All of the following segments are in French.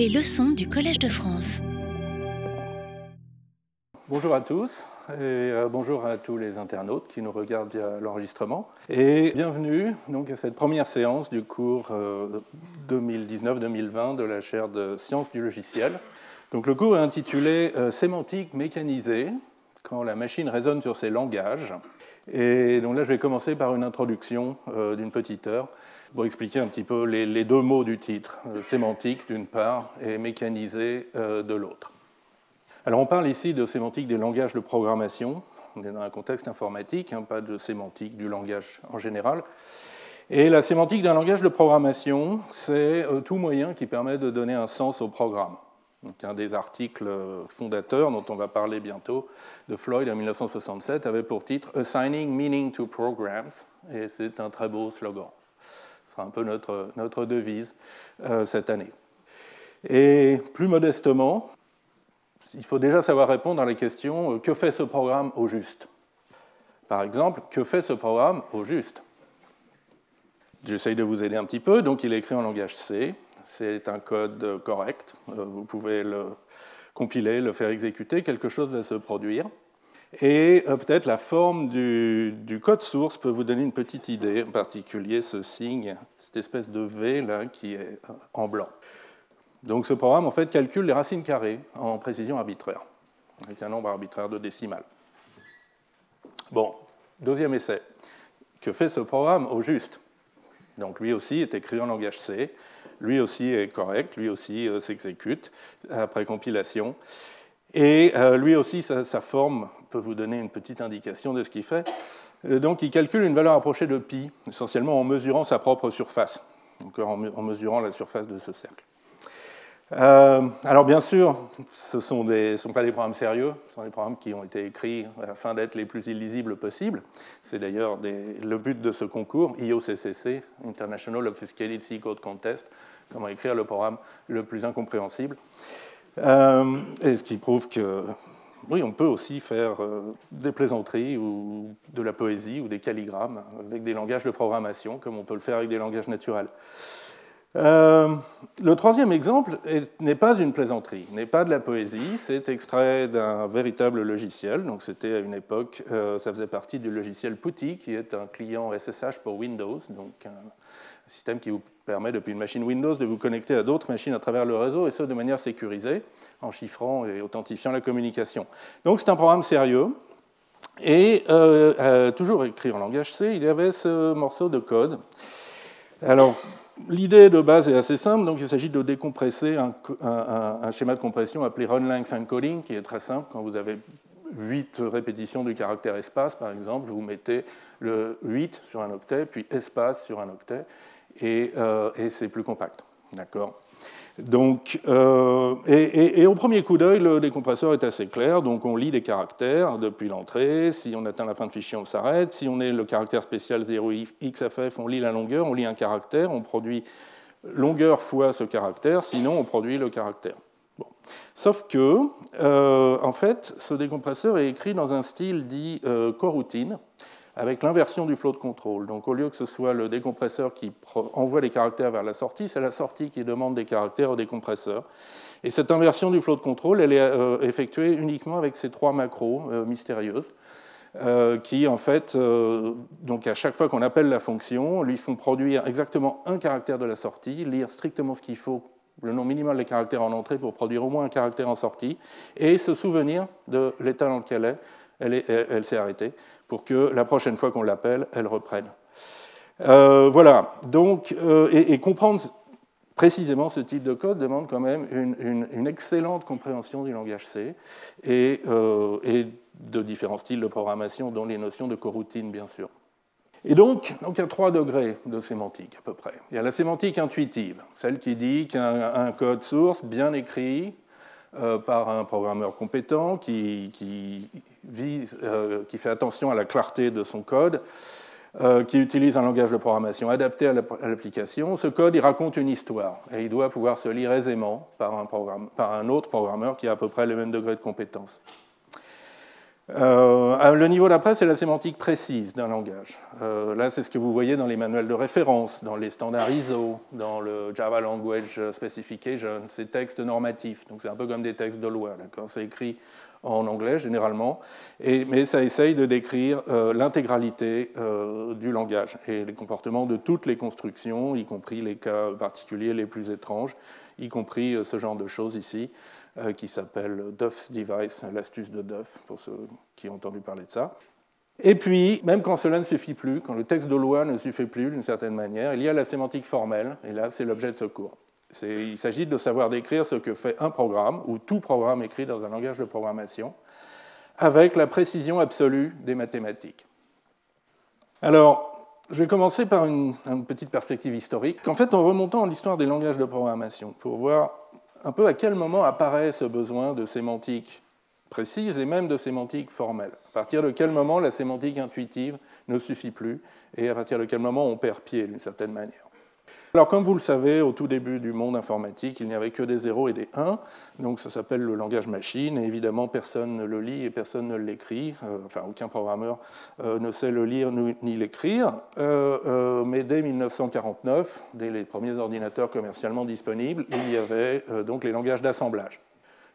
Les leçons du Collège de France. Bonjour à tous et euh, bonjour à tous les internautes qui nous regardent via l'enregistrement. Et bienvenue donc, à cette première séance du cours 2019-2020 euh, de la chaire de sciences du logiciel. Donc, le cours est intitulé euh, Sémantique mécanisée quand la machine résonne sur ses langages. Et donc là, je vais commencer par une introduction d'une petite heure pour expliquer un petit peu les, deux mots du titre, sémantique d'une part et mécanisé de l'autre. Alors on parle ici de sémantique des langages de programmation, on est dans un contexte informatique, hein, pas de sémantique du langage en général. Et la sémantique d'un langage de programmation, c'est euh, tout moyen qui permet de donner un sens au programme. Donc, un des articles fondateurs dont on va parler bientôt de Floyd en 1967 avait pour titre Assigning Meaning to Programs, et c'est un très beau slogan. Ce sera un peu notre, devise euh, cette année. Et plus modestement, il faut déjà savoir répondre à la question euh, que fait ce programme au juste? Par exemple, que fait ce programme au juste? J'essaye de vous aider un petit peu. Donc, il est écrit en langage C. C'est un code correct. Euh, vous pouvez le compiler, le faire exécuter. Quelque chose va se produire. Et euh, peut-être la forme du, code source peut vous donner une petite idée, en particulier ce signe, cette espèce de V là qui est en blanc. Donc ce programme en fait calcule les racines carrées en précision arbitraire, avec un nombre arbitraire de décimales. Bon, deuxième essai. Que fait ce programme au juste? Donc lui aussi est écrit en langage C, lui aussi est correct, lui aussi euh, s'exécute après compilation. Et euh, lui aussi, sa, forme peut vous donner une petite indication de ce qu'il fait. Euh, donc il calcule une valeur approchée de pi, essentiellement en mesurant sa propre surface, donc en mesurant la surface de ce cercle. Euh, alors bien sûr, ce ne sont, pas des programmes sérieux, ce sont des programmes qui ont été écrits afin d'être les plus illisibles possibles. C'est d'ailleurs le but de ce concours, IOCCC, International Obfuscated C Code Contest, comment écrire le programme le plus incompréhensible. Euh, et ce qui prouve que oui, on peut aussi faire euh, des plaisanteries ou de la poésie ou des calligrammes avec des langages de programmation, comme on peut le faire avec des langages naturels. Euh, le troisième exemple n'est pas une plaisanterie, n'est pas de la poésie, c'est extrait d'un véritable logiciel. Donc c'était à une époque, euh, ça faisait partie du logiciel PuTTY, qui est un client SSH pour Windows, système qui vous permet depuis une machine Windows de vous connecter à d'autres machines à travers le réseau, et ce de manière sécurisée, en chiffrant et authentifiant la communication. Donc c'est un programme sérieux. Et euh, toujours écrit en langage C, il y avait ce morceau de code. Alors, L'idée de base est assez simple, donc il s'agit de décompresser un, schéma de compression appelé run length encoding, qui est très simple. Quand vous avez 8 répétitions du caractère espace, par exemple, vous mettez le 8 sur un octet, puis espace sur un octet, et, euh, et c'est plus compact. D'accord? Donc, euh, et, au premier coup d'œil, le décompresseur est assez clair. Donc, on lit des caractères depuis l'entrée. Si on atteint la fin de fichier, on s'arrête. Si on est le caractère spécial 0xff, on lit la longueur, on lit un caractère, on produit longueur fois ce caractère. Sinon, on produit le caractère. Bon. Sauf que, euh, en fait, ce décompresseur est écrit dans un style dit coroutine avec l'inversion du flow de contrôle. Donc au lieu que ce soit le décompresseur qui envoie les caractères vers la sortie, c'est la sortie qui demande des caractères au décompresseur. Et cette inversion du flow de contrôle, elle est euh, effectuée uniquement avec ces trois macros euh, mystérieuses. Euh, qui en fait, donc à chaque fois qu'on appelle la fonction, lui font produire exactement un caractère de la sortie, lire strictement ce qu'il faut, le nombre minimal des caractères en entrée pour produire au moins un caractère en sortie, et se souvenir de l'état dans lequel elle est elle, s'est arrêtée, pour que la prochaine fois qu'on l'appelle, elle reprenne. Euh, voilà, donc, euh, et, comprendre précisément ce type de code demande quand même une, excellente compréhension du langage C euh, et, de différents styles de programmation, dont les notions de coroutine, bien sûr. Et donc, donc, il y a trois degrés de sémantique à peu près. Il y a la sémantique intuitive, celle qui dit qu'un code source bien écrit par un programmeur compétent qui, qui euh, qui fait attention à la clarté de son code, euh, qui utilise un langage de programmation adapté à l'application. Ce code, il raconte une histoire et il doit pouvoir se lire aisément par un, par un autre programmeur qui a à peu près le même degré de compétence. Euh, le niveau d'après, c'est la sémantique précise d'un langage. Euh, là, c'est ce que vous voyez dans les manuels de référence, dans les standards ISO, dans le Java Language Specification, ces textes normatifs. Donc, c'est un peu comme des textes de loi. C'est écrit en anglais généralement, mais ça essaye de décrire euh, l'intégralité du langage et les comportements de toutes les constructions, y compris les cas particuliers les plus étranges, y compris ce genre de choses ici. Euh, qui s'appelle Duff's Device, l'astuce de Duff, pour ceux qui ont entendu parler de ça. Et puis, même quand cela ne suffit plus, quand le texte de loi ne suffit plus d'une certaine manière, il y a la sémantique formelle, et là, c'est l'objet de ce cours. Il s'agit de savoir décrire ce que fait un programme, ou tout programme écrit dans un langage de programmation, avec la précision absolue des mathématiques. Alors, je vais commencer par une, une petite perspective historique. En fait, en remontant l'histoire des langages de programmation, pour voir un peu à quel moment apparaît ce besoin de sémantique précise et même de sémantique formelle. À partir de quel moment la sémantique intuitive ne suffit plus et à partir de quel moment on perd pied d'une certaine manière. Alors, comme vous le savez, au tout début du monde informatique, il n'y avait que des 0 et des 1, donc ça s'appelle le langage machine, et évidemment, personne ne le lit et personne ne l'écrit, euh, enfin, aucun programmeur euh, ne sait le lire ni l'écrire, euh, mais dès 1949, dès les premiers ordinateurs commercialement disponibles, il y avait donc les langages d'assemblage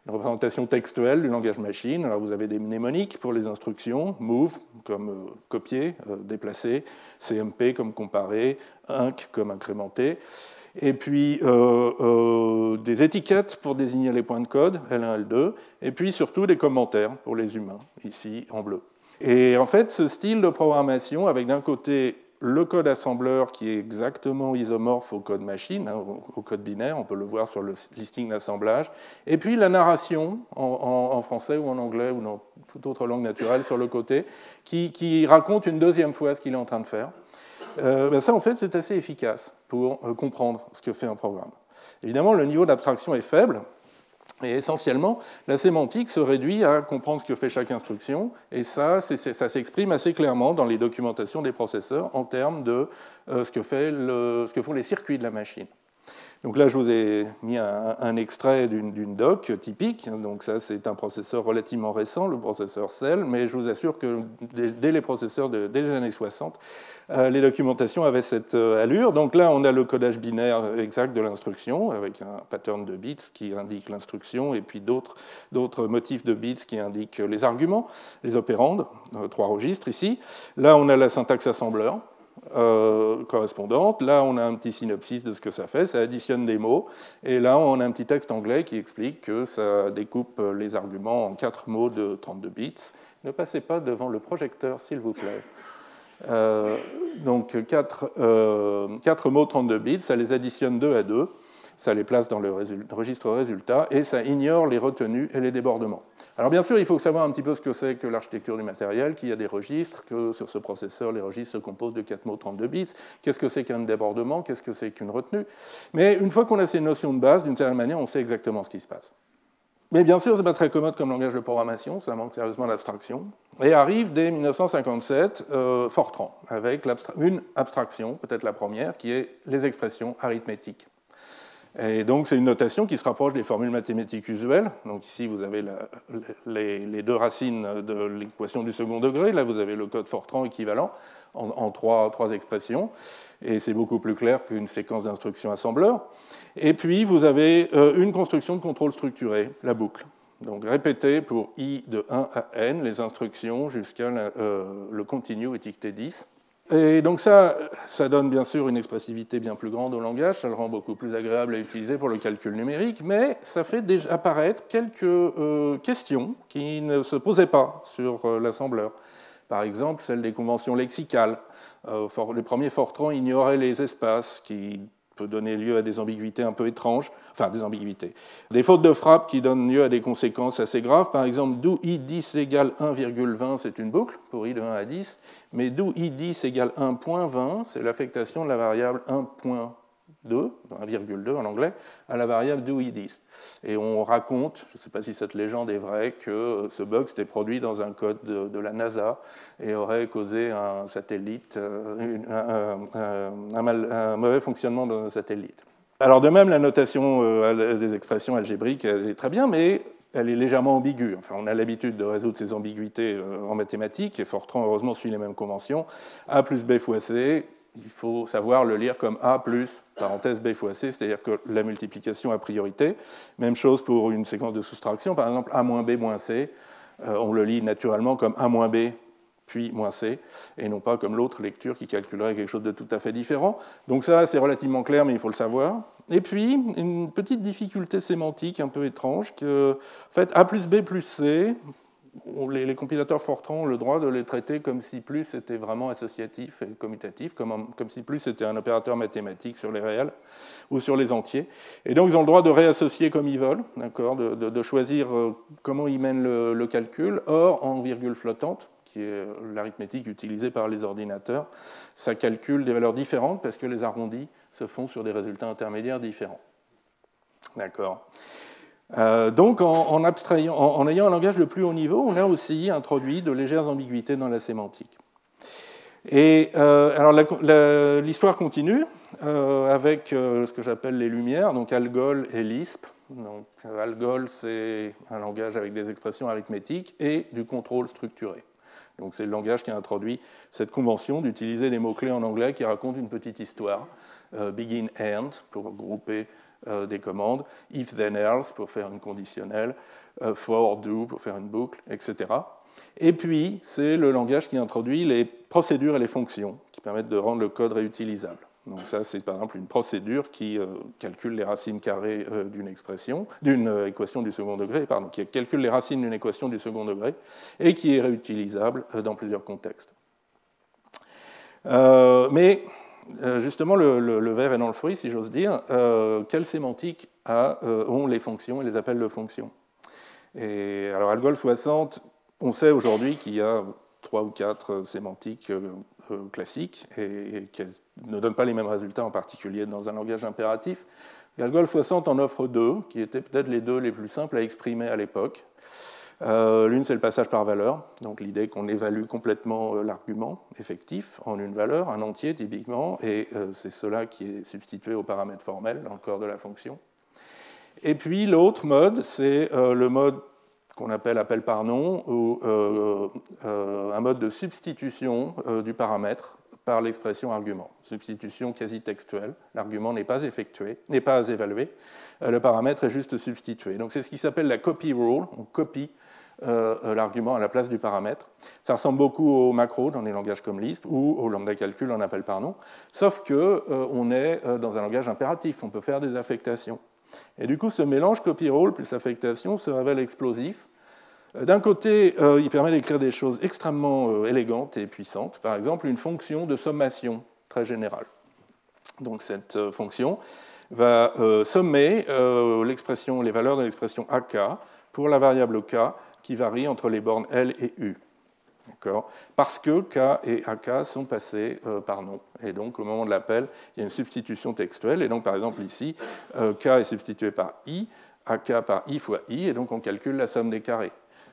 une représentation textuelle du langage machine. Alors vous avez des mnémoniques pour les instructions, move comme euh, copier, euh, déplacer, CMP comme comparer, inc comme incrémenter, et puis euh, des étiquettes pour désigner les points de code, L1, L2, et puis surtout des commentaires pour les humains, ici en bleu. Et en fait, ce style de programmation, avec d'un côté le code assembleur qui est exactement isomorphe au code machine, hein, au code binaire, on peut le voir sur le listing d'assemblage, et puis la narration en, français ou en anglais ou dans toute autre langue naturelle sur le côté, qui, raconte une deuxième fois ce qu'il est en train de faire. Euh, ben ça, en fait, c'est assez efficace pour euh, comprendre ce que fait un programme. Évidemment, le niveau d'abstraction est faible, et essentiellement, la sémantique se réduit à comprendre ce que fait chaque instruction, et ça, ça s'exprime assez clairement dans les documentations des processeurs en termes de euh, ce, que fait ce que font les circuits de la machine. Donc là, je vous ai mis un, extrait d'une doc typique. Donc ça, c'est un processeur relativement récent, le processeur Cell, mais je vous assure que dès, les processeurs de, années 60, euh, les documentations avaient cette euh, allure. Donc là, on a le codage binaire exact de l'instruction, avec un pattern de bits qui indique l'instruction, et puis d'autres motifs de bits qui indiquent les arguments, les opérandes, euh, trois registres ici. Là, on a la syntaxe assembleur, euh, correspondante. Là, on a un petit synopsis de ce que ça fait, ça additionne des mots. Et là, on a un petit texte anglais qui explique que ça découpe les arguments en quatre mots de 32 bits. Ne passez pas devant le projecteur, s'il vous plaît. Euh, donc, quatre, euh, quatre mots 32 bits, ça les additionne deux à deux ça les place dans le registre résultat et ça ignore les retenues et les débordements. Alors bien sûr, il faut savoir un petit peu ce que c'est que l'architecture du matériel, qu'il y a des registres, que sur ce processeur, les registres se composent de 4 mots 32 bits, qu'est-ce que c'est qu'un débordement, qu'est-ce que c'est qu'une retenue? Mais une fois qu'on a ces notions de base, d'une certaine manière, on sait exactement ce qui se passe. Mais bien sûr, ce n'est pas très commode comme langage de programmation, ça manque sérieusement d'abstraction. Et arrive dès 1957 euh, Fortran, avec une abstraction, peut-être la première, qui est les expressions arithmétiques. Et donc, c'est une notation qui se rapproche des formules mathématiques usuelles. Donc, ici, vous avez les, deux racines de l'équation du second degré. Là, vous avez le code Fortran équivalent en, trois, expressions. Et c'est beaucoup plus clair qu'une séquence d'instructions assembleur. Et puis, vous avez euh, une construction de contrôle structuré, la boucle. Donc, répétez pour i de 1 à n les instructions jusqu'à euh, le continu étiqueté 10. Et donc ça, ça donne bien sûr une expressivité bien plus grande au langage, ça le rend beaucoup plus agréable à utiliser pour le calcul numérique, mais ça fait déjà apparaître quelques euh, questions qui ne se posaient pas sur euh, l'assembleur. Par exemple, celle des conventions lexicales. Euh, les premiers Fortran ignoraient les espaces qui peut donner lieu à des ambiguïtés un peu étranges, enfin des ambiguïtés. Des fautes de frappe qui donnent lieu à des conséquences assez graves. Par exemple, d'où i10 égale 1,20, c'est une boucle pour i de 1 à 10, mais d'où i10 égale 1,20, c'est l'affectation de la variable 1,20 2, 1,2 en anglais, à la variable doIdist. Et on raconte, je ne sais pas si cette légende est vraie, que ce bug s'était produit dans un code de, la NASA et aurait causé un satellite, euh, un, mauvais fonctionnement d'un satellite. Alors de même, la notation euh, des expressions algébriques est très bien, mais elle est légèrement ambiguë. Enfin, on a l'habitude de résoudre ces ambiguïtés euh, en mathématiques, et Fortran, heureusement, suit les mêmes conventions. A plus B fois C, il faut savoir le lire comme A plus, parenthèse B fois C, c'est-à-dire que la multiplication a priorité. Même chose pour une séquence de soustraction, par exemple A moins B moins C, euh, on le lit naturellement comme A moins B puis moins C, et non pas comme l'autre lecture qui calculerait quelque chose de tout à fait différent. Donc ça, c'est relativement clair, mais il faut le savoir. Et puis, une petite difficulté sémantique un peu étrange, que fait, A plus B plus C, les, compilateurs Fortran ont le droit de les traiter comme si plus était vraiment associatif et commutatif, comme, si plus était un opérateur mathématique sur les réels ou sur les entiers. Et donc ils ont le droit de réassocier comme ils veulent, de, de, choisir euh, comment ils mènent le, calcul. Or, en virgule flottante, qui est l'arithmétique utilisée par les ordinateurs, ça calcule des valeurs différentes parce que les arrondis se font sur des résultats intermédiaires différents. D'accord euh, donc, en, ayant un langage de plus haut niveau, on a aussi introduit de légères ambiguïtés dans la sémantique. Et euh, alors, l'histoire continue euh, avec ce que j'appelle les Lumières, donc Algol et Lisp. Donc, Algol, c'est un langage avec des expressions arithmétiques et du contrôle structuré. Donc, c'est le langage qui a introduit cette convention d'utiliser des mots-clés en anglais qui racontent une petite histoire, begin, end, pour grouper euh, des commandes, if then else pour faire une conditionnelle, euh, for do pour faire une boucle, etc. Et puis, c'est le langage qui introduit les procédures et les fonctions qui permettent de rendre le code réutilisable. Donc ça, c'est par exemple une procédure qui euh, calcule les racines carrées d'une expression, d'une équation du second degré, pardon, qui calcule les racines d'une équation du second degré et qui est réutilisable dans plusieurs contextes. mais justement, le, verre est dans le fruit, si j'ose dire. Euh, quelle sémantique euh, ont les fonctions et les appels de fonctions? Et alors, Algol 60, on sait aujourd'hui qu'il y a trois ou quatre sémantiques classiques et, qu'elles ne donnent pas les mêmes résultats, en particulier dans un langage impératif. Algol 60 en offre deux, qui étaient peut-être les deux les plus simples à exprimer à l'époque. Euh, l'une, c'est le passage par valeur, donc l'idée qu'on évalue complètement euh, l'argument effectif en une valeur, un entier typiquement, et euh, c'est cela qui est substitué au paramètre formel corps de la fonction. Et puis l'autre mode, c'est le mode qu'on appelle appel par nom, ou un mode de substitution du paramètre par l'expression argument. Substitution quasi textuelle. L'argument n'est pas effectué, n'est pas évalué. Le paramètre est juste substitué. Donc c'est ce qui s'appelle la copy rule. On copie euh, l'argument à la place du paramètre. Ça ressemble beaucoup au macro dans les langages comme Lisp ou au lambda calcul en appel par nom, sauf qu'on euh, est euh, dans un langage impératif, on peut faire des affectations. Et du coup, ce mélange copy role plus affectation se révèle explosif. D'un côté, il permet d'écrire des choses extrêmement élégantes et puissantes, par exemple une fonction de sommation très générale. Donc cette fonction va sommer les valeurs de l'expression AK pour la variable K qui varie entre les bornes L et U. Parce que K et AK sont passés euh, par nom. Et donc, au moment de l'appel, il y a une substitution textuelle. Et donc, par exemple, ici, euh, K est substitué par I, AK par I fois I, et donc on calcule la somme des carrés.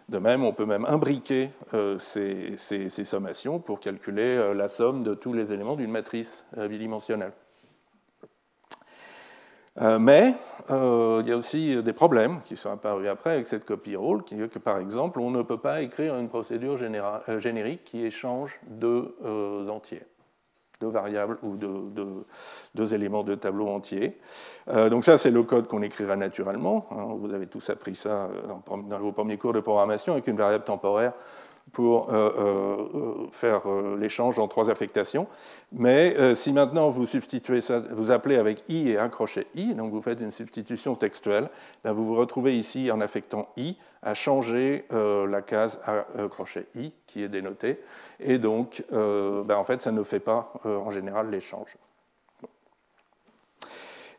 De même, on peut même imbriquer euh, ces, ces, sommations pour calculer la somme de tous les éléments d'une matrice bidimensionnelle. Euh, mais euh, il y a aussi des problèmes qui sont apparus après avec cette copy rule, qui est que par exemple, on ne peut pas écrire une procédure euh, générique qui échange deux entiers, deux variables ou deux, éléments de tableau entier. donc ça, c'est le code qu'on écrira naturellement. Hein. vous avez tous appris ça dans vos premiers cours de programmation avec une variable temporaire pour euh, euh, faire euh, l'échange en trois affectations. Mais si maintenant vous substituez ça, vous appelez avec i et un crochet i, donc vous faites une substitution textuelle, ben vous vous retrouvez ici en affectant i à changer la case à crochet i qui est dénotée, et donc ben en fait ça ne fait pas en général l'échange.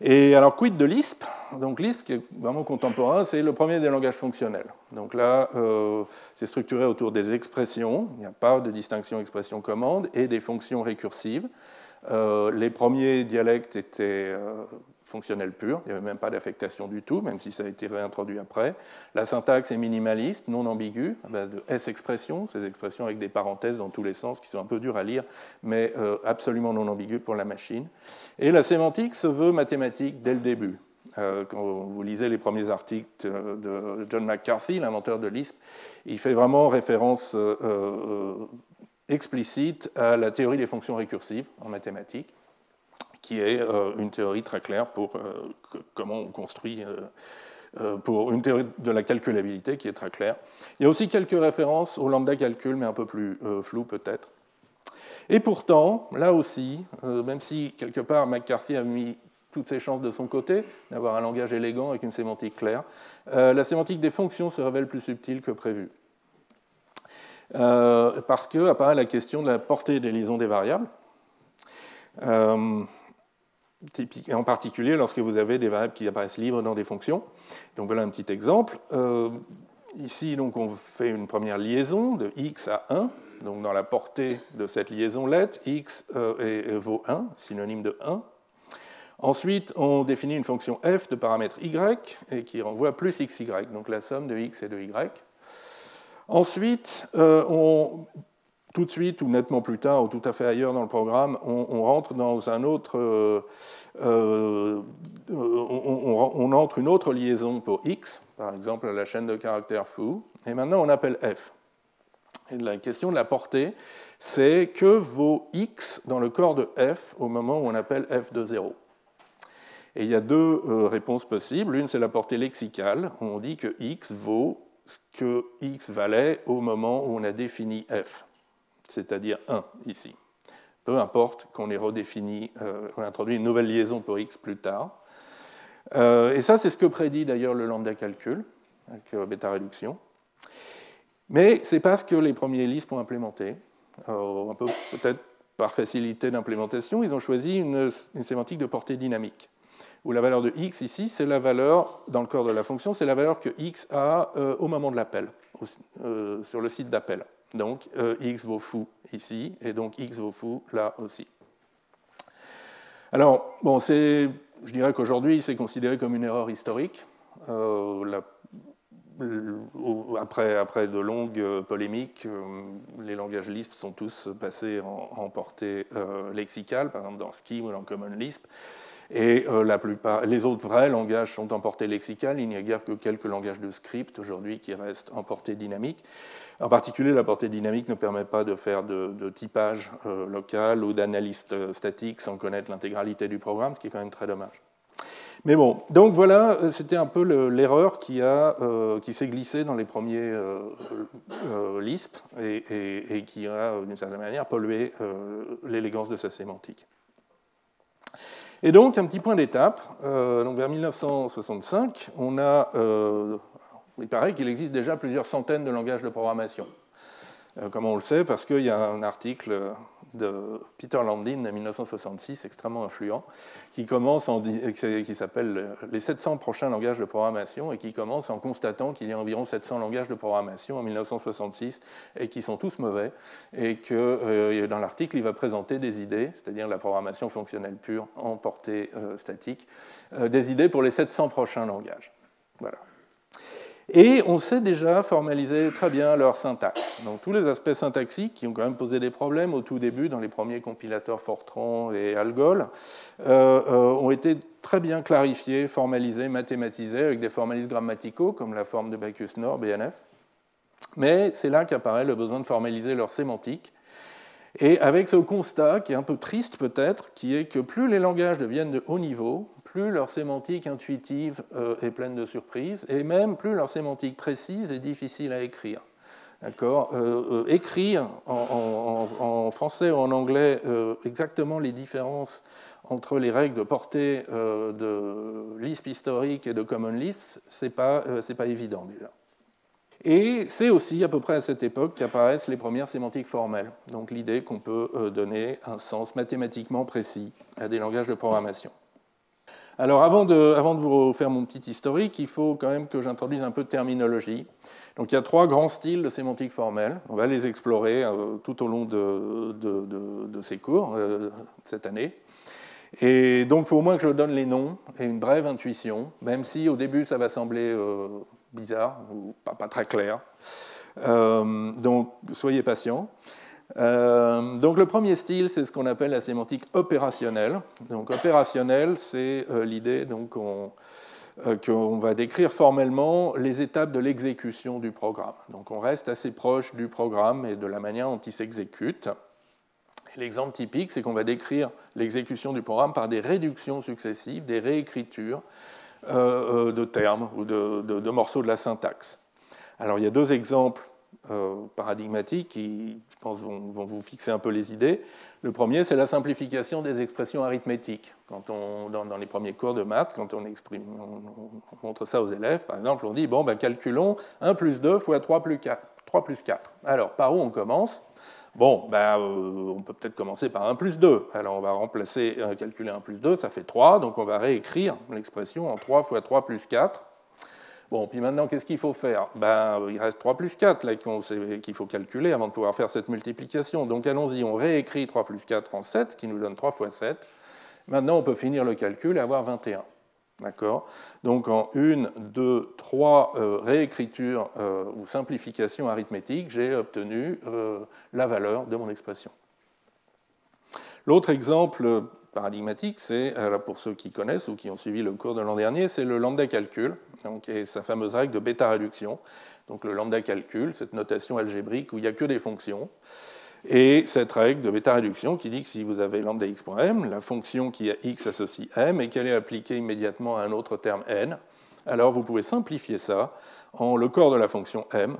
Et alors, quid de Lisp? Donc, Lisp, qui est vraiment contemporain, c'est le premier des langages fonctionnels. Donc là, euh, c'est structuré autour des expressions. Il n'y a pas de distinction expression-commande et des fonctions récursives. Euh, les premiers dialectes étaient euh, fonctionnels purs, il n'y avait même pas d'affectation du tout, même si ça a été réintroduit après. La syntaxe est minimaliste, non ambiguë, à base de S-expressions, ces expressions avec des parenthèses dans tous les sens qui sont un peu dures à lire, mais absolument non ambiguës pour la machine. Et la sémantique se veut mathématique dès le début. quand vous lisez les premiers articles de John McCarthy, l'inventeur de Lisp, il fait vraiment référence explicite à la théorie des fonctions récursives en mathématiques, qui est une théorie très claire pour comment on construit euh, pour une théorie de la calculabilité qui est très claire. Il y a aussi quelques références au lambda calcul, mais un peu plus euh, flou peut-être. Et pourtant, là aussi, euh, même si quelque part McCarthy a mis toutes ses chances de son côté, d'avoir un langage élégant avec une sémantique claire, la sémantique des fonctions se révèle plus subtile que prévu. parce que apparaît la question de la portée des liaisons des variables en particulier lorsque vous avez des variables qui apparaissent libres dans des fonctions. Donc voilà un petit exemple. Euh, ici, donc, on fait une première liaison de x à 1. Donc dans la portée de cette liaison let, x euh, vaut 1, synonyme de 1. Ensuite, on définit une fonction f de paramètre y et qui renvoie plus xy, donc la somme de x et de y. Ensuite, euh, on tout de suite ou nettement plus tard ou tout à fait ailleurs dans le programme, on, rentre dans un autre, euh, euh, on, entre une autre liaison pour x, par exemple la chaîne de caractères fou, et maintenant on appelle f. La question de la portée, c'est que vaut x dans le corps de f au moment où on appelle f de 0. Et il y a deux euh, réponses possibles. L'une, c'est la portée lexicale. On dit que x vaut ce que x valait au moment où on a défini f c'est-à-dire 1 ici. Peu importe qu'on ait redéfini, euh, on introduit une nouvelle liaison pour x plus tard. Euh, et ça, c'est ce que prédit d'ailleurs le lambda calcul, avec euh, bêta réduction. Mais ce n'est pas ce que les premiers Lisp ont implémenté. peu peut-être par facilité d'implémentation, ils ont choisi une, sémantique de portée dynamique, où la valeur de x ici, c'est la valeur, dans le corps de la fonction, c'est la valeur que x a au moment de l'appel, sur le site d'appel. Donc euh, x vaut fou ici, et donc x vaut fou là aussi. Alors, bon, je dirais qu'aujourd'hui, c'est considéré comme une erreur historique. Euh, après, après, de longues euh, polémiques, les langages Lisp sont tous passés en, portée lexicale, par exemple dans Scheme ou dans Common Lisp. Et la plupart, les autres vrais langages sont en portée lexicale. Il n'y a guère que quelques langages de script aujourd'hui qui restent en portée dynamique. En particulier, la portée dynamique ne permet pas de faire de, typage euh, local ou d'analyse euh, statique sans connaître l'intégralité du programme, ce qui est quand même très dommage. Mais bon, donc voilà, euh, c'était un peu l'erreur qui, qui s'est glissée dans les premiers Lisp et, qui a, d'une certaine manière, pollué l'élégance de sa sémantique. Et donc, un petit point d'étape. donc, vers 1965, on a il paraît qu'il existe déjà plusieurs centaines de langages de programmation. Euh, comment on le sait? Parce qu'il y a un article de Peter Landin de 1966, extrêmement influent, qui, commence en, qui s'appelle Les 700 prochains langages de programmation et qui commence en constatant qu'il y a environ 700 langages de programmation en 1966 et qui sont tous mauvais. Et que euh, dans l'article, il va présenter des idées, c'est-à-dire la programmation fonctionnelle pure en portée euh, statique, des idées pour les 700 prochains langages. Voilà. Et on sait déjà formaliser très bien leur syntaxe. Donc tous les aspects syntaxiques qui ont quand même posé des problèmes au tout début dans les premiers compilateurs Fortran et Algol euh, euh, ont été très bien clarifiés, formalisés, mathématisés avec des formalismes grammaticaux comme la forme de Bacchus-Nord, BNF. Mais c'est là qu'apparaît le besoin de formaliser leur sémantique. Et avec ce constat, qui est un peu triste peut-être, qui est que plus les langages deviennent de haut niveau, plus leur sémantique intuitive euh, est pleine de surprises, et même plus leur sémantique précise est difficile à écrire. D'accord? Euh, euh, Écrire en, français ou en anglais exactement les différences entre les règles de portée de Lisp historique et de Common Lisp, ce n'est pas, pas évident déjà. Et c'est aussi à peu près à cette époque qu'apparaissent les premières sémantiques formelles, donc l'idée qu'on peut donner un sens mathématiquement précis à des langages de programmation. Alors avant de, vous faire mon petit historique, il faut quand même que j'introduise un peu de terminologie. Donc il y a trois grands styles de sémantique formelle. On va les explorer euh, tout au long de, ces cours euh, cette année. Et donc il faut au moins que je donne les noms et une brève intuition, même si au début ça va sembler euh, bizarre ou pas, pas, très clair. donc soyez patients. Euh, donc le premier style, c'est ce qu'on appelle la sémantique opérationnelle. Donc opérationnelle, c'est euh, l'idée qu'on euh, va décrire formellement les étapes de l'exécution du programme. Donc on reste assez proche du programme et de la manière dont il s'exécute. L'exemple typique, c'est qu'on va décrire l'exécution du programme par des réductions successives, des réécritures de termes ou de, morceaux de la syntaxe. Alors il y a deux exemples euh, paradigmatiques qui, je pense, vont, vous fixer un peu les idées. Le premier, c'est la simplification des expressions arithmétiques. Quand on, dans, les premiers cours de maths, quand on, exprime, on, montre ça aux élèves, par exemple, on dit, bon, ben, calculons 1 plus 2 fois 3 plus 4. 3 plus 4. Alors, par où on commence? Bon, ben, euh, on peut peut-être commencer par 1 plus 2. Alors on va remplacer, euh, calculer 1 plus 2, ça fait 3, donc on va réécrire l'expression en 3 fois 3 plus 4. Bon, puis maintenant, qu'est-ce qu'il faut faire? Ben, Il reste 3 plus 4 qu'il faut calculer avant de pouvoir faire cette multiplication. Donc allons-y, on réécrit 3 plus 4 en 7, ce qui nous donne 3 fois 7. Maintenant, on peut finir le calcul et avoir 21. D'accord? Donc en 1, 2, 3 réécritures euh, ou simplifications arithmétiques, j'ai obtenu euh, la valeur de mon expression. L'autre exemple paradigmatique, c'est, pour ceux qui connaissent ou qui ont suivi le cours de l'an dernier, c'est le lambda calcul, donc, et sa fameuse règle de bêta réduction. Donc le lambda calcul, cette notation algébrique où il n'y a que des fonctions, et cette règle de bêta réduction qui dit que si vous avez lambda x.m, la fonction qui a x associe m et qu'elle est appliquée immédiatement à un autre terme n, alors vous pouvez simplifier ça en le corps de la fonction m,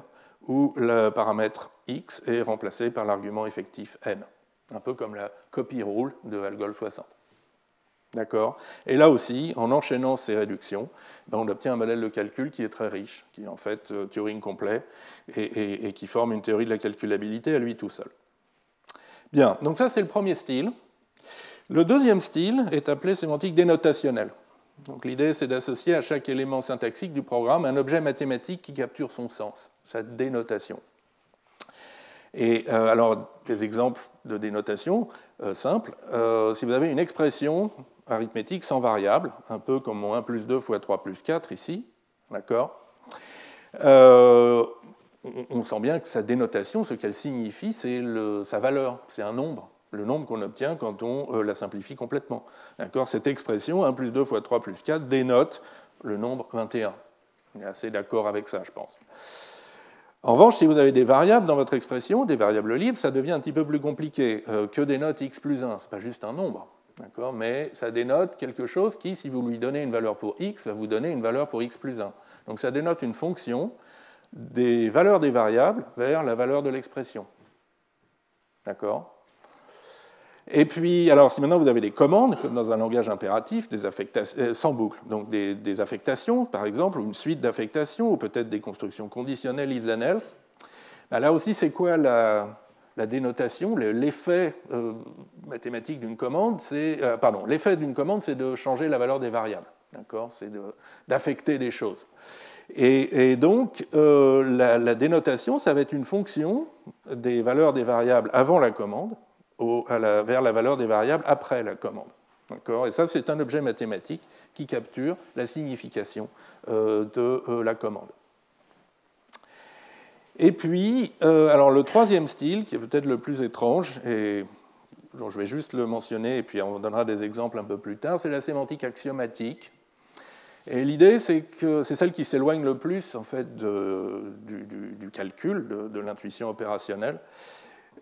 où le paramètre x est remplacé par l'argument effectif n un peu comme la copy rule de Algol 60. D'accord Et là aussi, en enchaînant ces réductions, ben, on obtient un modèle de calcul qui est très riche, qui est en fait euh, Turing complet et, qui forme une théorie de la calculabilité à lui tout seul. Bien, donc ça c'est le premier style. Le deuxième style est appelé sémantique dénotationnelle. Donc l'idée c'est d'associer à chaque élément syntaxique du programme un objet mathématique qui capture son sens, sa dénotation. Et euh, alors, des exemples de dénotation euh, simples. Euh, si vous avez une expression arithmétique sans variable, un peu comme mon 1 plus 2 fois 3 plus 4 ici, d'accord on sent bien que sa dénotation, ce qu'elle signifie, c'est sa valeur, c'est un nombre, le nombre qu'on obtient quand on la simplifie complètement. D'accord Cette expression, 1 plus 2 fois 3 plus 4, dénote le nombre 21. On est assez d'accord avec ça, je pense. En revanche, si vous avez des variables dans votre expression, des variables libres, ça devient un petit peu plus compliqué. Euh, que dénote x plus 1 Ce n'est pas juste un nombre, mais ça dénote quelque chose qui, si vous lui donnez une valeur pour x, va vous donner une valeur pour x plus 1. Donc ça dénote une fonction des valeurs des variables vers la valeur de l'expression. D'accord? Et puis, alors, si maintenant vous avez des commandes, comme dans un langage impératif, euh, sans boucle, donc des, affectations, par exemple, ou une suite d'affectations, ou peut-être des constructions conditionnelles if then else, ben là aussi, c'est quoi la, dénotation? L'effet euh, mathématique d'une commande, c'est. Euh, pardon, l'effet d'une commande, c'est de changer la valeur des variables. D'accord? C'est d'affecter des choses. Et, donc, la dénotation, ça va être une fonction des valeurs des variables avant la commande vers la valeur des variables après la commande. Et ça, c'est un objet mathématique qui capture la signification euh, de euh, la commande. Et puis, euh, alors le troisième style, qui est peut-être le plus étrange, et je vais juste le mentionner, et puis on donnera des exemples un peu plus tard, c'est la sémantique axiomatique. Et l'idée, c'est que c'est celle qui s'éloigne le plus en fait du, calcul, de l'intuition opérationnelle.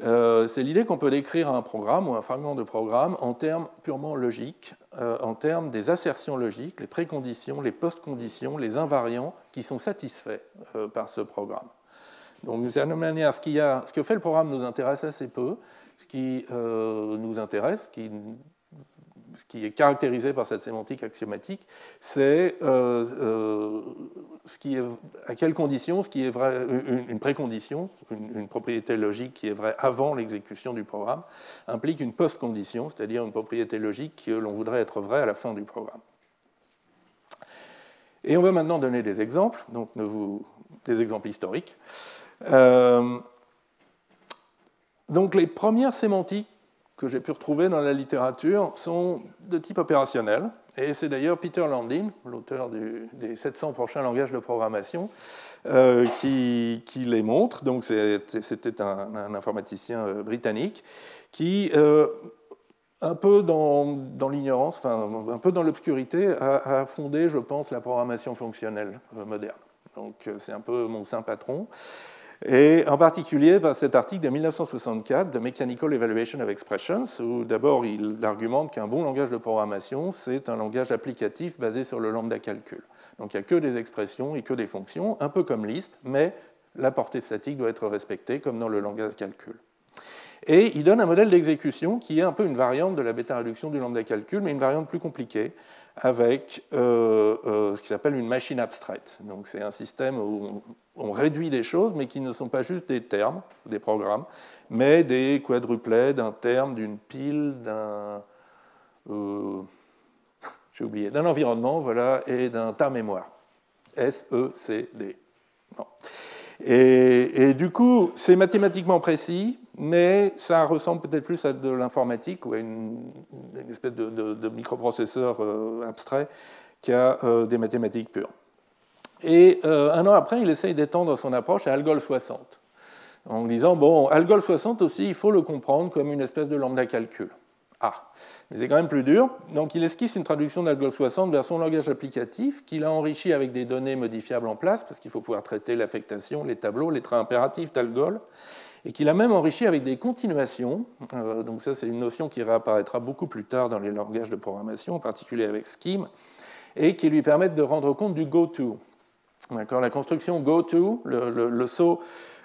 Euh, c'est l'idée qu'on peut décrire un programme ou un fragment de programme en termes purement logiques, euh, en termes des assertions logiques, les préconditions, les post-conditions, les invariants qui sont satisfaits euh, par ce programme. Donc, de certaine manière, ce, ce, que fait le programme nous intéresse assez peu. Ce qui nous intéresse, qui ce qui est caractérisé par cette sémantique axiomatique, c'est euh, euh, à quelles conditions ce qui est vrai, une, précondition, une, propriété logique qui est vraie avant l'exécution du programme, implique une post-condition, c'est-à-dire une propriété logique que l'on voudrait être vraie à la fin du programme. Et on va maintenant donner des exemples, donc des exemples historiques. Euh, donc les premières sémantiques que j'ai pu retrouver dans la littérature sont de type opérationnel. Et c'est d'ailleurs Peter Landin, l'auteur des 700 prochains langages de programmation, euh, qui, les montre. Donc c'était un, informaticien euh, britannique qui, euh, un peu dans, l'ignorance, enfin un peu dans l'obscurité, a, a, fondé, je pense, la programmation fonctionnelle moderne. Donc c'est un peu mon saint patron. Et en particulier par cet article de 1964 de Mechanical Evaluation of Expressions, où d'abord il argumente qu'un bon langage de programmation, c'est un langage applicatif basé sur le lambda calcul. Donc il n'y a que des expressions et que des fonctions, un peu comme Lisp, mais la portée statique doit être respectée comme dans le langage calcul. Et il donne un modèle d'exécution qui est un peu une variante de la bêta-réduction du lambda calcul, mais une variante plus compliquée, avec euh, euh, ce qui s'appelle une machine abstraite. Donc c'est un système où on, réduit des choses, mais qui ne sont pas juste des termes, des programmes, mais des quadruplets d'un terme, d'une pile, d'un... Euh, j'ai oublié, d'un environnement, voilà, et d'un tas mémoire. S-E-C-D. Et, du coup, c'est mathématiquement précis, mais ça ressemble peut-être plus à de l'informatique ou à une, espèce de, microprocesseur euh, abstrait qu'à euh, des mathématiques pures. Et euh, un an après, il essaye d'étendre son approche à Algol 60, en disant, bon, Algol 60 aussi, il faut le comprendre comme une espèce de lambda calcul. Ah, mais c'est quand même plus dur. Donc il esquisse une traduction d'Algol 60 vers son langage applicatif, qu'il a enrichi avec des données modifiables en place, parce qu'il faut pouvoir traiter l'affectation, les tableaux, les traits impératifs d'Algol, et qu'il a même enrichi avec des continuations. Euh, donc ça, c'est une notion qui réapparaîtra beaucoup plus tard dans les langages de programmation, en particulier avec Scheme, et qui lui permettent de rendre compte du goto. La construction goto, le, le saut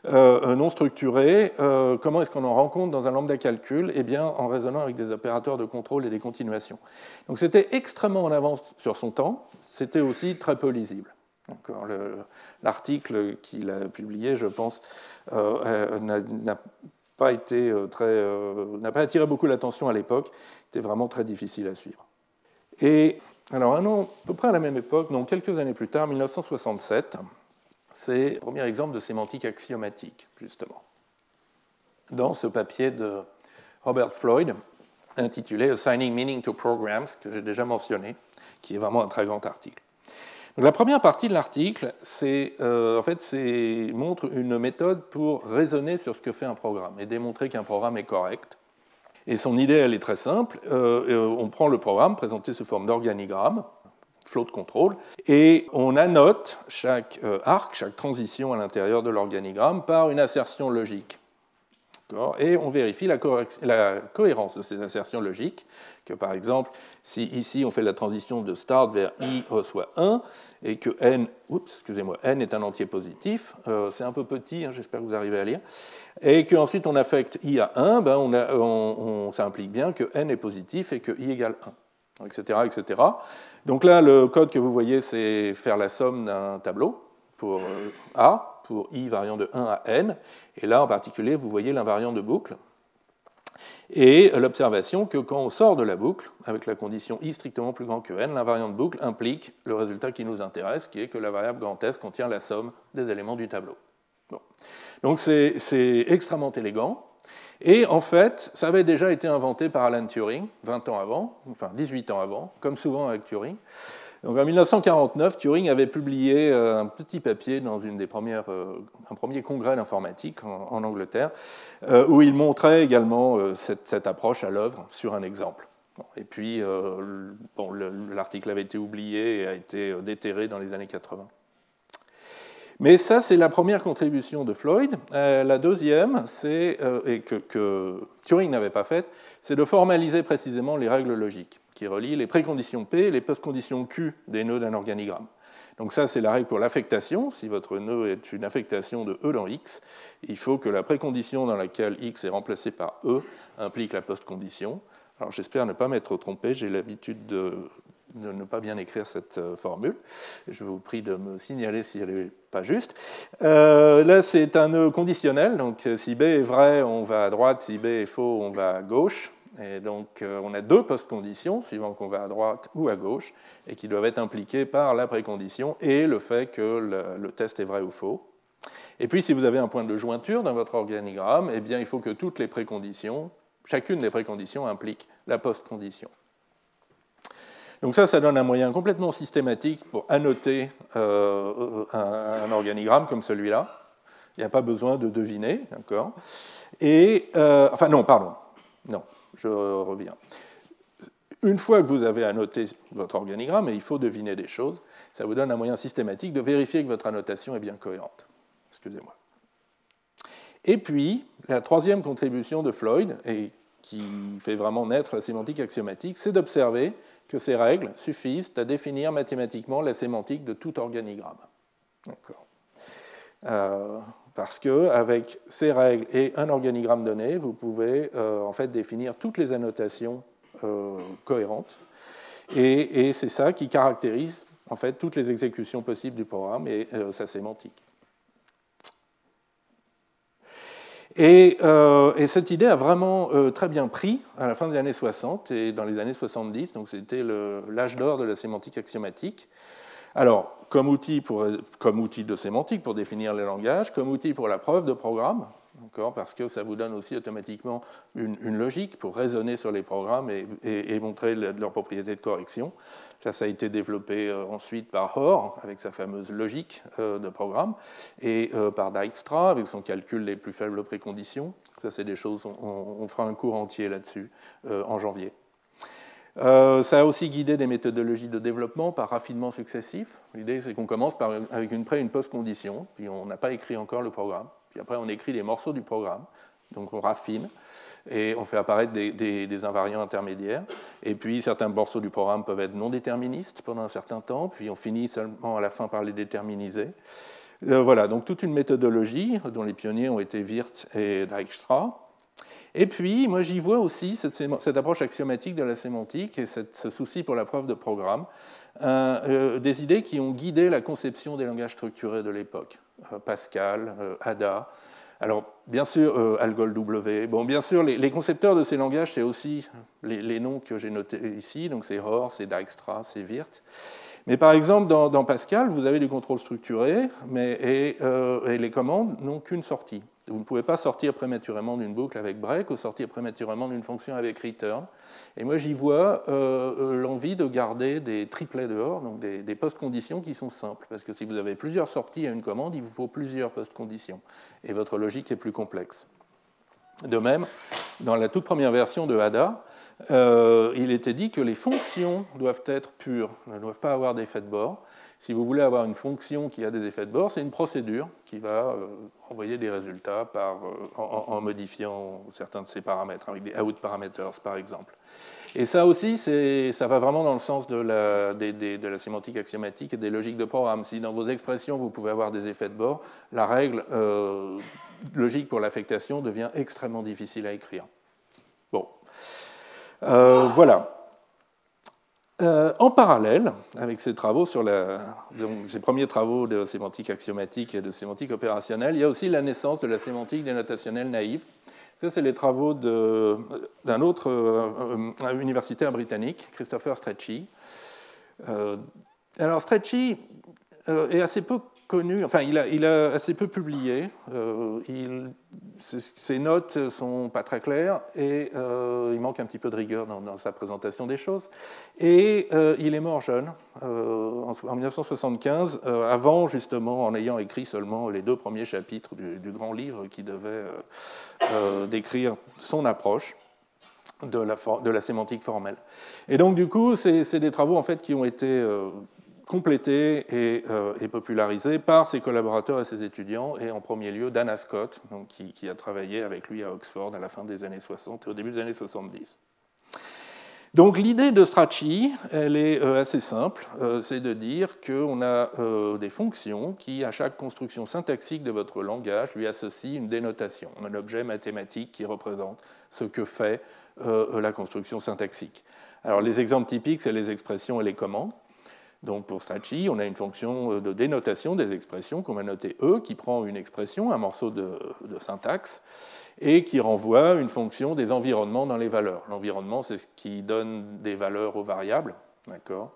euh, non structuré, euh, comment est-ce qu'on en rend compte dans un lambda calcul? Eh bien, en raisonnant avec des opérateurs de contrôle et des continuations. Donc c'était extrêmement en avance sur son temps, c'était aussi très peu lisible. L'article qu'il a publié, je pense, euh, n'a pas été très, n'a pas attiré beaucoup l'attention à l'époque. C'était vraiment très difficile à suivre. Et alors, à peu près à la même époque, donc quelques années plus tard, 1967, c'est le premier exemple de sémantique axiomatique, justement. Dans ce papier de Robert Floyd, intitulé Assigning Meaning to Programs, que j'ai déjà mentionné, qui est vraiment un très grand article. La première partie de l'article, euh, en fait, montre une méthode pour raisonner sur ce que fait un programme et démontrer qu'un programme est correct. Et son idée, est très simple. Euh, euh, on prend le programme présenté sous forme d'organigramme, flow de contrôle, et on annote chaque arc, chaque transition à l'intérieur de l'organigramme par une assertion logique. Et on vérifie la, cohérence de ces assertions logiques, que par exemple, si ici on fait la transition de start vers i reçoit 1, et que n, n est un entier positif, euh, c'est un peu petit, hein, j'espère que vous arrivez à lire, et qu'ensuite on affecte i à 1, ben ça implique bien que n est positif et que i égale 1, etc., etc. Donc là, le code que vous voyez, c'est faire la somme d'un tableau pour euh, A, pour i variant de 1 à n. Et là, en particulier, vous voyez l'invariant de boucle. Et l'observation que quand on sort de la boucle, avec la condition i strictement plus grand que n, l'invariant de boucle implique le résultat qui nous intéresse, qui est que la variable grand S contient la somme des éléments du tableau. Donc c'est extrêmement élégant. Et en fait, ça avait déjà été inventé par Alan Turing 20 ans avant, enfin 18 ans avant, comme souvent avec Turing. Donc en 1949, Turing avait publié euh, un petit papier dans une des premières, euh, un premier congrès d'informatique en, Angleterre, euh, où il montrait également cette, approche à l'œuvre sur un exemple. et puis, bon, l'article avait été oublié et a été déterré dans les années 80. Mais ça, c'est la première contribution de Floyd. Euh, la deuxième, c'est, euh, et que, Turing n'avait pas faite, c'est de formaliser précisément les règles logiques qui relient les préconditions P et les postconditions Q des nœuds d'un organigramme. Donc ça, c'est la règle pour l'affectation. Si votre nœud est une affectation de E dans X, il faut que la précondition dans laquelle X est remplacé par E implique la postcondition. Alors j'espère ne pas m'être trompé, j'ai l'habitude de de ne pas bien écrire cette euh, formule. Je vous prie de me signaler si elle n'est pas juste. Euh, là, c'est un nœud conditionnel. Donc, si B est vrai, on va à droite. Si B est faux, on va à gauche. Et donc, euh, on a deux post-conditions, suivant qu'on va à droite ou à gauche, et qui doivent être impliquées par la précondition et le fait que le, test est vrai ou faux. Et puis, si vous avez un point de jointure dans votre organigramme, eh bien, il faut que toutes les préconditions chacune des préconditions implique la post-condition. Donc ça, ça donne un moyen complètement systématique pour annoter euh, un, organigramme comme celui-là. Il n'y a pas besoin de deviner, d'accord? Et, euh, enfin non, pardon, non, je reviens. Une fois que vous avez annoté votre organigramme, et il faut deviner des choses, ça vous donne un moyen systématique de vérifier que votre annotation est bien cohérente. Excusez-moi. Et puis, la troisième contribution de Floyd, et qui fait vraiment naître la sémantique axiomatique, c'est d'observer que ces règles suffisent à définir mathématiquement la sémantique de tout organigramme. Euh, parce qu'avec ces règles et un organigramme donné, vous pouvez euh, en fait définir toutes les annotations euh, cohérentes. Et, c'est ça qui caractérise en fait toutes les exécutions possibles du programme et sa sémantique. Euh, et, cette idée a vraiment euh, très bien pris à la fin des années 60 et dans les années 70, donc c'était l'âge d'or de la sémantique axiomatique. Alors, comme outil, pour, comme outil de sémantique pour définir les langages, comme outil pour la preuve de programme, parce que ça vous donne aussi automatiquement une, logique pour raisonner sur les programmes et, montrer leur propriété de correction. Ça, ça a été développé euh, ensuite par Hoare, avec sa fameuse logique euh, de programme, et euh, par Dijkstra, avec son calcul des plus faibles préconditions. Ça, c'est des choses, on, fera un cours entier là-dessus en janvier. ça a aussi guidé des méthodologies de développement par raffinement successif. L'idée, c'est qu'on commence par, avec une pré- une post-condition, puis on n'a pas écrit encore le programme. Puis après, on écrit des morceaux du programme, donc on raffine, et on fait apparaître des, invariants intermédiaires. Et puis, certains morceaux du programme peuvent être non déterministes pendant un certain temps, puis on finit seulement à la fin par les déterminiser. Euh, voilà, donc toute une méthodologie dont les pionniers ont été Wirth et Dijkstra. Et puis, moi, j'y vois aussi cette, approche axiomatique de la sémantique et ce souci pour la preuve de programme, euh, des idées qui ont guidé la conception des langages structurés de l'époque. Euh, Pascal, Ada. Alors, bien sûr, euh, Algol W. Bon, bien sûr, les, concepteurs de ces langages, c'est aussi les, noms que j'ai notés ici. Donc, c'est Hoare, c'est Dijkstra, c'est Wirth. Mais par exemple, dans, Pascal, vous avez du contrôle structuré, mais, et, et les commandes n'ont qu'une sortie. Vous ne pouvez pas sortir prématurément d'une boucle avec break ou sortir prématurément d'une fonction avec return. Et moi, j'y vois euh, euh, l'envie de garder des triplets dehors, donc des, post-conditions qui sont simples. Parce que si vous avez plusieurs sorties à une commande, il vous faut plusieurs post-conditions. Et votre logique est plus complexe. De même, dans la toute première version de Ada, euh, il était dit que les fonctions doivent être pures, ne doivent pas avoir d'effet de bord. Si vous voulez avoir une fonction qui a des effets de bord, c'est une procédure qui va euh, envoyer des résultats euh, en, modifiant certains de ses paramètres, avec des out parameters par exemple. Et ça aussi, ça va vraiment dans le sens de la, de la, sémantique axiomatique et des logiques de programme. Si dans vos expressions, vous pouvez avoir des effets de bord, la règle euh, logique pour l'affectation devient extrêmement difficile à écrire. Bon. voilà. Euh, en parallèle, avec ces travaux sur la, ces premiers travaux de sémantique axiomatique et de sémantique opérationnelle, il y a aussi la naissance de la sémantique dénotationnelle naïve. Ça, c'est les travaux d'un autre euh, universitaire britannique, Christopher Stretchy. Euh, alors, Stretchy est assez peu connu, enfin il a, il a assez peu publié, euh, il, ses notes sont pas très claires et euh, il manque un petit peu de rigueur dans, sa présentation des choses. Et euh, il est mort jeune, en, 1975, avant justement, en ayant écrit seulement les deux premiers chapitres du, grand livre qui devait décrire son approche. De la, de la, sémantique formelle. Et donc, du coup, c'est des travaux en fait, qui ont été complété euh, et, popularisé par ses collaborateurs et ses étudiants, et en premier lieu Dana Scott, qui, a travaillé avec lui à Oxford à la fin des années 60 et au début des années 70. Donc l'idée de Strachey, elle est euh, assez simple, euh, c'est de dire qu'on a des fonctions qui, à chaque construction syntaxique de votre langage, lui associent une dénotation, un objet mathématique qui représente ce que fait la construction syntaxique. Alors les exemples typiques, c'est les expressions et les commandes. Donc pour Strachey, on a une fonction euh, de dénotation des expressions qu'on va noter E, qui prend une expression, un morceau de, syntaxe, et qui renvoie une fonction des environnements dans les valeurs. L'environnement, c'est ce qui donne des valeurs aux variables. D'accord?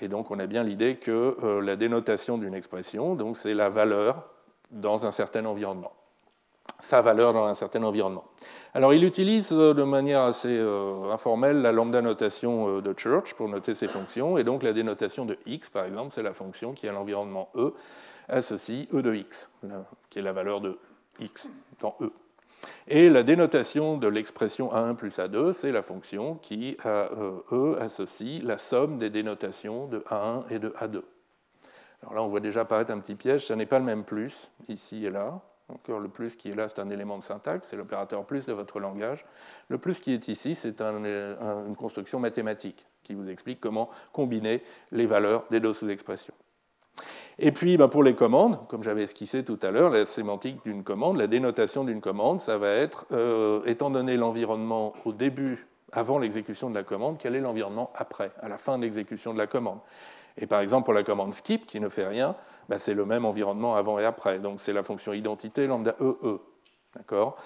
Et donc on a bien l'idée que euh, la dénotation d'une expression, c'est la valeur dans un certain environnement. Sa valeur dans un certain environnement. Alors il utilise de manière assez informelle la lambda notation de Church pour noter ses fonctions, et donc la dénotation de x, par exemple, c'est la fonction qui a l'environnement E associe E de x, qui est la valeur de x dans E. Et la dénotation de l'expression A1 plus A2, c'est la fonction qui, à E, associe la somme des dénotations de A1 et de A2. Alors là, on voit déjà apparaître un petit piège, ce n'est pas le même plus ici et là. Encore le plus qui est là, c'est un élément de syntaxe, c'est l'opérateur plus de votre langage. Le plus qui est ici, c'est une construction mathématique qui vous explique comment combiner les valeurs des deux sous-expressions. Et puis, bah, pour les commandes, comme j'avais esquissé tout à l'heure, la sémantique d'une commande, la dénotation d'une commande, ça va être, euh, étant donné l'environnement au début, avant l'exécution de la commande, quel est l'environnement après, à la fin de l'exécution de la commande. Et par exemple, pour la commande skip, qui ne fait rien, bah, c'est le même environnement avant et après. Donc c'est la fonction identité lambda EE. E. D'accord?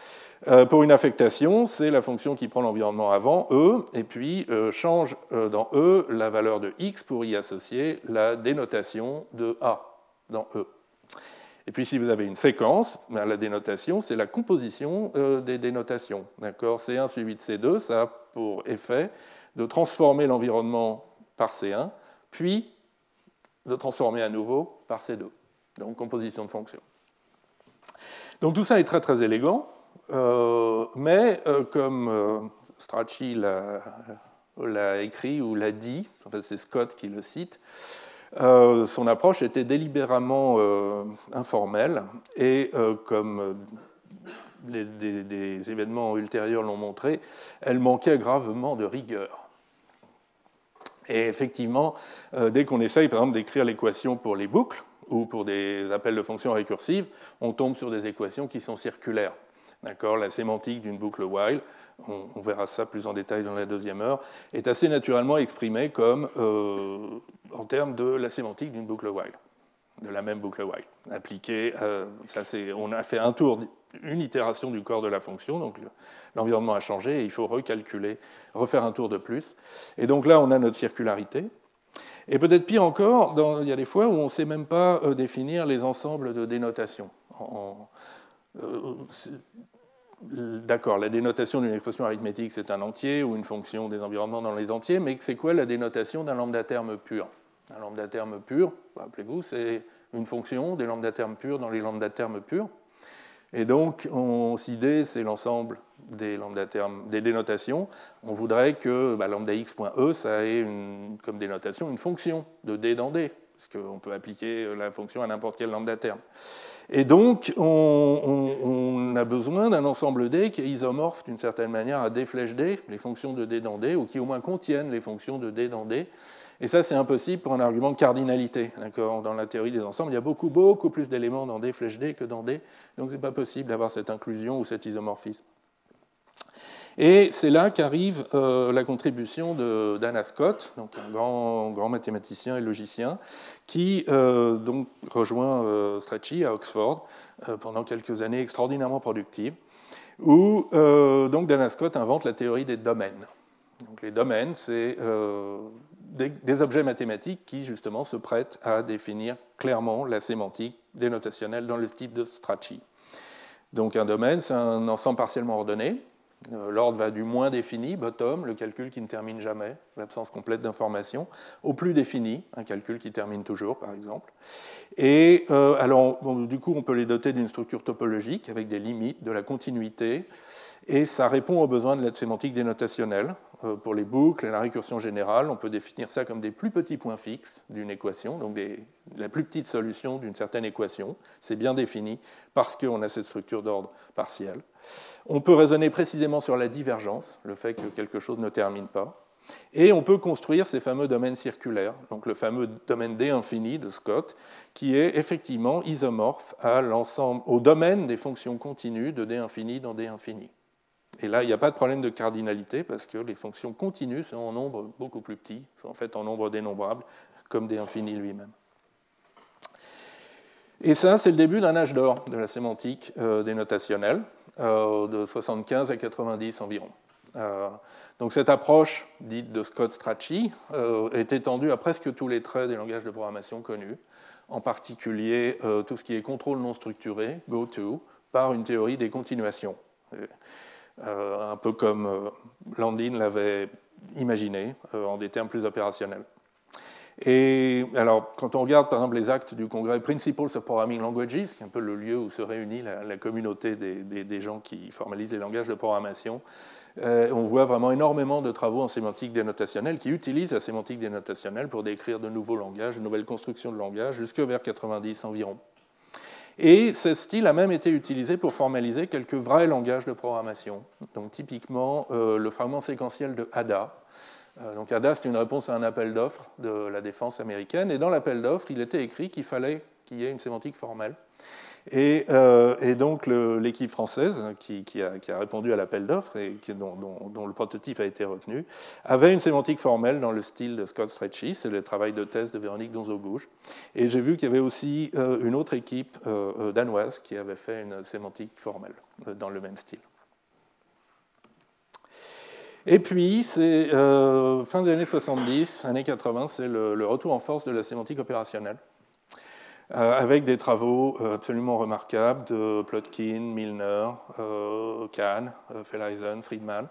Euh, pour une affectation, c'est la fonction qui prend l'environnement avant E, et puis euh, change euh, dans E la valeur de x pour y associer la dénotation de A dans E. Et puis si vous avez une séquence, ben, la dénotation, c'est la composition des dénotations. C1 suivi de C2, ça a pour effet de transformer l'environnement par C1, puis de transformer à nouveau par C2. Donc composition de fonctions. Donc tout ça est très très élégant. Euh, mais euh, comme euh, Strachey l'a écrit ou l'a dit, c'est Scott qui le cite, son approche était délibérément informelle et comme des, événements ultérieurs l'ont montré, elle manquait gravement de rigueur. Et effectivement, dès qu'on essaye par exemple d'écrire l'équation pour les boucles ou pour des appels de fonctions récursives, on tombe sur des équations qui sont circulaires. La sémantique d'une boucle while, on, verra ça plus en détail dans la deuxième heure, est assez naturellement exprimée comme euh, en termes de la sémantique d'une boucle while, de la même boucle while. Appliquée, euh, ça on a fait un tour, une itération du corps de la fonction, donc l'environnement a changé et il faut recalculer, refaire un tour de plus. Et donc là, on a notre circularité. Et peut-être pire encore, il y a des fois où on ne sait même pas euh, définir les ensembles de dénotation. D'accord, la dénotation d'une expression arithmétique, c'est un entier ou une fonction des environnements dans les entiers, mais c'est quoi la dénotation d'un lambda terme pur? Un lambda terme pur, rappelez-vous, c'est une fonction des lambda termes purs dans les lambda termes purs. Et donc, on, si D, c'est l'ensemble des lambda termes, des dénotations, on voudrait que bah, lambda x.e, ça ait comme dénotation une fonction de D dans D, parce qu'on peut appliquer la fonction à n'importe quel lambda terme. Et donc, on, a besoin d'un ensemble D qui est isomorphe d'une certaine manière à D flèche D, les fonctions de D dans D, ou qui au moins contiennent les fonctions de D dans D. Et ça, c'est impossible pour un argument de cardinalité. Dans la théorie des ensembles, il y a beaucoup, beaucoup plus d'éléments dans D flèche D que dans D, donc ce n'est pas possible d'avoir cette inclusion ou cet isomorphisme. Et c'est là qu'arrive euh, la contribution d'Anna Scott, donc un grand, grand, mathématicien et logicien, qui euh, donc rejoint euh, Strachey à Oxford pendant quelques années extraordinairement productives, où donc Dana Scott invente la théorie des domaines. Donc les domaines, c'est des, objets mathématiques qui justement se prêtent à définir clairement la sémantique dénotationnelle dans le type de Strachey. Donc un domaine, c'est un ensemble partiellement ordonné euh, l'ordre va du moins défini, bottom, le calcul qui ne termine jamais, l'absence complète d'information, au plus défini, un calcul qui termine toujours, par exemple. Et euh, alors, du coup, on peut les doter d'une structure topologique avec des limites, de la continuité, et ça répond aux besoins de l'aide sémantique dénotationnelle. Euh, pour les boucles et la récursion générale, on peut définir ça comme des plus petits points fixes d'une équation, donc la plus petite solution d'une certaine équation. C'est bien défini parce qu'on a cette structure d'ordre partiel. On peut raisonner précisément sur la divergence, le fait que quelque chose ne termine pas. Et on peut construire ces fameux domaines circulaires, donc le fameux domaine D infini de Scott, qui est effectivement isomorphe au domaine des fonctions continues de D infini dans D infini. Et là, il n'y a pas de problème de cardinalité parce que les fonctions continues sont en nombre beaucoup plus petit, sont en fait en nombre dénombrable, comme D infini lui-même. Et ça, c'est le début d'un âge d'or de la sémantique euh, dénotationnelle, euh, de 75 à 90 environ. Euh, donc cette approche dite de Scott Strachey est étendue à presque tous les traits des langages de programmation connus, en particulier tout ce qui est contrôle non structuré, GoTo, par une théorie des continuations, un peu comme Landin l'avait imaginé en des termes plus opérationnels. Et alors, quand on regarde par exemple les actes du congrès Principles of Programming Languages, qui est un peu le lieu où se réunit la, communauté des, gens qui formalisent les langages de programmation, euh, on voit vraiment énormément de travaux en sémantique dénotationnelle qui utilisent la sémantique dénotationnelle pour décrire de nouveaux langages, de nouvelles constructions de langages, jusque vers 90 environ. Et ce style a même été utilisé pour formaliser quelques vrais langages de programmation. Donc typiquement euh, le fragment séquentiel de Ada, euh, donc ADA, c'est une réponse à un appel d'offres de la défense américaine. Et dans l'appel d'offres, il était écrit qu'il fallait qu'il y ait une sémantique formelle. Et, euh, donc l'équipe française qui, a, répondu à l'appel d'offres et dont, le prototype a été retenu avait une sémantique formelle dans le style de Scott Stretchy, c'est le travail de thèse de Véronique Donzo-Gouge. Et j'ai vu qu'il y avait aussi euh, une autre équipe danoise qui avait fait une sémantique formelle dans le même style. Et puis, c'est euh, fin des années 70, années 80, c'est le, retour en force de la sémantique opérationnelle, euh, avec des travaux euh, absolument remarquables de Plotkin, Milner, Kahn, Feleisen, Friedman,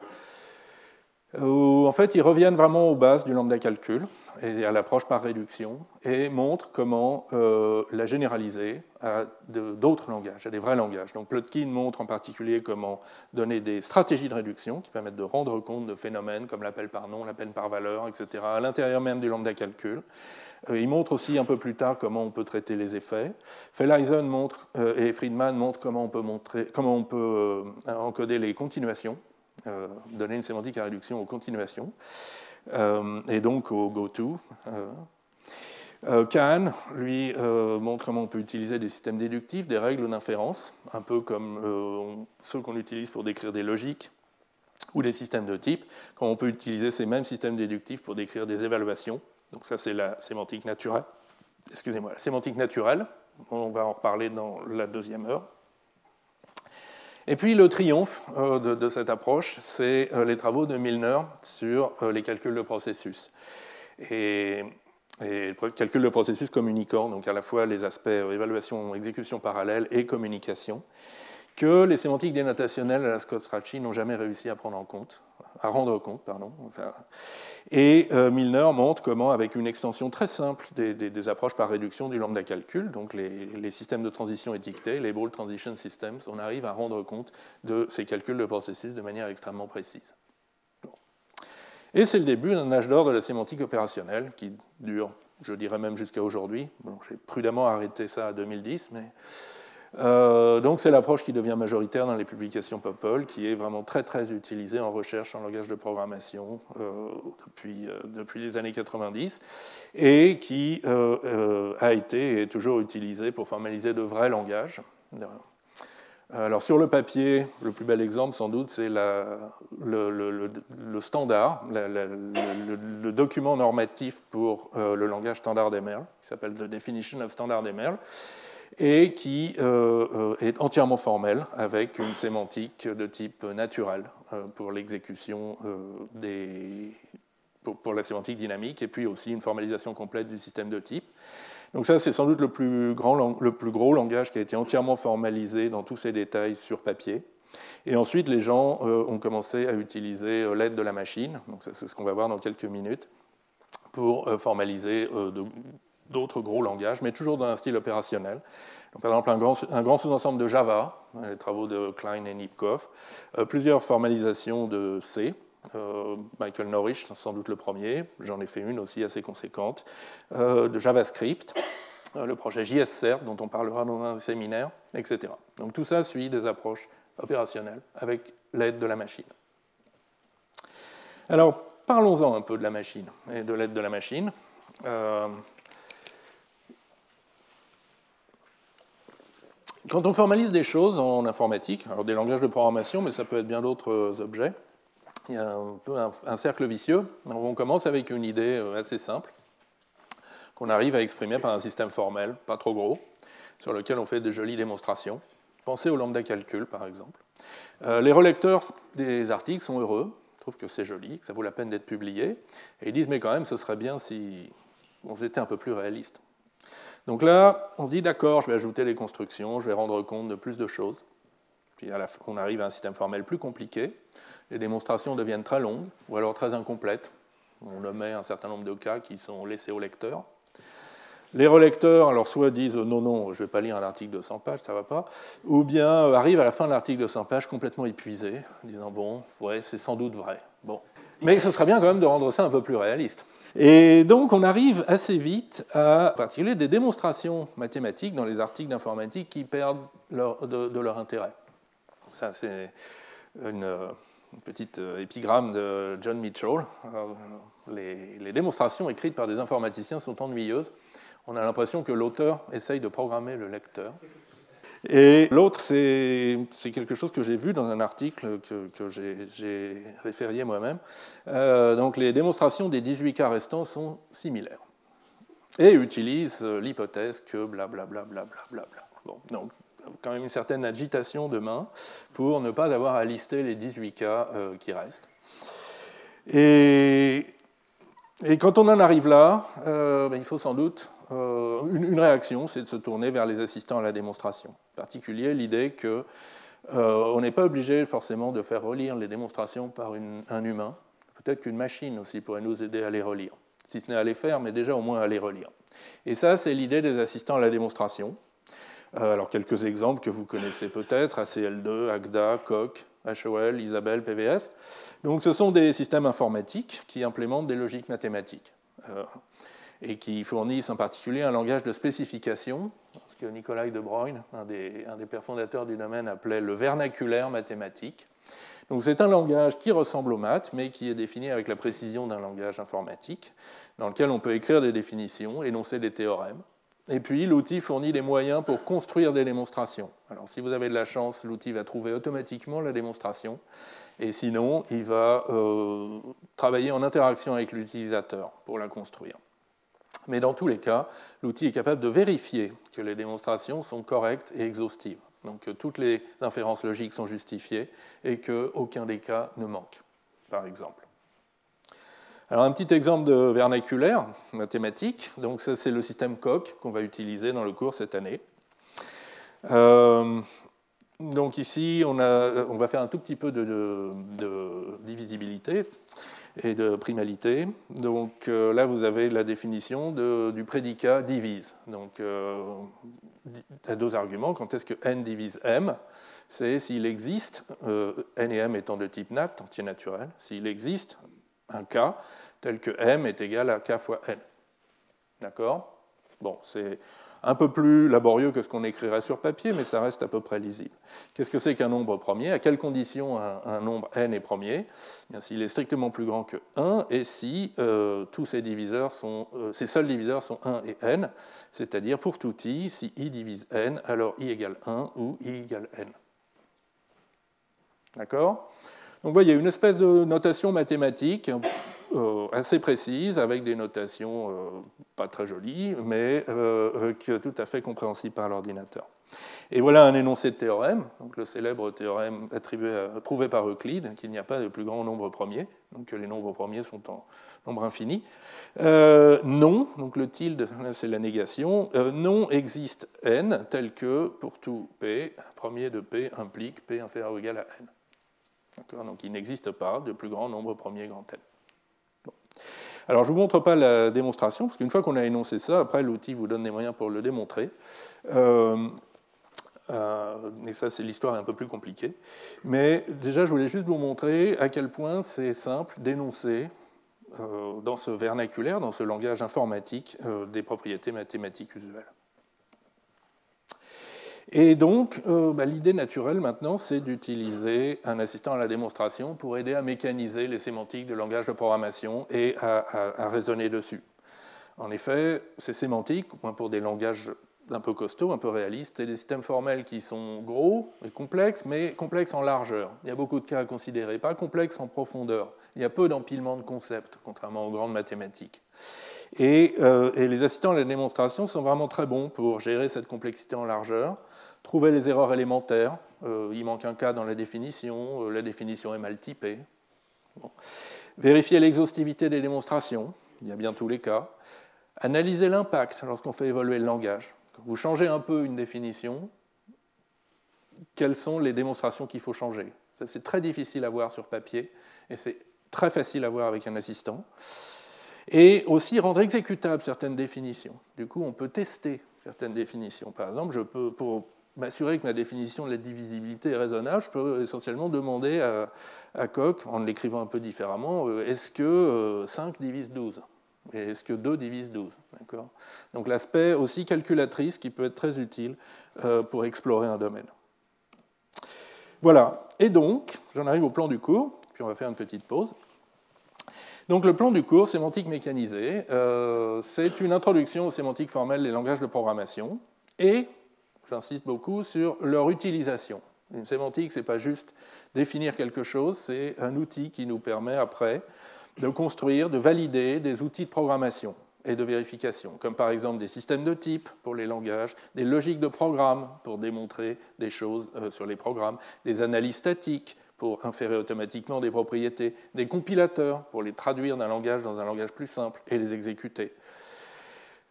où en fait ils reviennent vraiment aux bases du lambda calcul et à l'approche par réduction et montrent comment euh, la généraliser à d'autres langages, à des vrais langages. Donc Plotkin montre en particulier comment donner des stratégies de réduction qui permettent de rendre compte de phénomènes comme l'appel par nom, l'appel par valeur, etc. à l'intérieur même du lambda calcul. Euh, il montre aussi un peu plus tard comment on peut traiter les effets. Feleisen montre, euh, et Friedman montrent comment on peut, peut encoder les continuations euh, donner une sémantique à réduction aux continuations, euh, et donc au goto. Euh, Kahn, lui, montre comment on peut utiliser des systèmes déductifs, des règles d'inférence, un peu comme ceux qu'on utilise pour décrire des logiques ou des systèmes de type, quand on peut utiliser ces mêmes systèmes déductifs pour décrire des évaluations. Donc ça, c'est la sémantique naturelle. Excusez-moi, la sémantique naturelle. On va en reparler dans la deuxième heure. Et puis le triomphe euh, de, cette approche, c'est euh, les travaux de Milner sur euh, les calculs de processus. Et, et calcul de processus communicant, donc à la fois les aspects évaluation, exécution parallèle et communication, que les sémantiques dénotationnelles à la Scott Strachey n'ont jamais réussi à prendre en compte, à rendre compte, pardon. Et euh, Milner montre comment, avec une extension très simple des, approches par réduction du lambda calcul, donc les, systèmes de transition étiquetés, les Ball Transition Systems, on arrive à rendre compte de ces calculs de processus de manière extrêmement précise. Et c'est le début d'un âge d'or de la sémantique opérationnelle qui dure, je dirais même jusqu'à aujourd'hui. J'ai prudemment arrêté ça à 2010, mais euh, donc c'est l'approche qui devient majoritaire dans les publications POPOL, qui est vraiment très très utilisée en recherche en langage de programmation euh, depuis, euh, depuis les années 90, et qui a été et est toujours utilisée pour formaliser de vrais langages. Alors sur le papier, le plus bel exemple sans doute, c'est le, standard, le, document normatif pour le langage standard d'Emerl, qui s'appelle The Definition of Standard Emerl, et qui euh, euh, est entièrement formel, avec une sémantique de type naturel euh, pour l'exécution des. Pour, la sémantique dynamique, et puis aussi une formalisation complète du système de type. Donc ça, c'est sans doute le plus, grand, le plus gros langage qui a été entièrement formalisé dans tous ses détails sur papier. Et ensuite, les gens ont commencé à utiliser l'aide de la machine, donc c'est ce qu'on va voir dans quelques minutes, pour formaliser de d'autres gros langages, mais toujours dans style opérationnel. par exemple, un grand, un grand sous-ensemble de Java, hein, les travaux de Klein et Nipkoff, euh, plusieurs formalisations de C. Euh, Michael Norrish, sans doute le premier, j'en ai fait une aussi assez conséquente, euh, de JavaScript, le projet JSCert, dont on parlera dans un séminaire, etc. Donc tout ça suit des approches opérationnelles avec l'aide de la machine. Alors, parlons-en un peu de la machine et de l'aide de la machine. Quand on formalise des choses en informatique, alors des langages de programmation, mais ça peut être bien d'autres euh, objets, il y a un peu un, cercle vicieux. on commence avec une idée euh, assez simple, qu'on arrive à exprimer par un système formel, pas trop gros, sur lequel on fait de jolies démonstrations. Pensez au lambda calcul, par exemple. Euh, les relecteurs des articles sont heureux, trouvent que c'est joli, que ça vaut la peine d'être publié, et ils disent, mais quand même, ce serait bien si on était un peu plus réaliste. Donc là, on dit d'accord, je vais ajouter les constructions, je vais rendre compte de plus de choses. Puis on arrive à un système formel plus compliqué, les démonstrations deviennent très longues ou alors très incomplètes. On omet un certain nombre de cas qui sont laissés au lecteur. Les relecteurs, alors soit disent non, non, je ne vais pas lire un article de 100 pages, ça ne va pas, ou bien euh, arrivent à la fin de l'article de 100 pages complètement épuisés, disant bon, ouais, c'est sans doute vrai. Bon. Mais ce serait bien quand même de rendre ça un peu plus réaliste. Et donc on arrive assez vite à particulier des démonstrations mathématiques dans les articles d'informatique qui perdent de, leur intérêt. Ça, c'est une, petite euh, épigramme de John Mitchell. Les, les, démonstrations écrites par des informaticiens sont ennuyeuses on a l'impression que l'auteur essaye de programmer le lecteur. Et l'autre, c'est quelque chose que j'ai vu dans un article que, j'ai référé moi-même. Euh, donc les démonstrations des 18 cas restants sont similaires et utilisent l'hypothèse que blablabla. Bla, bla, bla, bon, donc quand même une certaine agitation de main pour ne pas avoir à lister les 18 cas euh, qui restent. Et, et, quand on en arrive là, euh, ben, il faut sans doute euh, une, réaction, c'est de se tourner vers les assistants à la démonstration. En particulier, l'idée qu'on euh, n'est pas obligé forcément de faire relire les démonstrations par un humain. Peut-être qu'une machine aussi pourrait nous aider à les relire. Si ce n'est à les faire, mais déjà au moins à les relire. Et ça, c'est l'idée des assistants à la démonstration. Euh, alors, quelques exemples que vous connaissez peut-être ACL2, ACDA, COC, HOL, Isabelle, PVS. Donc, ce sont des systèmes informatiques qui implémentent des logiques mathématiques et qui fournissent en particulier un langage de spécification, ce que Nicolas de Bruyne, un des, pères fondateurs du domaine, appelait le vernaculaire mathématique. Donc c'est un langage qui ressemble aux maths, mais qui est défini avec la précision d'un langage informatique, dans lequel on peut écrire des définitions, énoncer des théorèmes. Et puis l'outil fournit des moyens pour construire des démonstrations. Alors si vous avez de la chance, l'outil va trouver automatiquement la démonstration, et sinon il va euh, travailler en interaction avec l'utilisateur pour la construire. Mais dans tous les cas, l'outil est capable de vérifier que les démonstrations sont correctes et exhaustives. Donc que toutes les inférences logiques sont justifiées et qu'aucun des cas ne manque, par exemple. Alors un petit exemple de vernaculaire mathématique. Donc ça c'est le système Coq qu'on va utiliser dans le cours cette année. Euh, donc ici on, va faire un tout petit peu de divisibilité et de primalité. Donc euh, là, vous avez la définition du prédicat divise. Donc, euh, à deux arguments. Quand est-ce que n divise m? C'est s'il existe, euh, n et m étant de type nat, entier naturel, s'il existe un cas tel que m est égal à k fois n. D'accord? Bon, c'est un peu plus laborieux que ce qu'on écrirait sur papier, mais ça reste à peu près lisible. Qu'est-ce que c'est qu'un nombre premier? À quelles conditions un, nombre n est premier? Eh S'il est strictement plus grand que 1 et si euh, tous ses, diviseurs sont, euh, ses seuls diviseurs sont 1 et n, c'est-à-dire pour tout i, si i divise n, alors i égale 1 ou i égale n. D'accord? Donc vous voyez, une espèce de notation mathématique euh, assez précise, avec des notations euh, pas très jolies, mais euh, tout à fait compréhensibles par l'ordinateur. Et voilà un énoncé de théorème, donc le célèbre théorème attribué prouvé par Euclide, qu'il n'y a pas de plus grand nombre premier, donc que les nombres premiers sont en nombre infini. non, donc le tilde, c'est la négation, non existe n tel que pour tout p, premier de p implique p inférieur ou égal à n. Donc il n'existe pas de plus grand nombre premier grand n. Alors je ne vous montre pas la démonstration, parce qu'une fois qu'on a énoncé ça, après l'outil vous donne des moyens pour le démontrer. Euh, euh, et ça, c'est l'histoire un peu plus compliquée. Mais déjà, je voulais juste vous montrer à quel point c'est simple d'énoncer euh, dans ce vernaculaire, dans ce langage informatique, des propriétés mathématiques usuelles. Et donc, euh, bah, l'idée naturelle maintenant, c'est d'utiliser un assistant à la démonstration pour aider à mécaniser les sémantiques de langage de programmation et à, raisonner dessus. En effet, ces sémantiques, pour des langages un peu costauds, un peu réalistes, c'est des systèmes formels qui sont gros et complexes, mais complexes en largeur. Il y a beaucoup de cas à considérer, pas complexes en profondeur. Il y a peu d'empilement de concepts, contrairement aux grandes mathématiques. Et, euh, et, les assistants à la démonstration sont vraiment très bons pour gérer cette complexité en largeur Trouver les erreurs élémentaires. Euh, il manque un cas dans la définition, euh, la définition est mal typée. Vérifier l'exhaustivité des démonstrations, il y a bien tous les cas. Analyser l'impact lorsqu'on fait évoluer le langage. Quand vous changez un peu une définition, quelles sont les démonstrations qu'il faut changer? C'est très difficile à voir sur papier et c'est très facile à voir avec un assistant. Et aussi rendre exécutables certaines définitions. Du coup, on peut tester certaines définitions. Par exemple, je peux, pour m'assurer que ma définition de la divisibilité est raisonnable, je peux essentiellement demander à, Coq, en l'écrivant un peu différemment, euh, est-ce que 5 euh, divise 12 et est-ce que 2 divise 12 Donc l'aspect aussi calculatrice qui peut être très utile euh, pour explorer un domaine. Voilà, et donc, j'en arrive au plan du cours, puis on va faire une petite pause. Donc le plan du cours, sémantique mécanisée, euh, c'est une introduction aux sémantiques formelles des langages de programmation, et j'insiste beaucoup sur leur utilisation. Une sémantique, ce n'est pas juste définir quelque chose, c'est un outil qui nous permet après de construire, de valider des outils de programmation et de vérification, comme par exemple des systèmes de type pour les langages, des logiques de programme pour démontrer des choses euh, sur les programmes, des analyses statiques pour inférer automatiquement des propriétés, des compilateurs pour les traduire d'un langage dans un langage plus simple et les exécuter.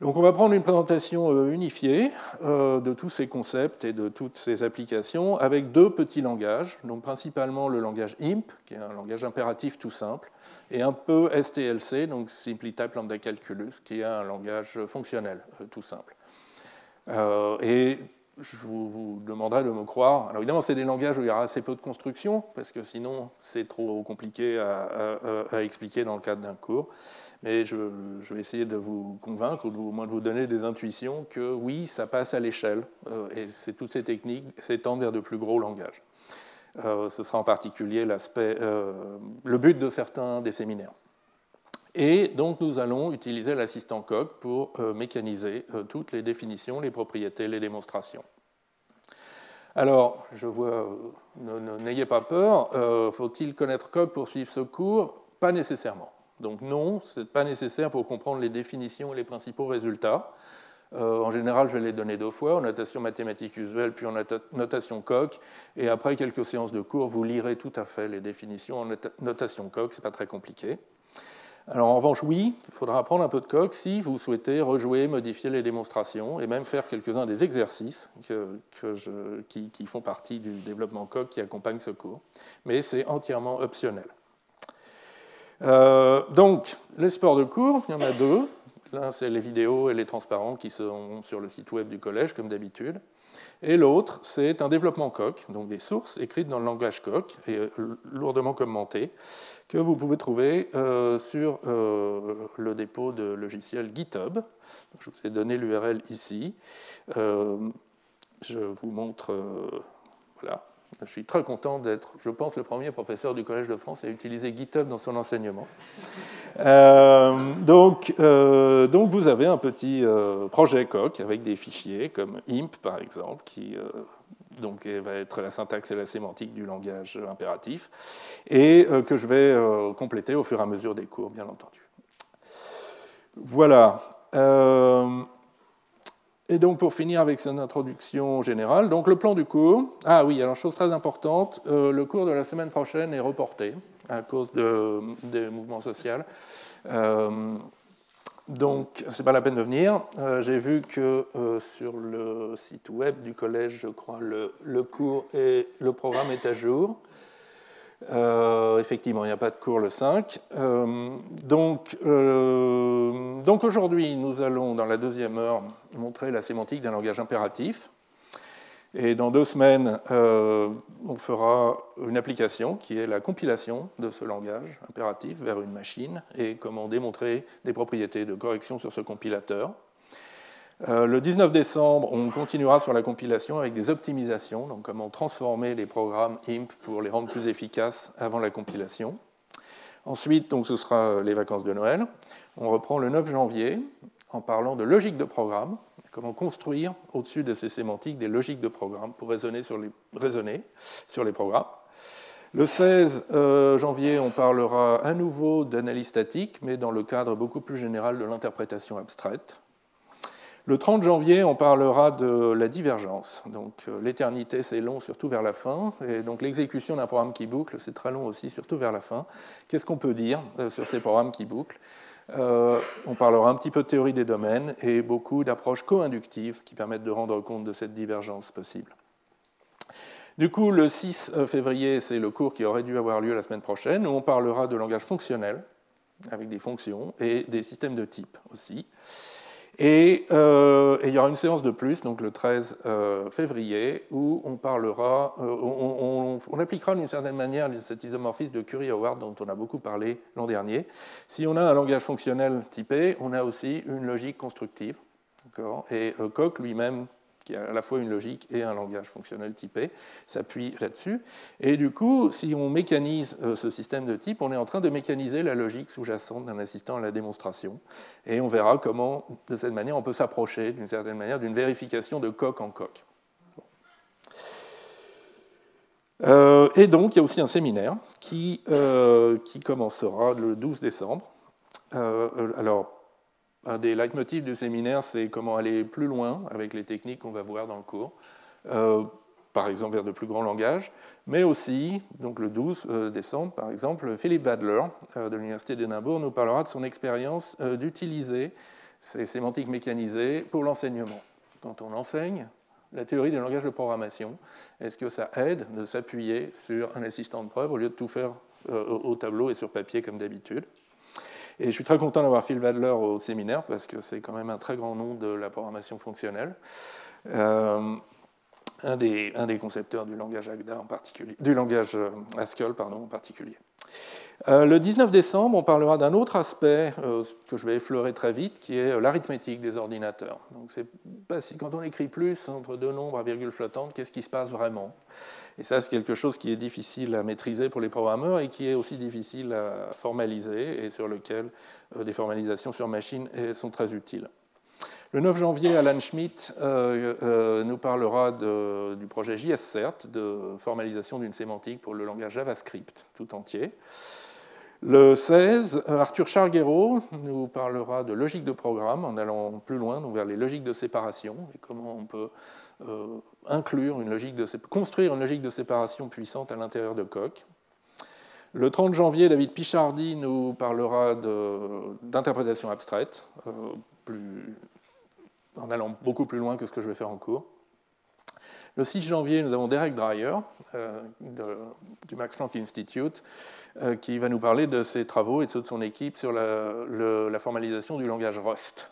Donc on va prendre une présentation euh, unifiée euh, de tous ces concepts et de toutes ces applications avec deux petits langages, donc principalement le langage IMP, qui est un langage impératif tout simple, et un peu STLC, donc Simply Lambda Calculus, qui est un langage fonctionnel euh, tout simple. et je vous, demanderai de me croire. Alors évidemment, c'est des langages où il y aura assez peu de construction, parce que sinon c'est trop compliqué à expliquer dans le cadre d'un cours. Mais je, vais essayer de vous convaincre, ou au moins de vous donner des intuitions que oui, ça passe à l'échelle, euh, et toutes ces techniques s'étendent vers de plus gros langages. Euh, ce sera en particulier euh, le but de certains des séminaires. Et donc nous allons utiliser l'assistant Coq pour mécaniser toutes les définitions, les propriétés, les démonstrations. Alors, je vois, n'ayez pas peur, faut-il connaître Coq pour suivre ce cours? Pas nécessairement. Donc non, ce n'est pas nécessaire pour comprendre les définitions et les principaux résultats. Euh, en général, je vais les donner deux fois, en notation mathématique usuelle, puis en notation Coq. Et après quelques séances de cours, vous lirez tout à fait les définitions en notation Coq, ce n'est pas très compliqué. Alors en revanche, oui, il faudra apprendre un peu de Coq si vous souhaitez rejouer, modifier les démonstrations et même faire quelques-uns des exercices qui, qui, font partie du développement Coq qui accompagne ce cours. Mais c'est entièrement optionnel. Euh, donc, les sports de cours, il y en a deux. L'un, c'est les vidéos et les transparents qui sont sur le site web du collège, comme d'habitude. Et l'autre, c'est un développement Coq, donc des sources écrites dans le langage Coq et euh, lourdement commentées, que vous pouvez trouver euh, sur le dépôt de logiciel GitHub. je vous ai donné l'URL ici. je vous montre. voilà. Je suis très content d'être, je pense, le premier professeur du Collège de France à utiliser GitHub dans son enseignement. Euh, donc, euh, donc, vous avez un petit euh, projet Coq avec des fichiers comme imp, par exemple, qui donc, va être la syntaxe et la sémantique du langage impératif, et que je vais compléter au fur et à mesure des cours, bien entendu. Voilà. Et donc pour finir avec cette introduction générale, donc le plan du cours. Ah oui, alors chose très importante, euh, le cours de la semaine prochaine est reporté à cause des mouvements sociaux. Euh, donc c'est pas la peine de venir. Euh, j'ai vu que sur le site web du collège, je crois, le, le cours et le programme est à jour. Euh, effectivement, il n'y a pas de cours le 5. Euh, donc, euh, donc aujourd'hui, nous allons, dans la deuxième heure, montrer la sémantique d'un langage impératif. Et dans deux semaines, on fera une application qui est la compilation de ce langage impératif vers une machine et comment démontrer des propriétés de correction sur ce compilateur. Euh, le 19 décembre, on continuera sur la compilation avec des optimisations, donc comment transformer les programmes IMP pour les rendre plus efficaces avant la compilation. Ensuite, donc, ce sera les vacances de Noël. On reprend le 9 janvier en parlant de logique de programme, comment construire au-dessus de ces sémantiques des logiques de programme pour raisonner sur les, raisonner sur les programmes. Le 16 euh, janvier, on parlera à nouveau d'analyse statique, mais dans le cadre beaucoup plus général de l'interprétation abstraite. Le 30 janvier, on parlera de la divergence. Donc euh, l'éternité, c'est long, surtout vers la fin. Et donc l'exécution d'un programme qui boucle, c'est très long aussi, surtout vers la fin. Qu'est-ce qu'on peut dire euh, sur ces programmes qui bouclent? Euh, On parlera un petit peu de théorie des domaines et beaucoup d'approches co-inductives qui permettent de rendre compte de cette divergence possible. Du coup, le 6 février, c'est le cours qui aurait dû avoir lieu la semaine prochaine, où on parlera de langage fonctionnel, avec des fonctions, et des systèmes de type aussi. Euh, et, il y aura une séance de plus, donc le 13 euh, février, où on parlera, euh, on, appliquera d'une certaine manière cet isomorphisme de Curie-Howard dont on a beaucoup parlé l'an dernier. Si on a un langage fonctionnel typé, on a aussi une logique constructive. Et Koch lui-même qui a à la fois une logique et un langage fonctionnel typé, s'appuie là-dessus. Et du coup, si on mécanise euh, ce système de type, on est en train de mécaniser la logique sous-jacente d'un assistant à la démonstration. Et on verra comment, de cette manière, on peut s'approcher, d'une certaine manière, d'une vérification de coq en coq. Euh, et donc, il y a aussi un séminaire qui, euh, qui commencera le 12 décembre. alors, un des leitmotifs du séminaire, c'est comment aller plus loin avec les techniques qu'on va voir dans le cours, euh, par exemple vers de plus grands langages, mais aussi, donc le 12 euh, décembre par exemple, Philippe Wadler euh, de l'Université d'Édimbourg nous parlera de son expérience d'utiliser ces sémantiques mécanisées pour l'enseignement. Quand on enseigne la théorie du langage de programmation, est-ce que ça aide de s'appuyer sur un assistant de preuve au lieu de tout faire au tableau et sur papier comme d'habitude? Et je suis très content d'avoir Phil Wadler au séminaire parce que c'est quand même un très grand nom de la programmation fonctionnelle. Euh, un, des, concepteurs du langage Agda en particulier, du langage euh, Haskell pardon, en particulier. Euh, le 19 décembre, on parlera d'un autre aspect que je vais effleurer très vite, qui est l'arithmétique des ordinateurs. Donc, pas si quand on écrit plus entre deux nombres à virgule flottante, qu'est-ce qui se passe vraiment? Et ça, c'est quelque chose qui est difficile à maîtriser pour les programmeurs et qui est aussi difficile à formaliser et sur lequel euh, des formalisations sur machine sont très utiles. Le 9 janvier, Alan Schmidt euh, euh, nous parlera du projet JSCert, de formalisation d'une sémantique pour le langage JavaScript tout entier. Le 16, Arthur Charguero nous parlera de logique de programme en allant plus loin, vers les logiques de séparation et comment on peut euh, inclure une logique de, construire une logique de séparation puissante à l'intérieur de Coq. Le 30 janvier, David Pichardi nous parlera d'interprétation abstraite, euh, en allant beaucoup plus loin que ce que je vais faire en cours. Le 6 janvier, nous avons Derek Dreyer euh, du Max Planck Institute qui va nous parler de ses travaux et de ceux de son équipe sur la formalisation du langage Rust.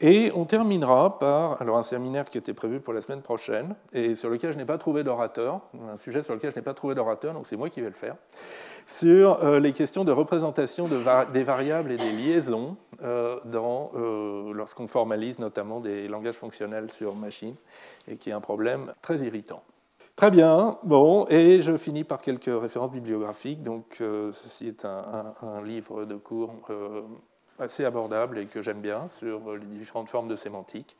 Et on terminera par alors un séminaire qui était prévu pour la semaine prochaine et sur lequel je n'ai pas trouvé d'orateur, un sujet sur lequel je n'ai pas trouvé d'orateur, donc c'est moi qui vais le faire, sur euh, les questions de représentation de des variables et des liaisons euh, euh, lorsqu'on formalise notamment des langages fonctionnels sur machine, et qui est un problème très irritant. Très bien, bon, et je finis par quelques références bibliographiques. Donc, ceci est un livre de cours assez abordable et que j'aime bien sur les différentes formes de sémantique,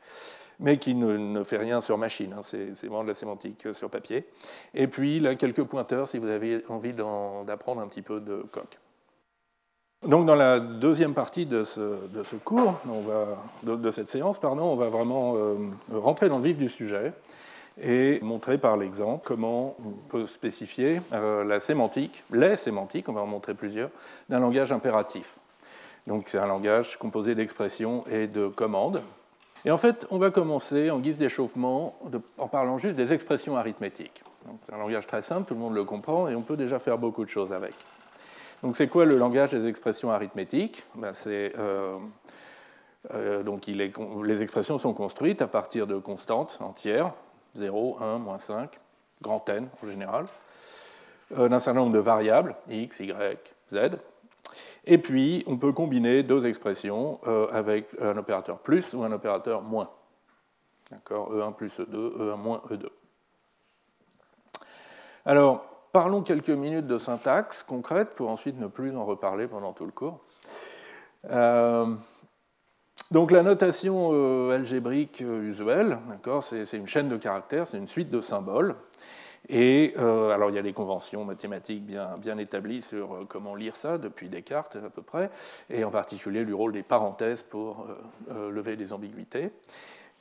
mais qui ne, fait rien sur machine, hein, c'est vraiment de la sémantique sur papier. Et puis là, quelques pointeurs si vous avez envie d'apprendre un petit peu de coq. Donc dans la deuxième partie de ce, cours, de, cette séance, pardon, on va vraiment euh, rentrer dans le vif du sujet et montrer par l'exemple comment on peut spécifier euh, la sémantique, les sémantiques, on va en montrer plusieurs, d'un langage impératif. Donc c'est un langage composé d'expressions et de commandes. Et en fait, on va commencer en guise d'échauffement en parlant juste des expressions arithmétiques. C'est un langage très simple, tout le monde le comprend et on peut déjà faire beaucoup de choses avec. Donc c'est quoi le langage des expressions arithmétiques? Ben, euh, euh, donc les expressions sont construites à partir de constantes entières, 0, 1, moins 5, grand N en général, euh, d'un certain nombre de variables, x, y, z, et puis, on peut combiner deux expressions euh, avec un opérateur plus ou un opérateur moins. D'accord E1 plus E2, E1 moins E2. Alors, parlons quelques minutes de syntaxe concrète pour ensuite ne plus en reparler pendant tout le cours. Euh, donc la notation euh, algébrique usuelle, c'est une chaîne de caractères, c'est une suite de symboles et euh, alors, il y a des conventions mathématiques bien, établies sur euh, comment lire ça, depuis Descartes à peu près, et en particulier le rôle des parenthèses pour euh, lever des ambiguïtés.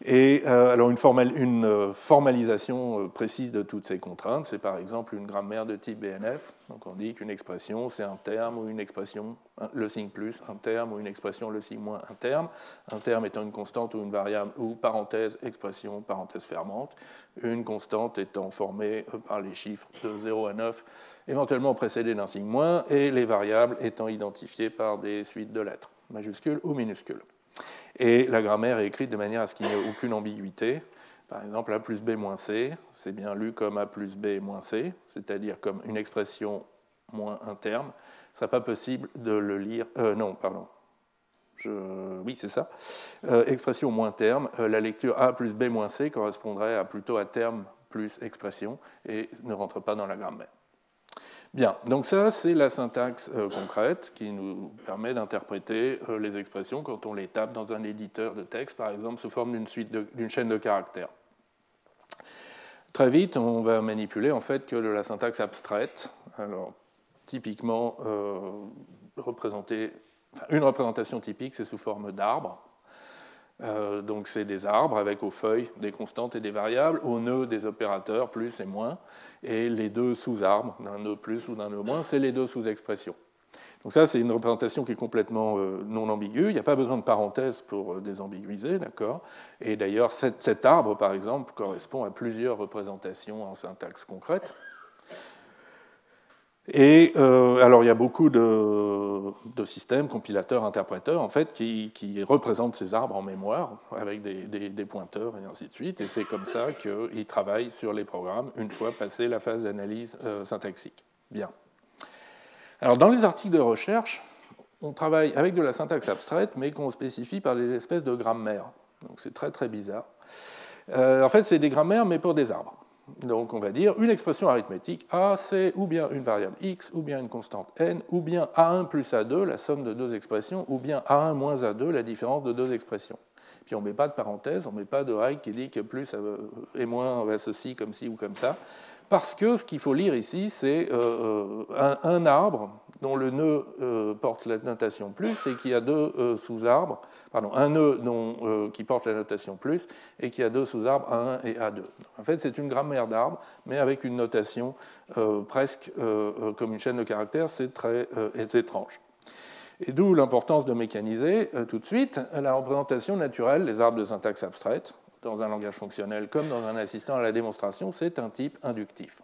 Et euh, alors une, euh, formalisation euh, précise de toutes ces contraintes, c'est par exemple une grammaire de type BNF. Donc on dit qu'une expression, c'est un terme ou une expression, le signe plus, un terme ou une expression, le signe moins, un terme. Un terme étant une constante ou une variable ou parenthèse, expression, parenthèse fermante. Une constante étant formée par les chiffres de 0 à 9, éventuellement précédés d'un signe moins, et les variables étant identifiées par des suites de lettres, majuscules ou minuscules. Et la grammaire est écrite de manière à ce qu'il n'y ait aucune ambiguïté. Par exemple, A plus B moins C, c'est bien lu comme A plus B moins C, c'est-à-dire comme une expression moins un terme. Ce ne serait pas possible de le lire. Euh, non, pardon. Oui, c'est ça. Euh, expression moins terme. Euh, la lecture A plus B moins C correspondrait à plutôt à terme plus expression et ne rentre pas dans la grammaire. Bien, donc ça c'est la syntaxe euh, concrète qui nous permet d'interpréter euh, les expressions quand on les tape dans un éditeur de texte, par exemple sous forme d'une chaîne de caractères. Très vite, on va manipuler en fait que la syntaxe abstraite. Alors, typiquement, euh, une représentation typique, c'est sous forme d'arbre. Euh, donc c'est des arbres avec aux feuilles des constantes et des variables, aux nœuds des opérateurs plus et moins, et les deux sous-arbres, d'un nœud plus ou d'un nœud moins, c'est les deux sous-expressions. Donc ça, c'est une représentation qui est complètement euh, non ambiguë. Il n'y a pas besoin de parenthèses pour euh, désambiguiser, d'accord? Et d'ailleurs, cet arbre, par exemple, correspond à plusieurs représentations en syntaxe concrète. Et euh, alors il y a beaucoup de, systèmes, compilateurs, interpréteurs, en fait, qui, représentent ces arbres en mémoire avec des, pointeurs et ainsi de suite. Et c'est comme ça qu'ils travaillent sur les programmes une fois passé la phase d'analyse euh, syntaxique. Bien. Alors dans les articles de recherche, on travaille avec de la syntaxe abstraite, mais qu'on spécifie par des espèces de grammaires. Donc c'est très très bizarre. Euh, en fait, c'est des grammaires, mais pour des arbres. Donc on va dire une expression arithmétique A, c'est ou bien une variable x, ou bien une constante n, ou bien A1 plus A2, la somme de deux expressions, ou bien A1 moins A2, la différence de deux expressions. Puis on ne met pas de parenthèse, on ne met pas de règle qui dit que plus et moins va ceci, comme ci ou comme ça parce que ce qu'il faut lire ici, c'est euh, euh, un, arbre dont le nœud euh, porte la notation plus et qui a deux sous-arbres, pardon, un nœud qui porte la notation plus et qui a deux sous-arbres A1 et A2. En fait, c'est une grammaire d'arbre, mais avec une notation presque comme une chaîne de caractères, c'est très étrange. Et d'où l'importance de mécaniser tout de suite la représentation naturelle des arbres de syntaxe abstraite, dans un langage fonctionnel comme dans un assistant à la démonstration, c'est un type inductif.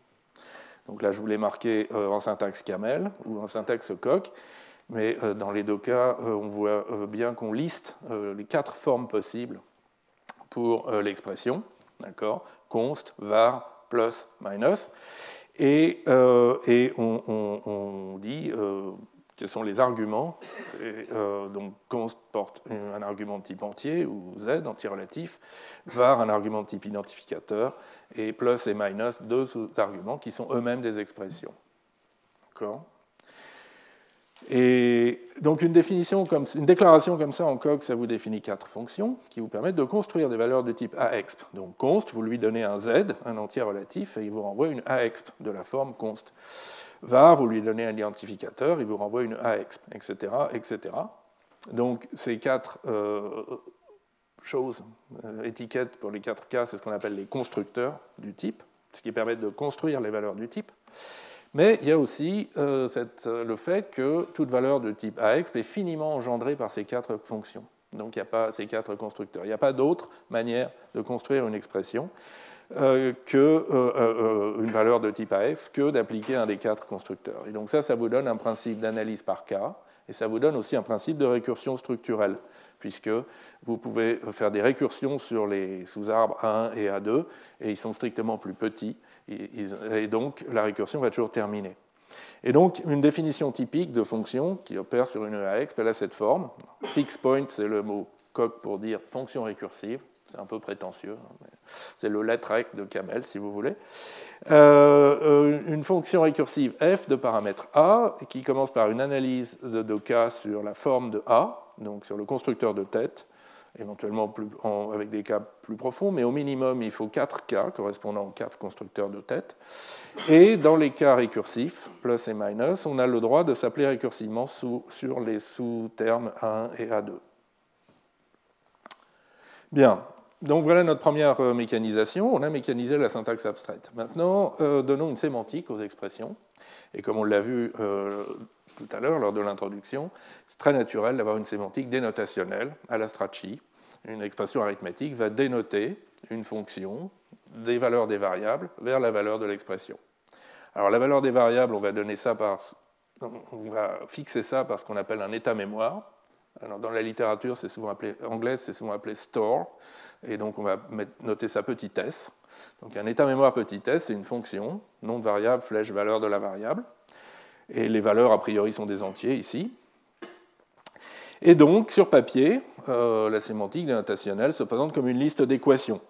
Donc là, je vous l'ai marqué euh, en syntaxe camel ou en syntaxe coq, mais euh, dans les deux cas, euh, on voit bien qu'on liste les quatre formes possibles pour l'expression, d'accord? Const, var, plus, minus. Et, et on, dit ce sont les arguments. Euh, donc const porte un argument de type entier, ou z, anti-relatif, var un argument de type identificateur, et plus et minus, deux arguments qui sont eux-mêmes des expressions. D'accord? Et donc une, déclaration comme ça en coq, ça vous définit quatre fonctions qui vous permettent de construire des valeurs de type AEXP. Donc const, vous lui donnez un z, un entier relatif, et il vous renvoie une AEXP de la forme const var, vous lui donnez un identificateur, il vous renvoie une AEXP, etc. etc. Donc ces quatre euh, choses, euh, étiquettes pour les quatre cas, c'est ce qu'on appelle les constructeurs du type, ce qui permet de construire les valeurs du type. Mais il y a aussi euh, le fait que toute valeur de type AEXP est finiment engendrée par ces quatre fonctions. Donc il n'y a pas ces quatre constructeurs. Il n'y a pas d'autre manière de construire une expression. Euh, qu'une euh, euh, valeur de type AF que d'appliquer un des quatre constructeurs. Et donc ça, ça vous donne un principe d'analyse par cas, et ça vous donne aussi un principe de récursion structurelle, puisque vous pouvez faire des récursions sur les sous-arbres A1 et A2, et ils sont strictement plus petits, et donc la récursion va toujours terminer. Et donc, une définition typique de fonction qui opère sur une AX, elle a cette forme. Fix point, c'est le mot coq pour dire fonction récursive c'est un peu prétentieux, hein, c'est le letrec de Camel, si vous voulez. Euh, euh, une fonction récursive f de paramètre a, qui commence par une analyse de, de, cas sur la forme de a, donc sur le constructeur de tête, éventuellement avec des cas plus profonds, mais au minimum, il faut 4 cas correspondant aux 4 constructeurs de tête. Et dans les cas récursifs, plus et minus, on a le droit de s'appeler récursivement sur les sous-termes A1 et A2. Bien, Donc voilà notre première euh, mécanisation. On a mécanisé la syntaxe abstraite. Maintenant, euh, donnons une sémantique aux expressions. Et comme on l'a vu euh, tout à l'heure lors de l'introduction, c'est très naturel d'avoir une sémantique dénotationnelle à la Strachey. Une expression arithmétique va dénoter une fonction des valeurs des variables vers la valeur de l'expression. Alors la valeur des variables, on va donner ça par, on va fixer ça par ce qu'on appelle un état mémoire. Alors dans la littérature, c'est souvent appelé anglaise, c'est souvent appelé store, et donc on va noter petit s. Donc un état mémoire petit s, c'est une fonction, nom de variable, flèche, valeur de la variable, et les valeurs a priori sont des entiers ici. Et donc sur papier, euh, la sémantique dénotationnelle se présente comme une liste d'équations.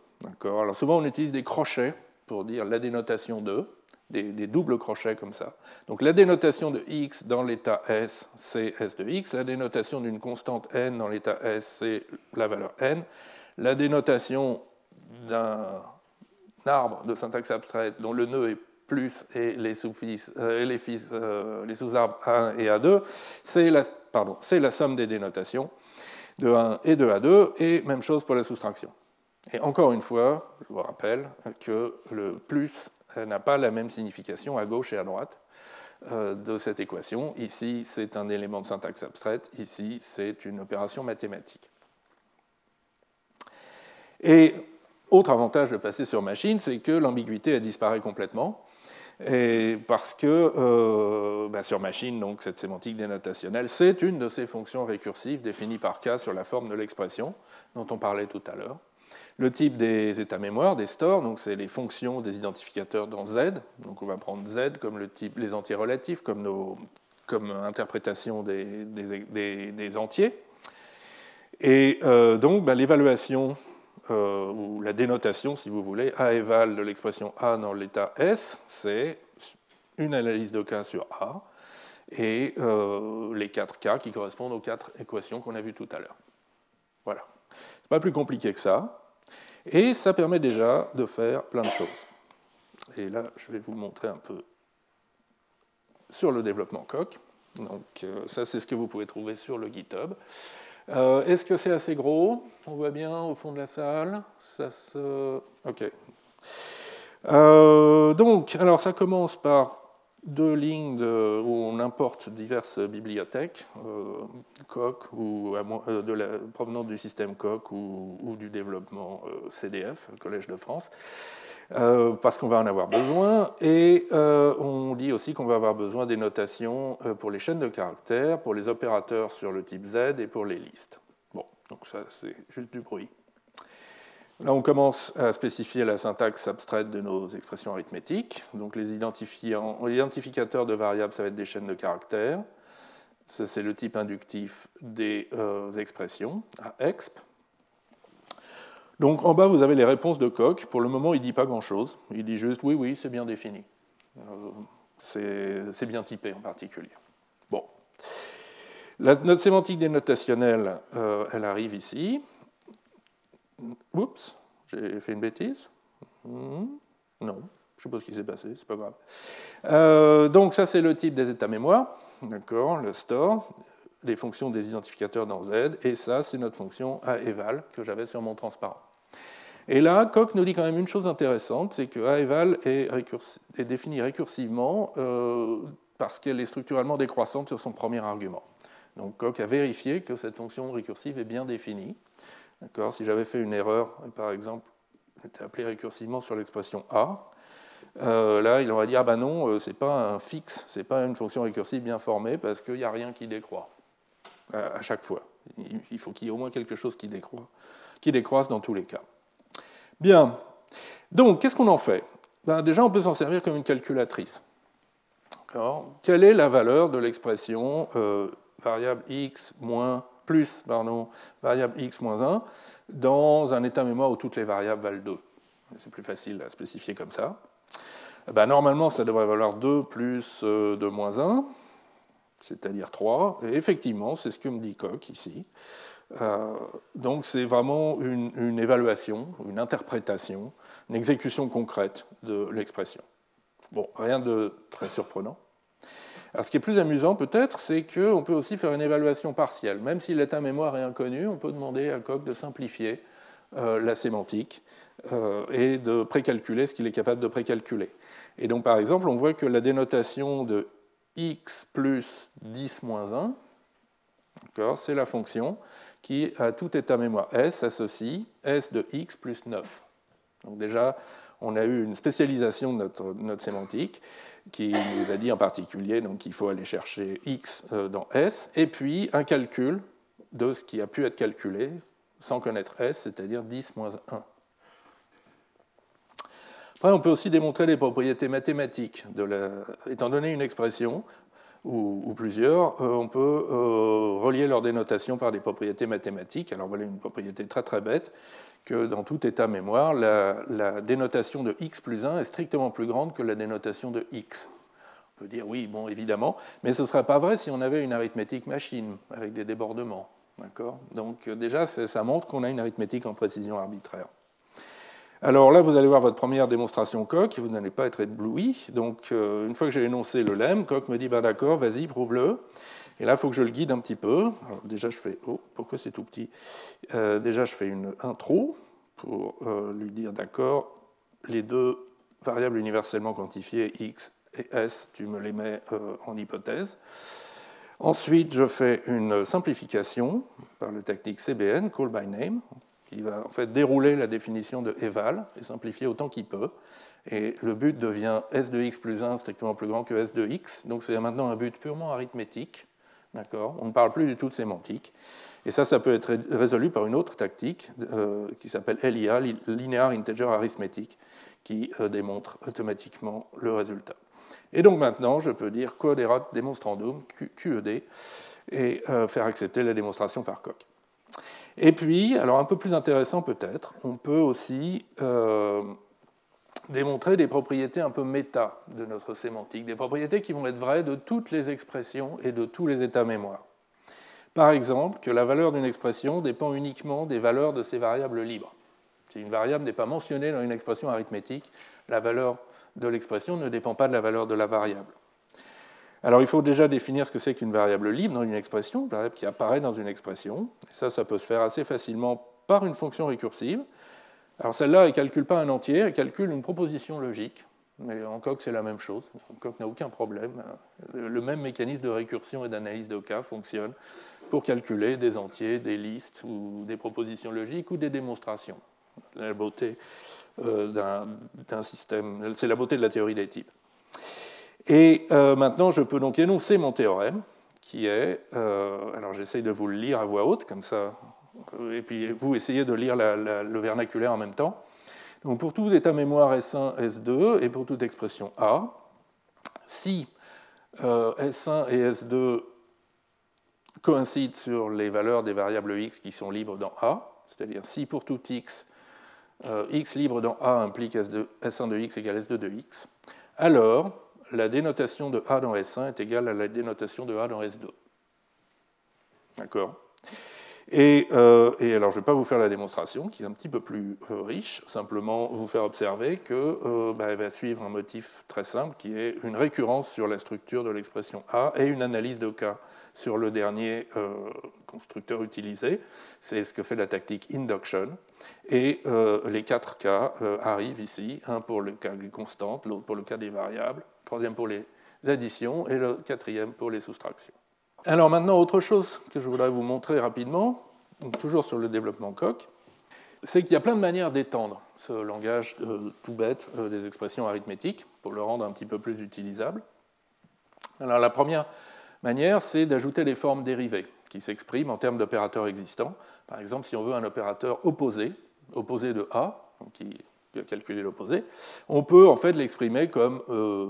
Alors souvent on utilise des crochets pour dire la dénotation de des, doubles crochets comme ça. Donc la dénotation de x dans l'état S, c'est S de x. La dénotation d'une constante n dans l'état S, c'est la valeur n. La dénotation d'un arbre de syntaxe abstraite dont le nœud est plus et les sous-fils, euh, les, euh, les sous-arbres A1 et A2, c'est la, pardon, la somme des dénotations de 1 et de A2, et même chose pour la soustraction. Et encore une fois, je vous rappelle que le plus n'a pas la même signification à gauche et à droite euh, de cette équation. Ici, c'est un élément de syntaxe abstraite, ici, c'est une opération mathématique. Et autre avantage de passer sur machine, c'est que l'ambiguïté disparaît complètement. Parce que euh, bah, sur machine, donc, cette sémantique dénotationnelle, c'est une de ces fonctions récursives définies par K sur la forme de l'expression dont on parlait tout à l'heure. Le type des états mémoire, des stores, donc c'est les fonctions des identificateurs dans Z. Donc on va prendre Z comme le type, les entiers relatifs, comme, nos, comme interprétation des, des, entiers. Et euh, donc ben, l'évaluation euh, ou la dénotation, si vous voulez, A éval de l'expression A dans l'état S, c'est une analyse de K sur A et euh, les quatre cas qui correspondent aux quatre équations qu'on a vues tout à l'heure. Voilà. C'est pas plus compliqué que ça. Et ça permet déjà de faire plein de choses. Et là, je vais vous montrer un peu sur le développement coq. Donc, euh, ça, c'est ce que vous pouvez trouver sur le GitHub. Euh, est-ce que c'est assez gros? On voit bien au fond de la salle ça se... Ok. Euh, donc, alors ça commence par deux lignes où on importe diverses bibliothèques, euh, Coq ou provenant du système Coq ou, du développement CDF, Collège de France, parce qu'on va en avoir besoin. Et on dit aussi qu'on va avoir besoin des notations pour les chaînes de caractères, pour les opérateurs sur le type Z et pour les listes. Bon, donc ça c'est juste du bruit. Là, on commence à spécifier la syntaxe abstraite de nos expressions arithmétiques. Donc, les identificateurs de variables, ça va être des chaînes de caractères. Ça, c'est le type inductif des euh, expressions, à exp. Donc, en bas, vous avez les réponses de Coq. Pour le moment, il ne dit pas grand-chose. Il dit juste oui, oui, c'est bien défini. Euh, c'est bien typé en particulier. Bon. notre sémantique dénotationnelle, euh, elle arrive ici. Oups, j'ai fait une bêtise hmm, Non, je sais pas ce qui s'est passé, c'est pas grave. Euh, donc ça c'est le type des états mémoire, d'accord, le store, les fonctions des identificateurs dans Z, et ça c'est notre fonction aeval que j'avais sur mon transparent. Et là, Coq nous dit quand même une chose intéressante, c'est que aeval est, est définie récursivement euh, parce qu'elle est structurellement décroissante sur son premier argument. Donc Coq a vérifié que cette fonction récursive est bien définie. Si j'avais fait une erreur, par exemple, j'étais appelé récursivement sur l'expression A, euh, là, il aurait dit ah ben non, euh, c'est pas un fixe, c'est pas une fonction récursive bien formée parce qu'il n'y a rien qui décroît à, chaque fois. Il, faut qu'il y ait au moins quelque chose qui décroît, qui décroisse dans tous les cas. Bien. Donc, qu'est-ce qu'on en fait? Ben, Déjà, on peut s'en servir comme une calculatrice. quelle est la valeur de l'expression euh, variable x moins plus pardon, variable x moins 1 dans un état mémoire où toutes les variables valent 2. C'est plus facile à spécifier comme ça. Ben, normalement, ça devrait valoir 2 plus 2 euh, moins 1, c'est-à-dire 3. Et effectivement, c'est ce que me dit Coq ici. Euh, donc c'est vraiment une, évaluation, une interprétation, une exécution concrète de l'expression. Bon, rien de très surprenant. Alors, ce qui est plus amusant peut-être, c'est qu'on peut aussi faire une évaluation partielle. Même si l'état mémoire est inconnu, on peut demander à Coq de simplifier la sémantique et de précalculer ce qu'il est capable de précalculer. Et donc, par exemple, on voit que la dénotation de x plus 10 moins 1, c'est la fonction qui, à tout état mémoire S, associe S de x plus 9. Donc déjà, on a eu une spécialisation de notre, sémantique qui nous a dit en particulier qu'il faut aller chercher x euh, dans S, et puis un calcul de ce qui a pu être calculé sans connaître S, c'est-à-dire 10 moins 1 on peut aussi démontrer les propriétés mathématiques. De la... Étant donné une expression, ou, plusieurs, euh, on peut euh, relier leur dénotation par des propriétés mathématiques. Alors voilà une propriété très très bête, que dans tout état mémoire, la, dénotation de x plus 1 est strictement plus grande que la dénotation de x. On peut dire oui, bon, évidemment, mais ce ne serait pas vrai si on avait une arithmétique machine avec des débordements. Donc déjà, ça montre qu'on a une arithmétique en précision arbitraire. Alors là, vous allez voir votre première démonstration Coq, vous n'allez pas être ébloui. Donc, euh, une fois que j'ai énoncé le lemme, Coq me dit ben d'accord, vas-y, prouve-le. Et là, il faut que je le guide un petit peu. Déjà, je fais oh, pourquoi c'est tout petit? Euh, Déjà, je fais une intro pour euh, lui dire d'accord, les deux variables universellement quantifiées, x et s, tu me les mets en hypothèse. Ensuite, je fais une simplification par la technique CBN, call by name qui va en fait dérouler la définition de eval et simplifier autant qu'il peut. Et le but devient s de x plus 1 strictement plus grand que s de x. Donc c'est maintenant un but purement arithmétique. On ne parle plus du tout de sémantique. Et ça, ça peut être résolu par une autre tactique euh, qui s'appelle LIA, Linear Integer Arithmetic, qui euh, démontre automatiquement le résultat. Et donc maintenant, je peux dire coderat demonstrandum, QED, et euh, faire accepter la démonstration par Coq. Et puis, alors un peu plus intéressant peut-être, on peut aussi euh, démontrer des propriétés un peu méta de notre sémantique, des propriétés qui vont être vraies de toutes les expressions et de tous les états mémoire. Par exemple, que la valeur d'une expression dépend uniquement des valeurs de ses variables libres. Si une variable n'est pas mentionnée dans une expression arithmétique, la valeur de l'expression ne dépend pas de la valeur de la variable. Alors il faut déjà définir ce que c'est qu'une variable libre dans une expression, une variable qui apparaît dans une expression. ça, ça peut se faire assez facilement par une fonction récursive. Alors celle-là, elle ne calcule pas un entier, elle calcule une proposition logique. Mais en Coq, c'est la même chose. En Coq n'a aucun problème. Le même mécanisme de récursion et d'analyse de cas fonctionne pour calculer des entiers, des listes ou des propositions logiques ou des démonstrations. La beauté euh, d'un système, c'est la beauté de la théorie des types. Et euh, maintenant, je peux donc énoncer mon théorème, qui est, euh, alors j'essaye de vous le lire à voix haute, comme ça, et puis vous essayez de lire le vernaculaire en même temps. Donc pour tout état mémoire S1, S2, et pour toute expression A, si euh, S1 et S2 coïncident sur les valeurs des variables x qui sont libres dans A, c'est-à-dire si pour tout x, x libre dans A implique S2, S1 de x égale S2 de x, alors la dénotation de A dans S1 est égale à la dénotation de A dans S2. D'accord? Euh, et, alors, je ne vais pas vous faire la démonstration, qui est un petit peu plus euh, riche, simplement vous faire observer qu'elle euh, bah, va suivre un motif très simple, qui est une récurrence sur la structure de l'expression A et une analyse de cas sur le dernier constructeur utilisé. C'est ce que fait la tactique induction. Et les quatre cas arrivent ici, un pour le cas des constantes, l'autre pour le cas des variables, troisième pour les additions et le quatrième pour les soustractions. Alors maintenant, autre chose que je voudrais vous montrer rapidement, toujours sur le développement Coq, c'est qu'il y a plein de manières d'étendre ce langage euh, tout bête euh, des expressions arithmétiques pour le rendre un petit peu plus utilisable. Alors la première manière, c'est d'ajouter des formes dérivées qui s'expriment en termes d'opérateurs existants. Par exemple, si on veut un opérateur opposé, opposé de A, qui calculer l'opposé, on peut en fait l'exprimer comme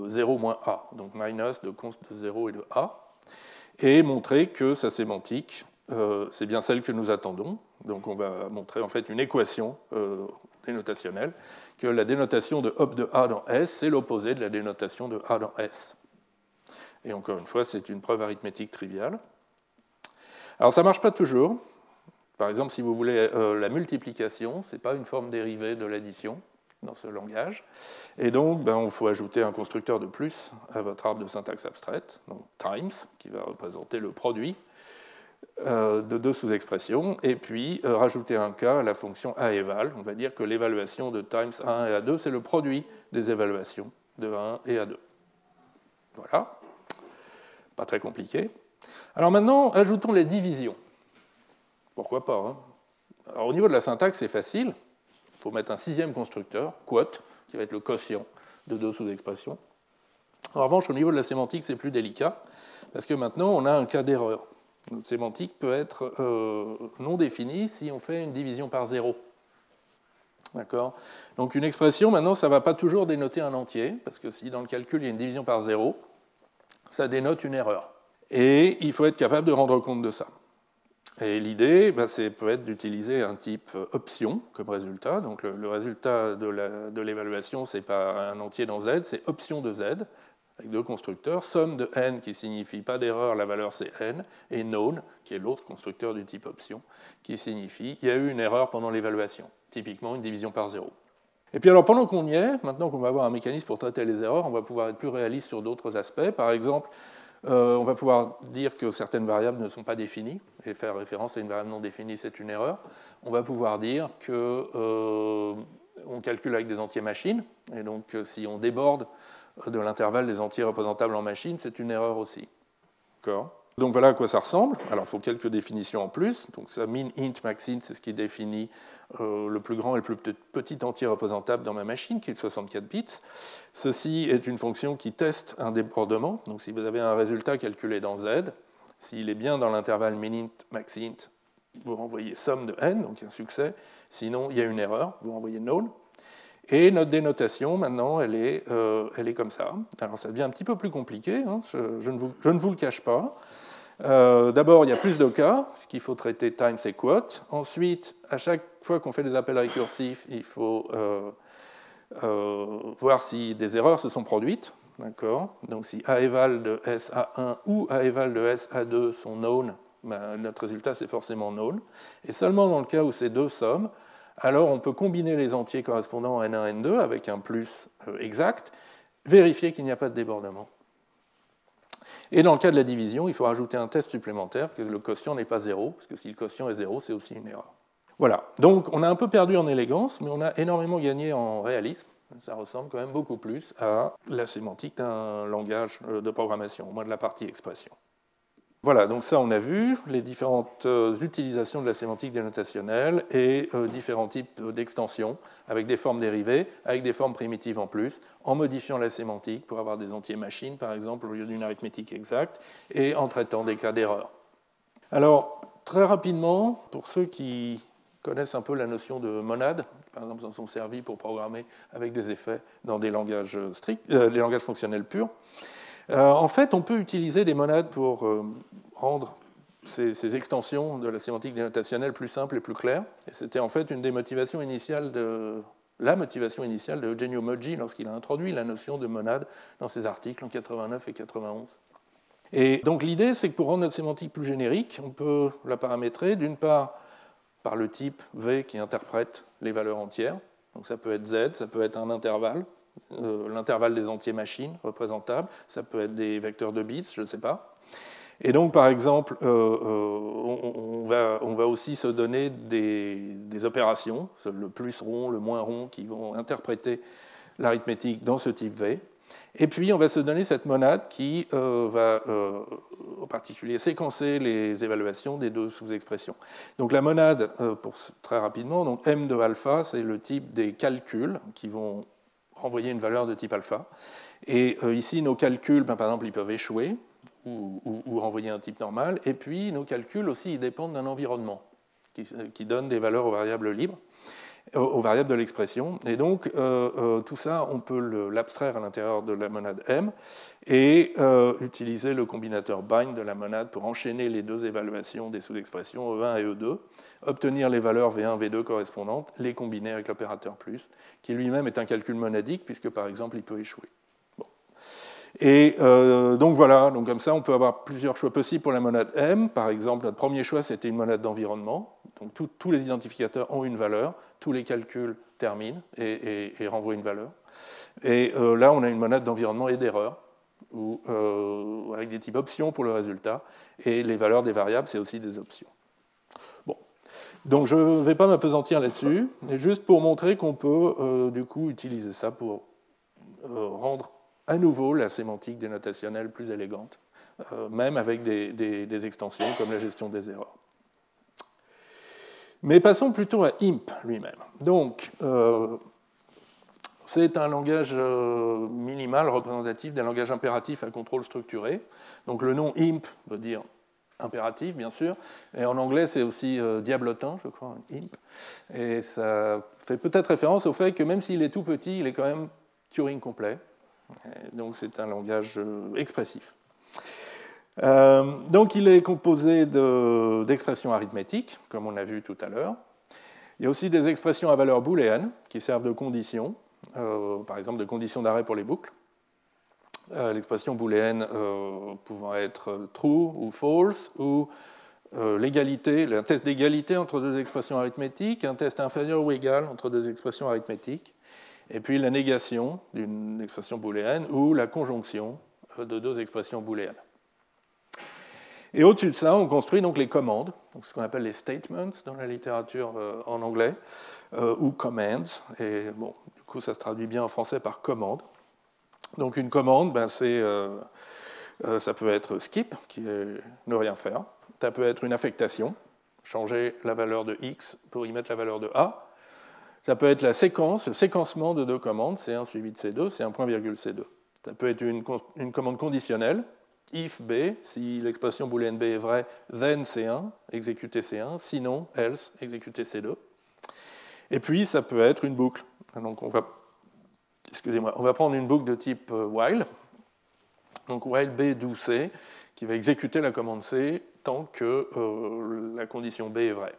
0 euh, moins a, donc minus de const de 0 et de a, et montrer que sa sémantique, euh, c'est bien celle que nous attendons. Donc on va montrer en fait une équation euh, dénotationnelle, que la dénotation de hop de a dans S, c'est l'opposé de la dénotation de a dans S. Et encore une fois, c'est une preuve arithmétique triviale. Alors ça ne marche pas toujours. Par exemple, si vous voulez la multiplication, ce n'est pas une forme dérivée de l'addition dans ce langage. Et donc, ben, il faut ajouter un constructeur de plus à votre arbre de syntaxe abstraite, donc times, qui va représenter le produit de deux sous-expressions, et puis rajouter un cas à la fonction a-eval. On va dire que l'évaluation de times A1 et A2, c'est le produit des évaluations de A1 et A2. Voilà. Pas très compliqué. Alors maintenant, ajoutons les divisions. Pourquoi pas hein? Alors, Au niveau de la syntaxe, c'est facile. Faut mettre un sixième constructeur, quote, qui va être le quotient de deux sous-expressions. En revanche, au niveau de la sémantique, c'est plus délicat, parce que maintenant, on a un cas d'erreur. Notre sémantique peut être euh, non définie si on fait une division par zéro. D'accord? Donc une expression, maintenant, ça ne va pas toujours dénoter un entier, parce que si dans le calcul, il y a une division par zéro, ça dénote une erreur. Et il faut être capable de rendre compte de ça. Et l'idée, bah, c'est peut être d'utiliser un type option comme résultat. Donc le, résultat de l'évaluation, ce n'est pas un entier dans Z, c'est option de Z, avec deux constructeurs, somme de n qui signifie pas d'erreur, la valeur c'est n, et known, qui est l'autre constructeur du type option, qui signifie il y a eu une erreur pendant l'évaluation, typiquement une division par zéro. Et puis alors pendant qu'on y est, maintenant qu'on va avoir un mécanisme pour traiter les erreurs, on va pouvoir être plus réaliste sur d'autres aspects. Par exemple, euh, on va pouvoir dire que certaines variables ne sont pas définies, et faire référence à une variable non définie, c'est une erreur. On va pouvoir dire qu'on euh, calcule avec des entiers machines, et donc euh, si on déborde de l'intervalle des entiers représentables en machine, c'est une erreur aussi. Donc voilà à quoi ça ressemble. Alors il faut quelques définitions en plus. Donc ça min, int, max, int, c'est ce qui définit euh, le plus grand et le plus petit entier représentable dans ma machine, qui est 64 bits. Ceci est une fonction qui teste un débordement. Donc si vous avez un résultat calculé dans Z, s'il est bien dans l'intervalle min, int, max, int, vous renvoyez somme de n, donc un succès. Sinon, il y a une erreur, vous renvoyez null. Et notre dénotation, maintenant, elle est, euh, elle est comme ça. Alors ça devient un petit peu plus compliqué, hein, je, ne vous, je, ne vous, le cache pas. Euh, d'abord, il y a plus de cas, ce qu'il faut traiter times et quote. Ensuite, à chaque fois qu'on fait des appels récursifs, il faut euh, voir si des erreurs se sont produites. Donc si a eval de SA1 ou a eval de SA2 sont known, ben, notre résultat c'est forcément known. Et seulement dans le cas où ces deux sommes, alors on peut combiner les entiers correspondants à N1, N2 avec un plus euh, exact, vérifier qu'il n'y a pas de débordement. Et dans le cas de la division, il faut rajouter un test supplémentaire, que le quotient n'est pas zéro, parce que si le quotient est zéro, c'est aussi une erreur. Voilà, donc on a un peu perdu en élégance, mais on a énormément gagné en réalisme. Ça ressemble quand même beaucoup plus à la sémantique d'un langage euh, de programmation, au moins de la partie expression. Voilà, donc ça on a vu les différentes euh, utilisations de la sémantique dénotationnelle et euh, différents types d'extensions avec des formes dérivées, avec des formes primitives en plus, en modifiant la sémantique pour avoir des entiers machines par exemple au lieu d'une arithmétique exacte et en traitant des cas d'erreur. Alors, très rapidement, pour ceux qui connaissent un peu la notion de monade, par exemple, s'en sont servis pour programmer avec des effets dans des langages stricts, euh, des langages fonctionnels purs. Euh, en fait, on peut utiliser des monades pour euh, rendre ces, extensions de la sémantique dénotationnelle plus simples et plus claires. Et c'était en fait une des motivations initiales de la motivation initiale de Eugenio Moggi lorsqu'il a introduit la notion de monade dans ses articles en 89 et 91. Et donc l'idée, c'est que pour rendre notre sémantique plus générique, on peut la paramétrer d'une part par le type V qui interprète les valeurs entières. Donc ça peut être Z, ça peut être un intervalle, l'intervalle des entiers machines représentables, ça peut être des vecteurs de bits, je ne sais pas. Et donc, par exemple, euh, euh, on, va, aussi se donner des, opérations, le plus rond, le moins rond, qui vont interpréter l'arithmétique dans ce type V. Et puis, on va se donner cette monade qui va, en particulier, séquencer les évaluations des deux sous-expressions. Donc, la monade, pour, très rapidement, donc M de alpha, c'est le type des calculs qui vont renvoyer une valeur de type alpha. Et euh, ici, nos calculs, ben, par exemple, ils peuvent échouer ou, renvoyer un type normal. Et puis, nos calculs aussi, ils dépendent d'un environnement qui, qui, donne des valeurs aux variables libres, aux variables de l'expression. Et donc, euh, euh, tout ça, on peut l'abstraire à l'intérieur de la monade M et utiliser le combinateur bind de la monade pour enchaîner les deux évaluations des sous-expressions E1 et E2 obtenir les valeurs V1, V2 correspondantes, les combiner avec l'opérateur plus, qui lui-même est un calcul monadique, puisque par exemple, il peut échouer. Et euh, donc voilà, donc comme ça, on peut avoir plusieurs choix possibles pour la monade M. Par exemple, notre premier choix, c'était une monade d'environnement. Donc tous les identificateurs ont une valeur, tous les calculs terminent et, renvoient une valeur. Et euh, là, on a une monade d'environnement et d'erreur. ou avec des types options pour le résultat, et les valeurs des variables, c'est aussi des options. Bon. Donc je ne vais pas m'apesantir là-dessus, mais juste pour montrer qu'on peut du coup utiliser ça pour rendre à nouveau la sémantique dénotationnelle plus élégante, même avec des extensions comme la gestion des erreurs. Mais passons plutôt à IMP lui-même. Donc, euh, c'est un langage euh, minimal représentatif d'un langage impératif à contrôle structuré. Donc le nom IMP veut dire impératif, bien sûr, et en anglais c'est aussi euh, diablotin, je crois, IMP. Et ça fait peut-être référence au fait que même s'il est tout petit, il est quand même Turing complet. Donc c'est un langage expressif. Euh, donc il est composé d'expressions arithmétiques, comme on a vu tout à l'heure. Il y a aussi des expressions à valeur booléenne qui servent de conditions, euh, par exemple de conditions d'arrêt pour les boucles. Euh, l'expression booléenne pouvant être true ou false, ou l'égalité, un test d'égalité entre deux expressions arithmétiques, un test inférieur ou égal entre deux expressions arithmétiques, et puis la négation d'une expression booléenne ou la conjonction de deux expressions booléennes. Et au-dessus de ça, on construit donc les commandes, donc ce qu'on appelle les statements dans la littérature euh, en anglais, euh, ou commands. Et bon, du coup, ça se traduit bien en français par commande. Donc une commande, ben, c'est, euh, ça peut être skip, qui est ne rien faire. Ça peut être une affectation, changer la valeur de x pour y mettre la valeur de a. Ça peut être la séquence, le séquencement de deux commandes, C1 suivi de C2, c'est un point virgule C2. Ça peut être une, commande conditionnelle, if B, si l'expression booléenne B est vraie, then C1, exécuter C1, sinon else, exécuter C2. Et puis ça peut être une boucle. Donc on va, excusez-moi, on va prendre une boucle de type euh, while, donc while B do C, qui va exécuter la commande C tant que euh, la condition B est vraie.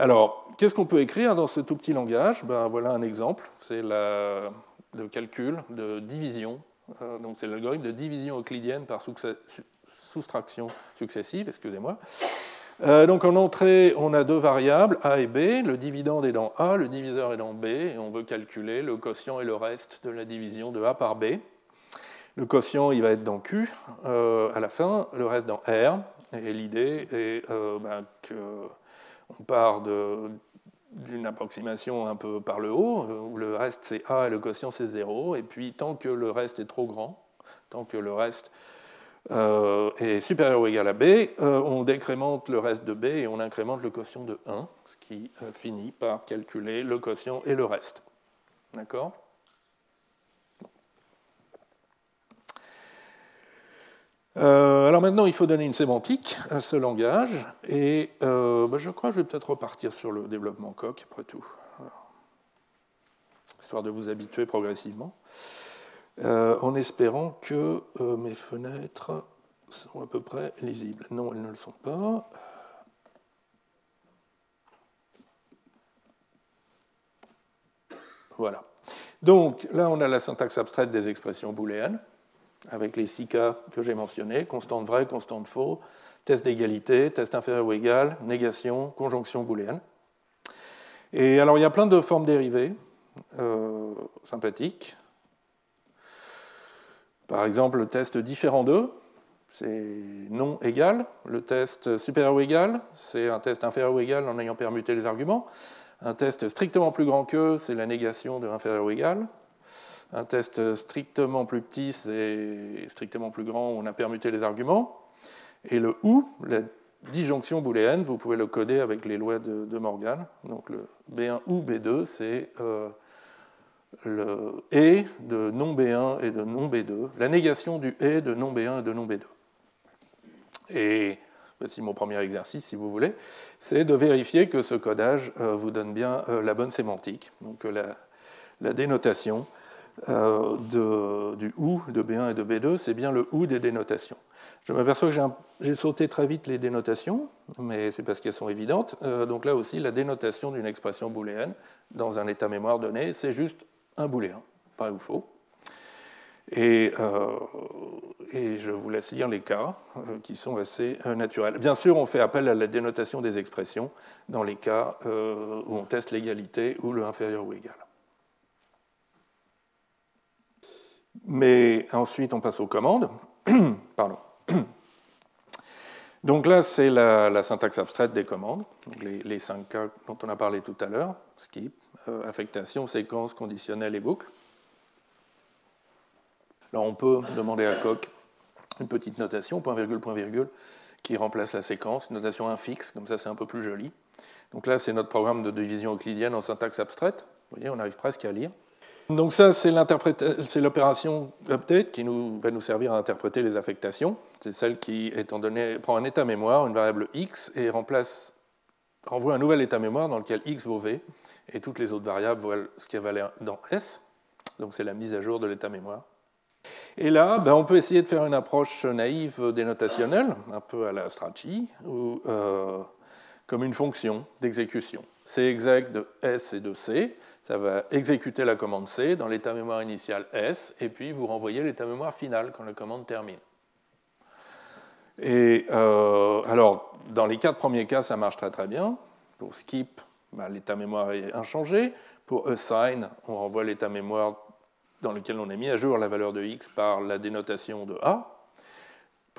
Alors, qu'est-ce qu'on peut écrire dans ce tout petit langage? Ben, Voilà un exemple, c'est le calcul de division euh, donc c'est l'algorithme de division euclidienne par soustraction successive, excusez-moi. Euh, donc en entrée, on a deux variables, A et B. Le dividende est dans A, le diviseur est dans B, et on veut calculer le quotient et le reste de la division de A par B. Le quotient, il va être dans Q euh, à la fin, le reste dans R. Et l'idée est ben, qu'on part d'une approximation un peu par le haut, où le reste c'est A et le quotient c'est 0, et puis tant que le reste est trop grand, tant que le reste euh, est supérieur ou égal à B, euh, on décrémente le reste de B et on incrémente le quotient de 1, ce qui euh, finit par calculer le quotient et le reste. D'accord? Euh, alors maintenant, il faut donner une sémantique à ce langage, et euh, bah, je crois que je vais peut-être repartir sur le développement coq, après tout, histoire de vous habituer progressivement, euh, en espérant que mes fenêtres sont à peu près lisibles. Non, elles ne le sont pas. Voilà. Donc là, on a la syntaxe abstraite des expressions booléennes avec les six cas que j'ai mentionnés, constante vraie, constante faux, test d'égalité, test inférieur ou égal, négation, conjonction booléenne. Et alors il y a plein de formes dérivées euh, sympathiques. Par exemple, le test différent de, c'est non égal. Le test supérieur ou égal, c'est un test inférieur ou égal en ayant permuté les arguments. Un test strictement plus grand que, c'est la négation de inférieur ou égal. Un test strictement plus petit, c'est strictement plus grand, on a permuté les arguments. Et le OU, la disjonction booléenne, vous pouvez le coder avec les lois de, Morgan. Donc le B1 ou B2, c'est euh, le et de non B1 et de non B2, la négation du et de non B1 et de non B2. Et voici mon premier exercice, si vous voulez, c'est de vérifier que ce codage euh, vous donne bien euh, la bonne sémantique, donc la, la dénotation euh, de, du OU de B1 et de B2, c'est bien le OU des dénotations. Je m'aperçois que j'ai sauté très vite les dénotations, mais c'est parce qu'elles sont évidentes. Euh, donc là aussi, la dénotation d'une expression booléenne dans un état mémoire donné, c'est juste un booléen, vrai ou faux. Et, euh, et, je vous laisse lire les cas qui sont assez naturels. Bien sûr, on fait appel à la dénotation des expressions dans les cas où on teste l'égalité ou le inférieur ou égal. Mais ensuite, on passe aux commandes. Pardon. Donc là, c'est la, syntaxe abstraite des commandes, les, cinq cas dont on a parlé tout à l'heure, skip, euh, affectation, séquence, conditionnel et boucle. Alors on peut demander à Coq une petite notation, point virgule, point virgule, qui remplace la séquence, notation infixe, comme ça c'est un peu plus joli. Donc là, c'est notre programme de division euclidienne en syntaxe abstraite. Vous voyez, on arrive presque à lire. Donc ça, c'est l'opération update qui nous, va nous servir à interpréter les affectations. C'est celle qui, étant donné, prend un état mémoire, une variable x, et remplace, renvoie un nouvel état mémoire dans lequel x vaut v, et toutes les autres variables voient ce qui est dans s. Donc c'est la mise à jour de l'état mémoire. Et là, ben, on peut essayer de faire une approche naïve dénotationnelle, un peu à la Strachey, euh, comme une fonction d'exécution. C exec de S et de C, ça va exécuter la commande C dans l'état mémoire initial S, et puis vous renvoyez l'état mémoire final quand la commande termine. Et euh, alors, dans les quatre premiers cas, ça marche très très bien. Pour skip, ben, l'état mémoire est inchangé. Pour assign, on renvoie l'état mémoire dans lequel on a mis à jour la valeur de x par la dénotation de a.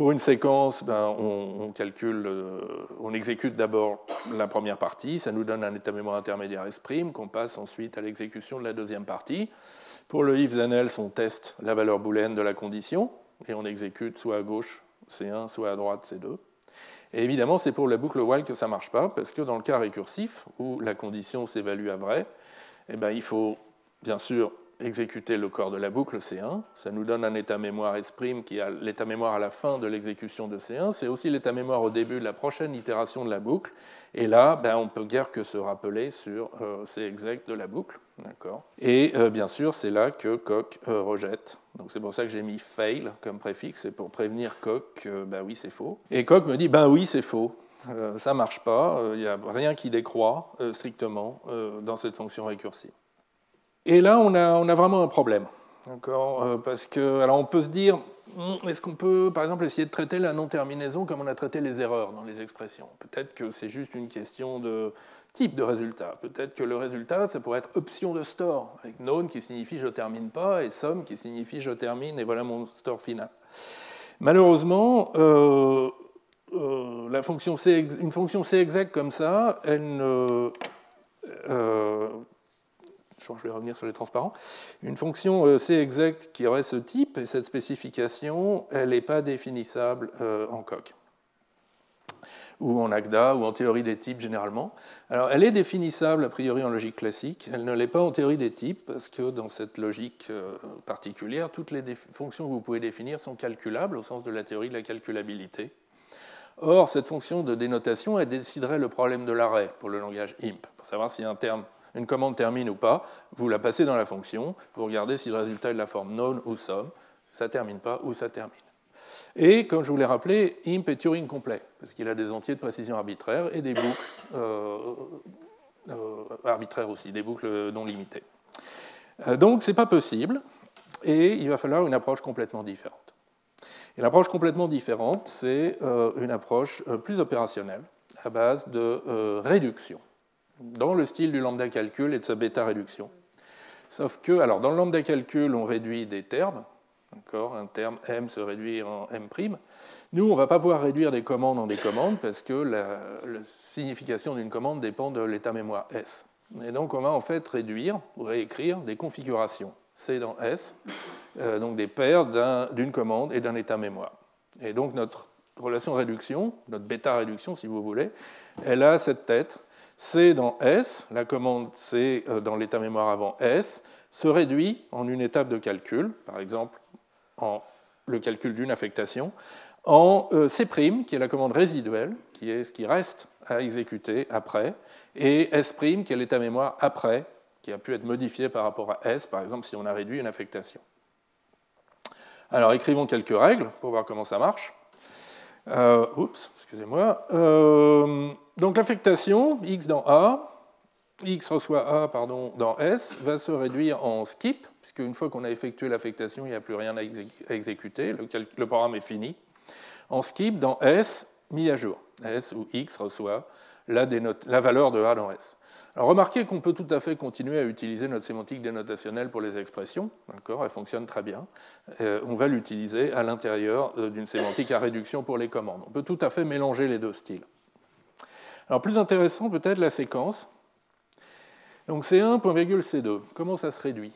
Pour une séquence, ben, on, calcule, euh, on exécute d'abord la première partie, ça nous donne un état mémoire intermédiaire S' qu'on passe ensuite à l'exécution de la deuxième partie. Pour le if then else, on teste la valeur booléenne de la condition et on exécute soit à gauche C1, soit à droite C2. Et évidemment, c'est pour la boucle while que ça ne marche pas, parce que dans le cas récursif, où la condition s'évalue à vrai, eh ben, il faut bien sûr exécuter le corps de la boucle C1. Ça nous donne un état mémoire S' qui a l'état mémoire à la fin de l'exécution de C1. C'est aussi l'état mémoire au début de la prochaine itération de la boucle. Et là, ben, on peut guère que se rappeler sur euh, C exec de la boucle. Et euh, bien sûr, c'est là que Coq euh, rejette. Donc c'est pour ça que j'ai mis fail comme préfixe, c'est pour prévenir Coq que ben oui, c'est faux. Et Coq me dit ben oui, c'est faux. ça ne marche pas, il n'y a rien qui décroît strictement dans cette fonction récursive. Et là, on a, vraiment un problème. Euh, parce que, alors on peut se dire, hmm, est-ce qu'on peut, par exemple, essayer de traiter la non-terminaison comme on a traité les erreurs dans les expressions? Peut-être que c'est juste une question de type de résultat. Peut-être que le résultat, ça pourrait être option de store, avec known qui signifie je termine pas, et sum qui signifie je termine, et voilà mon store final. Malheureusement, euh, euh, C, une fonction C exacte comme ça, elle ne, je vais revenir sur les transparents, une fonction euh, C exact qui aurait ce type et cette spécification, elle n'est pas définissable euh, en coq ou en ACDA, ou en théorie des types généralement. Alors, elle est définissable a priori en logique classique, elle ne l'est pas en théorie des types, parce que dans cette logique euh, particulière, toutes les fonctions que vous pouvez définir sont calculables au sens de la théorie de la calculabilité. Or, cette fonction de dénotation, elle déciderait le problème de l'arrêt pour le langage IMP, pour savoir si un terme une commande termine ou pas, vous la passez dans la fonction, vous regardez si le résultat est de la forme known ou sum, ça termine pas ou ça termine. Et comme je vous l'ai rappelé, imp est Turing complet, parce qu'il a des entiers de précision arbitraire et des boucles euh, euh, arbitraires aussi, des boucles non limitées. Euh, donc c'est pas possible, et il va falloir une approche complètement différente. Et l'approche complètement différente, c'est une approche plus opérationnelle, à base de réduction dans le style du lambda calcul et de sa bêta réduction. Sauf que, alors dans le lambda calcul, on réduit des termes, un terme m se réduit en m'. Nous, on ne va pas pouvoir réduire des commandes en des commandes parce que la, signification d'une commande dépend de l'état mémoire S. Et donc, on va en fait réduire ou réécrire des configurations C dans S, euh, donc des paires d'une commande et d'un état mémoire. Et donc, notre relation réduction, notre bêta réduction si vous voulez, elle a cette tête C dans S, la commande C euh, dans l'état mémoire avant S, se réduit en une étape de calcul, par exemple en le calcul d'une affectation, en euh, C', qui est la commande résiduelle, qui est ce qui reste à exécuter après, et S', qui est l'état mémoire après, qui a pu être modifié par rapport à S, par exemple si on a réduit une affectation. Alors écrivons quelques règles pour voir comment ça marche. Euh, oups, excusez-moi. Donc l'affectation, x dans A, reçoit A dans S, va se réduire en skip, puisque une fois qu'on a effectué l'affectation, il n'y a plus rien à, exécuter, le, programme est fini. En skip dans S, mis à jour. S où x reçoit la, la valeur de A dans S. Alors remarquez qu'on peut tout à fait continuer à utiliser notre sémantique dénotationnelle pour les expressions, d'accord Elle fonctionne très bien. Euh, on va l'utiliser à l'intérieur euh, d'une sémantique à réduction pour les commandes. On peut tout à fait mélanger les deux styles. Alors plus intéressant peut-être la séquence. Donc C1, point C2. Comment ça se réduit?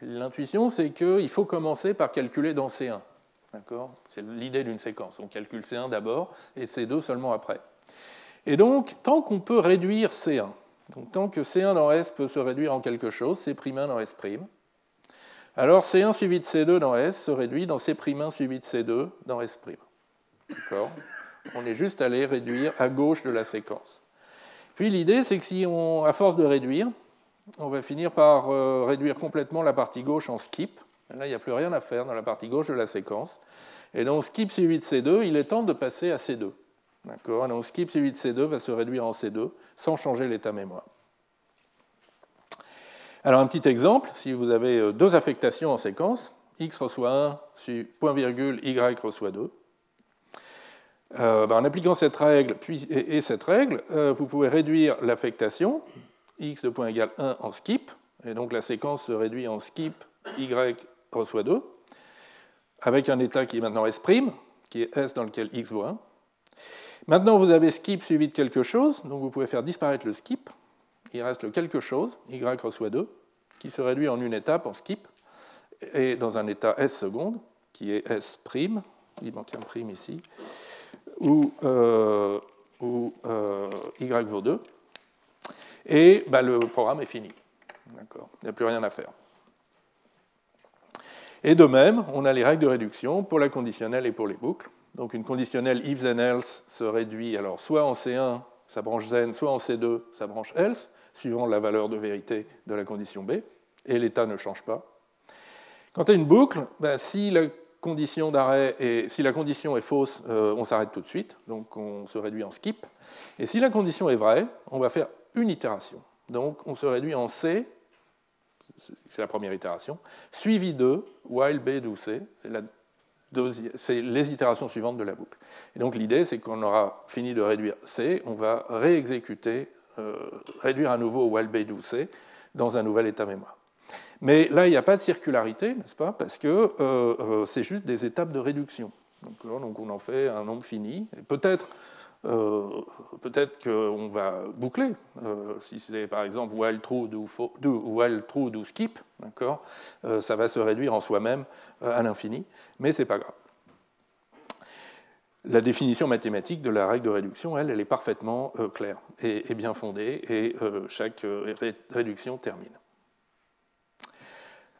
L'intuition, c'est qu'il faut commencer par calculer dans C1. C'est l'idée d'une séquence. On calcule C1 d'abord et C2 seulement après. Et donc, tant qu'on peut réduire C1, donc tant que C1 dans S peut se réduire en quelque chose, C'1 dans S', alors C1 suivi de C2 dans S se réduit dans C'1 suivi de C2 dans S'. D'accord? On est juste allé réduire à gauche de la séquence. Puis l'idée, c'est que si on, à force de réduire, on va finir par euh, réduire complètement la partie gauche en skip. Là, il n'y a plus rien à faire dans la partie gauche de la séquence. Et donc skip suivi de C2, il est temps de passer à C2. D'accord? Donc skip suivi de C2 va se réduire en C2 sans changer l'état mémoire. Alors un petit exemple, si vous avez euh, deux affectations en séquence, x reçoit 1, point virgule, y reçoit 2, euh, ben, en appliquant cette règle et, cette règle, euh, vous pouvez réduire l'affectation, x de point égal 1 en skip, et donc la séquence se réduit en skip, y reçoit 2, avec un état qui est maintenant S', qui est S dans lequel x vaut 1. Maintenant, vous avez skip suivi de quelque chose, donc vous pouvez faire disparaître le skip. Il reste le quelque chose, y reçoit 2, qui se réduit en une étape, en skip, et dans un état S seconde, qui est S', il manque un prime ici, où, euh, euh, y vaut 2, et bah, le programme est fini. Il n'y a plus rien à faire. Et de même, on a les règles de réduction pour la conditionnelle et pour les boucles. Donc une conditionnelle if then else se réduit alors soit en C1, sa branche then, soit en C2, sa branche else, suivant la valeur de vérité de la condition B, et l'état ne change pas. Quant à une boucle, ben, si la condition d'arrêt est, si la condition est fausse, euh, on s'arrête tout de suite, donc on se réduit en skip. Et si la condition est vraie, on va faire une itération. Donc on se réduit en C, c'est la première itération, suivi de while B do C, c'est les itérations suivantes de la boucle. Et donc l'idée, c'est qu'on aura fini de réduire C, on va réexécuter, euh, réduire à nouveau while B do C dans un nouvel état mémoire. Mais là, il n'y a pas de circularité, n'est-ce pas Parce que euh, euh, c'est juste des étapes de réduction. Donc, on en fait un nombre fini. peut-être euh, peut-être qu'on va boucler. Euh, si c'est par exemple while true do, while true do skip, d'accord, euh, ça va se réduire en soi-même à l'infini, mais c'est pas grave. La définition mathématique de la règle de réduction, elle, elle est parfaitement claire et, bien fondée, et chaque réduction termine.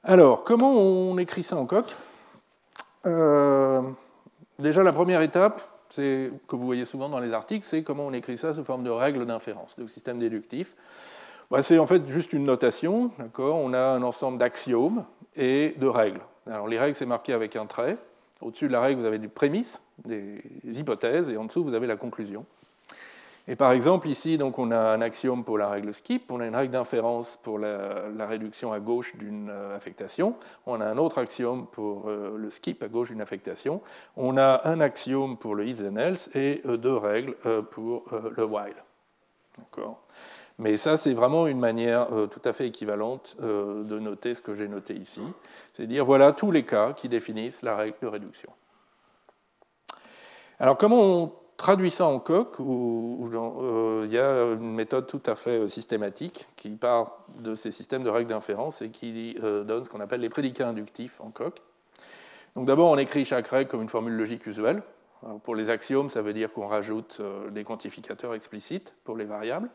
Alors, comment on écrit ça en coq? Déjà, la première étape, que vous voyez souvent dans les articles, c'est comment on écrit ça sous forme de règles d'inférence, de système déductif. Bah, c'est en fait juste une notation, on a un ensemble d'axiomes et de règles. Alors les règles, c'est marqué avec un trait. Au-dessus de la règle, vous avez des prémices, des hypothèses, et en dessous, vous avez la conclusion. Et par exemple, ici, donc, on a un axiome pour la règle skip, on a une règle d'inférence pour la, réduction à gauche d'une euh, affectation, on a un autre axiome pour euh, le skip à gauche d'une affectation, on a un axiome pour le if and else et euh, deux règles pour le while. Mais ça, c'est vraiment une manière tout à fait équivalente de noter ce que j'ai noté ici. C'est dire, voilà tous les cas qui définissent la règle de réduction. Alors, comment on traduit ça en coq, où, euh, il y a une méthode tout à fait euh, systématique qui part de ces systèmes de règles d'inférence et qui euh, donne ce qu'on appelle les prédicats inductifs en coq. Donc d'abord, on écrit chaque règle comme une formule logique usuelle. pour les axiomes, ça veut dire qu'on rajoute des quantificateurs explicites pour les variables.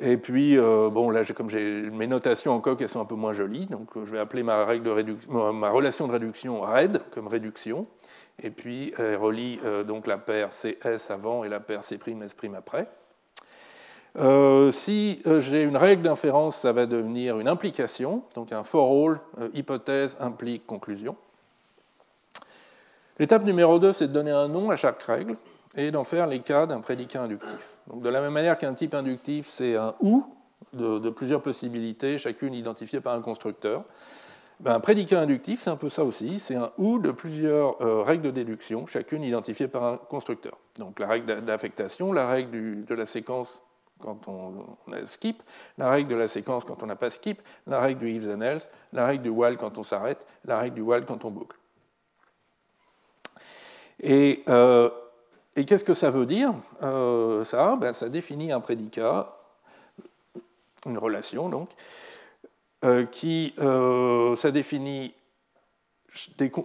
Et puis, bon, là, comme mes notations en coq, elles sont un peu moins jolies, donc je vais appeler ma, règle de ma relation de réduction RED comme réduction et puis elle relie euh, donc la paire CS avant et la paire C', après. Euh, si euh, j'ai une règle d'inférence, ça va devenir une implication, donc un for all, hypothèse implique conclusion. L'étape numéro 2, c'est de donner un nom à chaque règle et d'en faire les cas d'un prédicat inductif. Donc, de la même manière qu'un type inductif, c'est un ou de, plusieurs possibilités, chacune identifiée par un constructeur. Ben, un prédicat inductif, c'est un peu ça aussi, c'est un ou de plusieurs euh, règles de déduction, chacune identifiée par un constructeur. Donc la règle d'affectation, la règle de la séquence quand on, a skip, la règle de la séquence quand on n'a pas skip, la règle du if and else, la règle du while quand on s'arrête, la règle du while quand on boucle. Et, euh, qu'est-ce que ça veut dire euh, Ça, ben, ça définit un prédicat, une relation donc, qui ça définit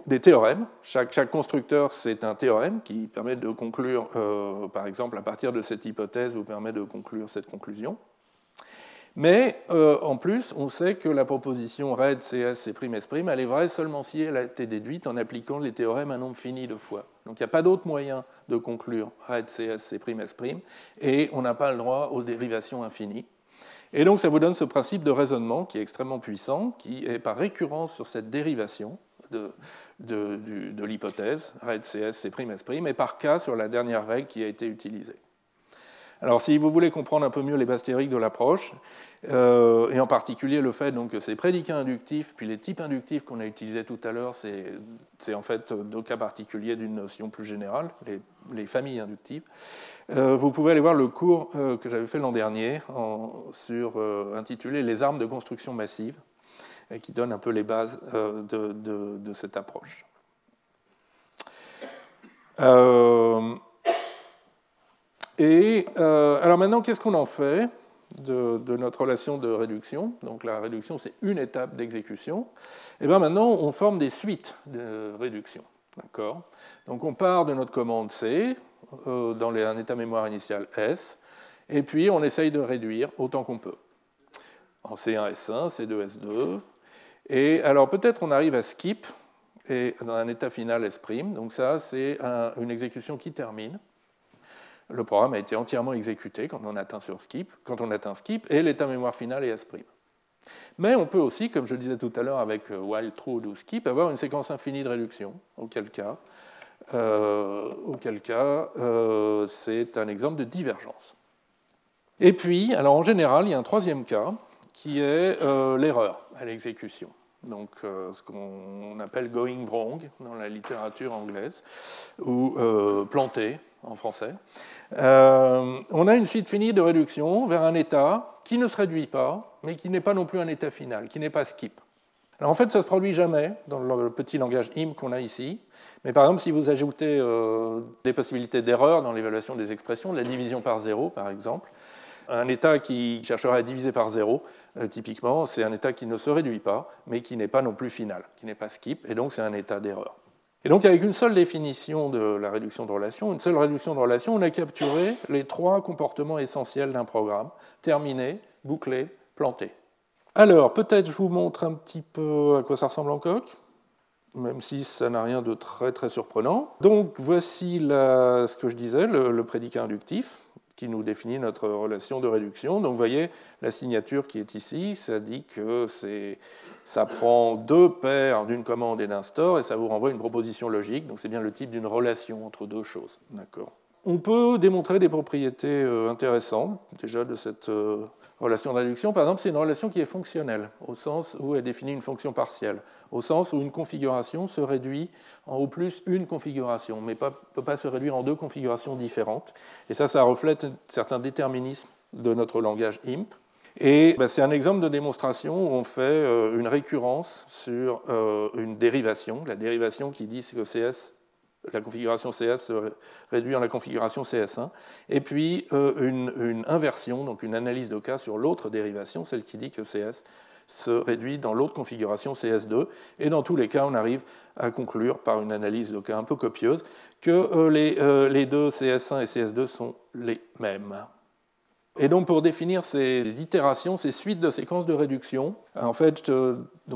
des, théorèmes. Chaque, constructeur, c'est un théorème qui permet de conclure, euh, par exemple, à partir de cette hypothèse, vous permet de conclure cette conclusion. Mais euh, en plus, on sait que la proposition RED CS C' S', elle est vraie seulement si elle a été déduite en appliquant les théorèmes un nombre fini de fois. Donc il n'y a pas d'autre moyen de conclure RED CS C' S', et on n'a pas le droit aux dérivations infinies. Et donc ça vous donne ce principe de raisonnement qui est extrêmement puissant, qui est par récurrence sur cette dérivation de, l'hypothèse, RED CS, C', S', et par cas sur la dernière règle qui a été utilisée. Alors, si vous voulez comprendre un peu mieux les bases théoriques de l'approche, euh, et en particulier le fait donc, que ces prédicats inductifs, puis les types inductifs qu'on a utilisés tout à l'heure, c'est en fait deux cas particuliers d'une notion plus générale, les, familles inductives, vous pouvez aller voir le cours euh, que j'avais fait l'an dernier sur, intitulé Les armes de construction massive, et qui donne un peu les bases euh, de, cette approche. Euh, et euh, alors maintenant, qu'est-ce qu'on en fait de, notre relation de réduction? Donc la réduction, c'est une étape d'exécution. Et bien maintenant, on forme des suites de réduction. D'accord? Donc on part de notre commande C dans un état mémoire initial S, et puis on essaye de réduire autant qu'on peut. En C1, S1, C2, S2, et alors peut-être on arrive à skip, et dans un état final S'. Donc ça, c'est une exécution qui termine. Le programme a été entièrement exécuté quand on atteint sur skip, quand on atteint skip, et l'état mémoire final est S'. Mais on peut aussi, comme je le disais tout à l'heure avec euh, while true ou skip, avoir une séquence infinie de réduction, auquel cas, euh, auquel cas euh, c'est un exemple de divergence. Et puis, alors en général, il y a un troisième cas qui est l'erreur à l'exécution donc euh, ce qu'on appelle going wrong dans la littérature anglaise, ou euh, planté en français. Euh, on a une suite finie de réduction vers un état qui ne se réduit pas, mais qui n'est pas non plus un état final, qui n'est pas skip. En fait, ça ne se produit jamais dans le petit langage IM qu'on a ici. Mais par exemple, si vous ajoutez des possibilités d'erreur dans l'évaluation des expressions, la division par zéro par exemple, un état qui cherchera à diviser par zéro, euh, typiquement, c'est un état qui ne se réduit pas, mais qui n'est pas non plus final, qui n'est pas skip, et donc c'est un état d'erreur. Et donc avec une seule définition de la réduction de relation, une seule réduction de relation, on a capturé les trois comportements essentiels d'un programme, terminé, bouclé, planté. Alors, peut-être je vous montre un petit peu à quoi ça ressemble en coq, même si ça n'a rien de très très surprenant. Donc voici ce que je disais, le prédicat inductif qui nous définit notre relation de réduction. Donc vous voyez, la signature qui est ici, ça dit que ça prend deux paires d'une commande et d'un store et ça vous renvoie une proposition logique. Donc c'est bien le type d'une relation entre deux choses. D'accord. On peut démontrer des propriétés euh, intéressantes déjà de cette euh, relation de réduction, par exemple, c'est une relation qui est fonctionnelle, au sens où elle définit une fonction partielle, au sens où une configuration se réduit en au plus une configuration, mais ne peut pas se réduire en deux configurations différentes. Et ça, ça reflète un certain déterminisme de notre langage IMP. Et ben, c'est un exemple de démonstration où on fait euh, une récurrence sur euh, une dérivation, la dérivation qui dit que CS la configuration CS se réduit en la configuration CS1, et puis euh, une, inversion, donc une analyse de cas sur l'autre dérivation, celle qui dit que CS se réduit dans l'autre configuration CS2, et dans tous les cas, on arrive à conclure par une analyse de cas un peu copieuse que euh, les, euh, les deux CS1 et CS2 sont les mêmes. Et donc pour définir ces itérations, ces suites de séquences de réduction, en fait,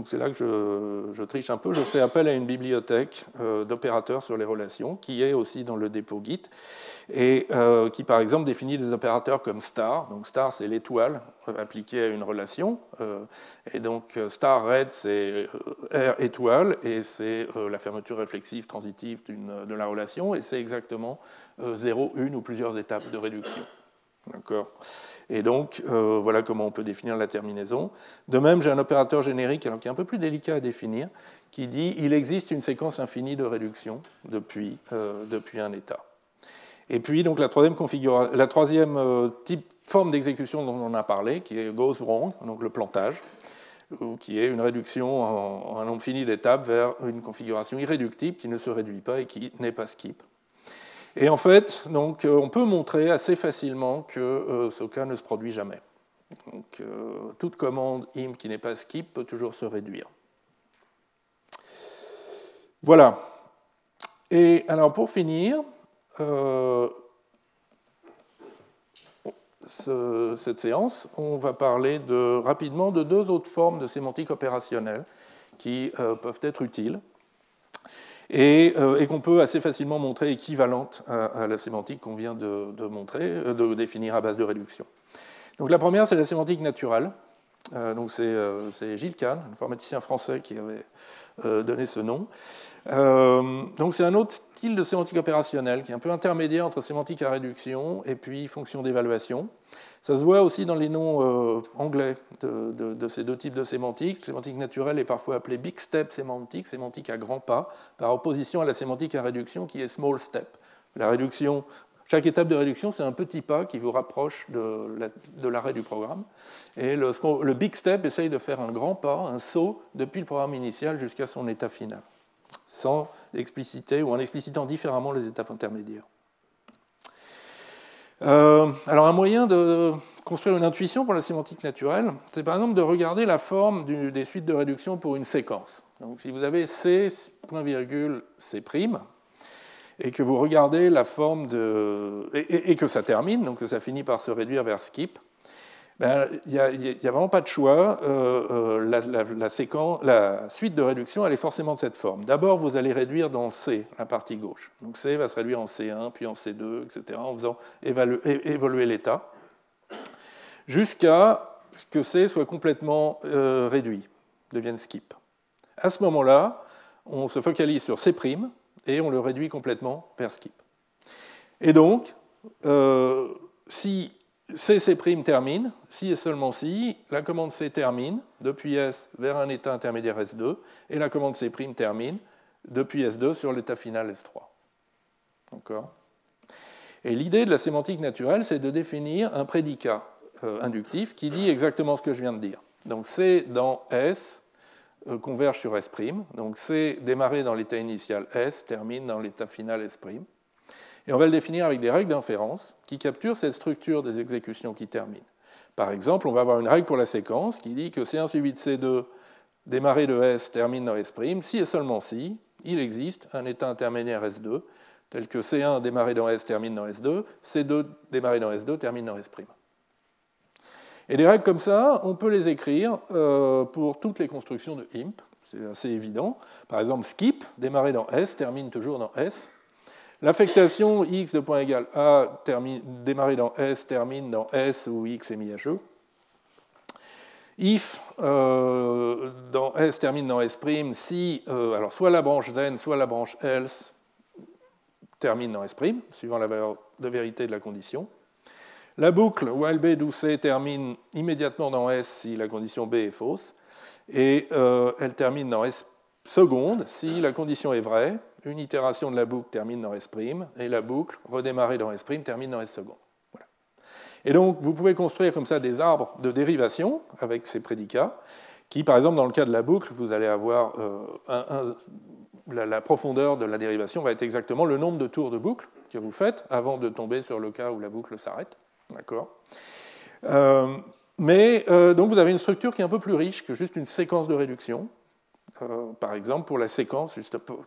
c'est là que je, triche un peu, je fais appel à une bibliothèque euh, d'opérateurs sur les relations, qui est aussi dans le dépôt Git, et euh, qui par exemple définit des opérateurs comme star. Donc star c'est l'étoile appliquée à une relation, euh, et donc star red c'est R étoile, et c'est la fermeture réflexive transitive de la relation, et c'est exactement 0, une ou plusieurs étapes de réduction. D'accord Et donc, euh, voilà comment on peut définir la terminaison. De même, j'ai un opérateur générique qui est un peu plus délicat à définir, qui dit il existe une séquence infinie de réduction depuis, euh, depuis un état. Et puis, donc, la troisième, la troisième type, forme d'exécution dont on a parlé, qui est goes wrong, donc le plantage, qui est une réduction en, un nombre fini d'étapes vers une configuration irréductible qui ne se réduit pas et qui n'est pas skip. Et en fait, donc, on peut montrer assez facilement que ce cas ne se produit jamais. Donc, euh, toute commande im qui n'est pas skip peut toujours se réduire. Voilà. Et alors, pour finir, euh, cette séance, on va parler de, rapidement de deux autres formes de sémantique opérationnelle qui euh, peuvent être utiles et, qu'on peut assez facilement montrer équivalente à, la sémantique qu'on vient de, de montrer, de définir à base de réduction. Donc la première, c'est la sémantique naturelle. Euh, donc euh, c'est Gilles Kahn, informaticien français, qui avait euh, donné ce nom. donc c'est un autre style de sémantique opérationnelle qui est un peu intermédiaire entre sémantique à réduction et puis fonction d'évaluation. Ça se voit aussi dans les noms anglais de, ces deux types de sémantique. Sémantique naturelle est parfois appelée big step sémantique, sémantique à grands pas, par opposition à la sémantique à réduction qui est small step. La réduction chaque étape de réduction, c'est un petit pas qui vous rapproche de l'arrêt du programme. Et le, big step essaye de faire un grand pas, un saut, depuis le programme initial jusqu'à son état final, sans expliciter ou en explicitant différemment les étapes intermédiaires. Euh, alors un moyen de construire une intuition pour la sémantique naturelle, c'est par exemple de regarder la forme des suites de réduction pour une séquence. Donc si vous avez C, point virgule, C', et que vous regardez la forme de. et, que ça termine, donc que ça finit par se réduire vers skip, ben, il n'y a, vraiment pas de choix. Euh, euh, la suite de réduction, elle est forcément de cette forme. D'abord, vous allez réduire dans C, la partie gauche. Donc C va se réduire en C1, puis en C2, etc., en faisant évoluer l'état, jusqu'à ce que C soit complètement euh, réduit, devienne skip. À ce moment-là, on se focalise sur C', et on le réduit complètement vers skip. Et donc, euh, si C, termine, si et seulement si, la commande C termine depuis S vers un état intermédiaire S2, et la commande C' termine depuis S2 sur l'état final S3. D'accord? Et l'idée de la sémantique naturelle, c'est de définir un prédicat euh, inductif qui dit exactement ce que je viens de dire. Donc C dans S euh, converge sur S'. Donc C démarré dans l'état initial S termine dans l'état final S'. Et on va le définir avec des règles d'inférence qui capturent cette structure des exécutions qui terminent. Par exemple, on va avoir une règle pour la séquence qui dit que C1 suivi de C2 démarré de S termine dans S', si et seulement si il existe un état intermédiaire S2 tel que C1 démarré dans S termine dans S2, C2 démarré dans S2 termine dans S'. Et des règles comme ça, on peut les écrire euh, pour toutes les constructions de IMP, c'est assez évident. Par exemple, skip, démarrer dans S, termine toujours dans S. L'affectation x de point égal a, termine, démarrer dans S, termine dans S où x est mis à jeu. If euh, dans S termine dans S', si euh, alors soit la branche then, soit la branche else termine dans S', suivant la valeur de vérité de la condition. La boucle while b d'où C termine immédiatement dans S si la condition B est fausse, et euh, elle termine dans S seconde si la condition est vraie. Une itération de la boucle termine dans S', et la boucle redémarrée dans S' termine dans S seconde. Et donc, vous pouvez construire comme ça des arbres de dérivation avec ces prédicats, qui, par exemple, dans le cas de la boucle, vous allez avoir euh, la, profondeur de la dérivation va être exactement le nombre de tours de boucle que vous faites avant de tomber sur le cas où la boucle s'arrête. D'accord euh, Mais euh, donc vous avez une structure qui est un peu plus riche que juste une séquence de réduction. Euh, par exemple, pour la séquence,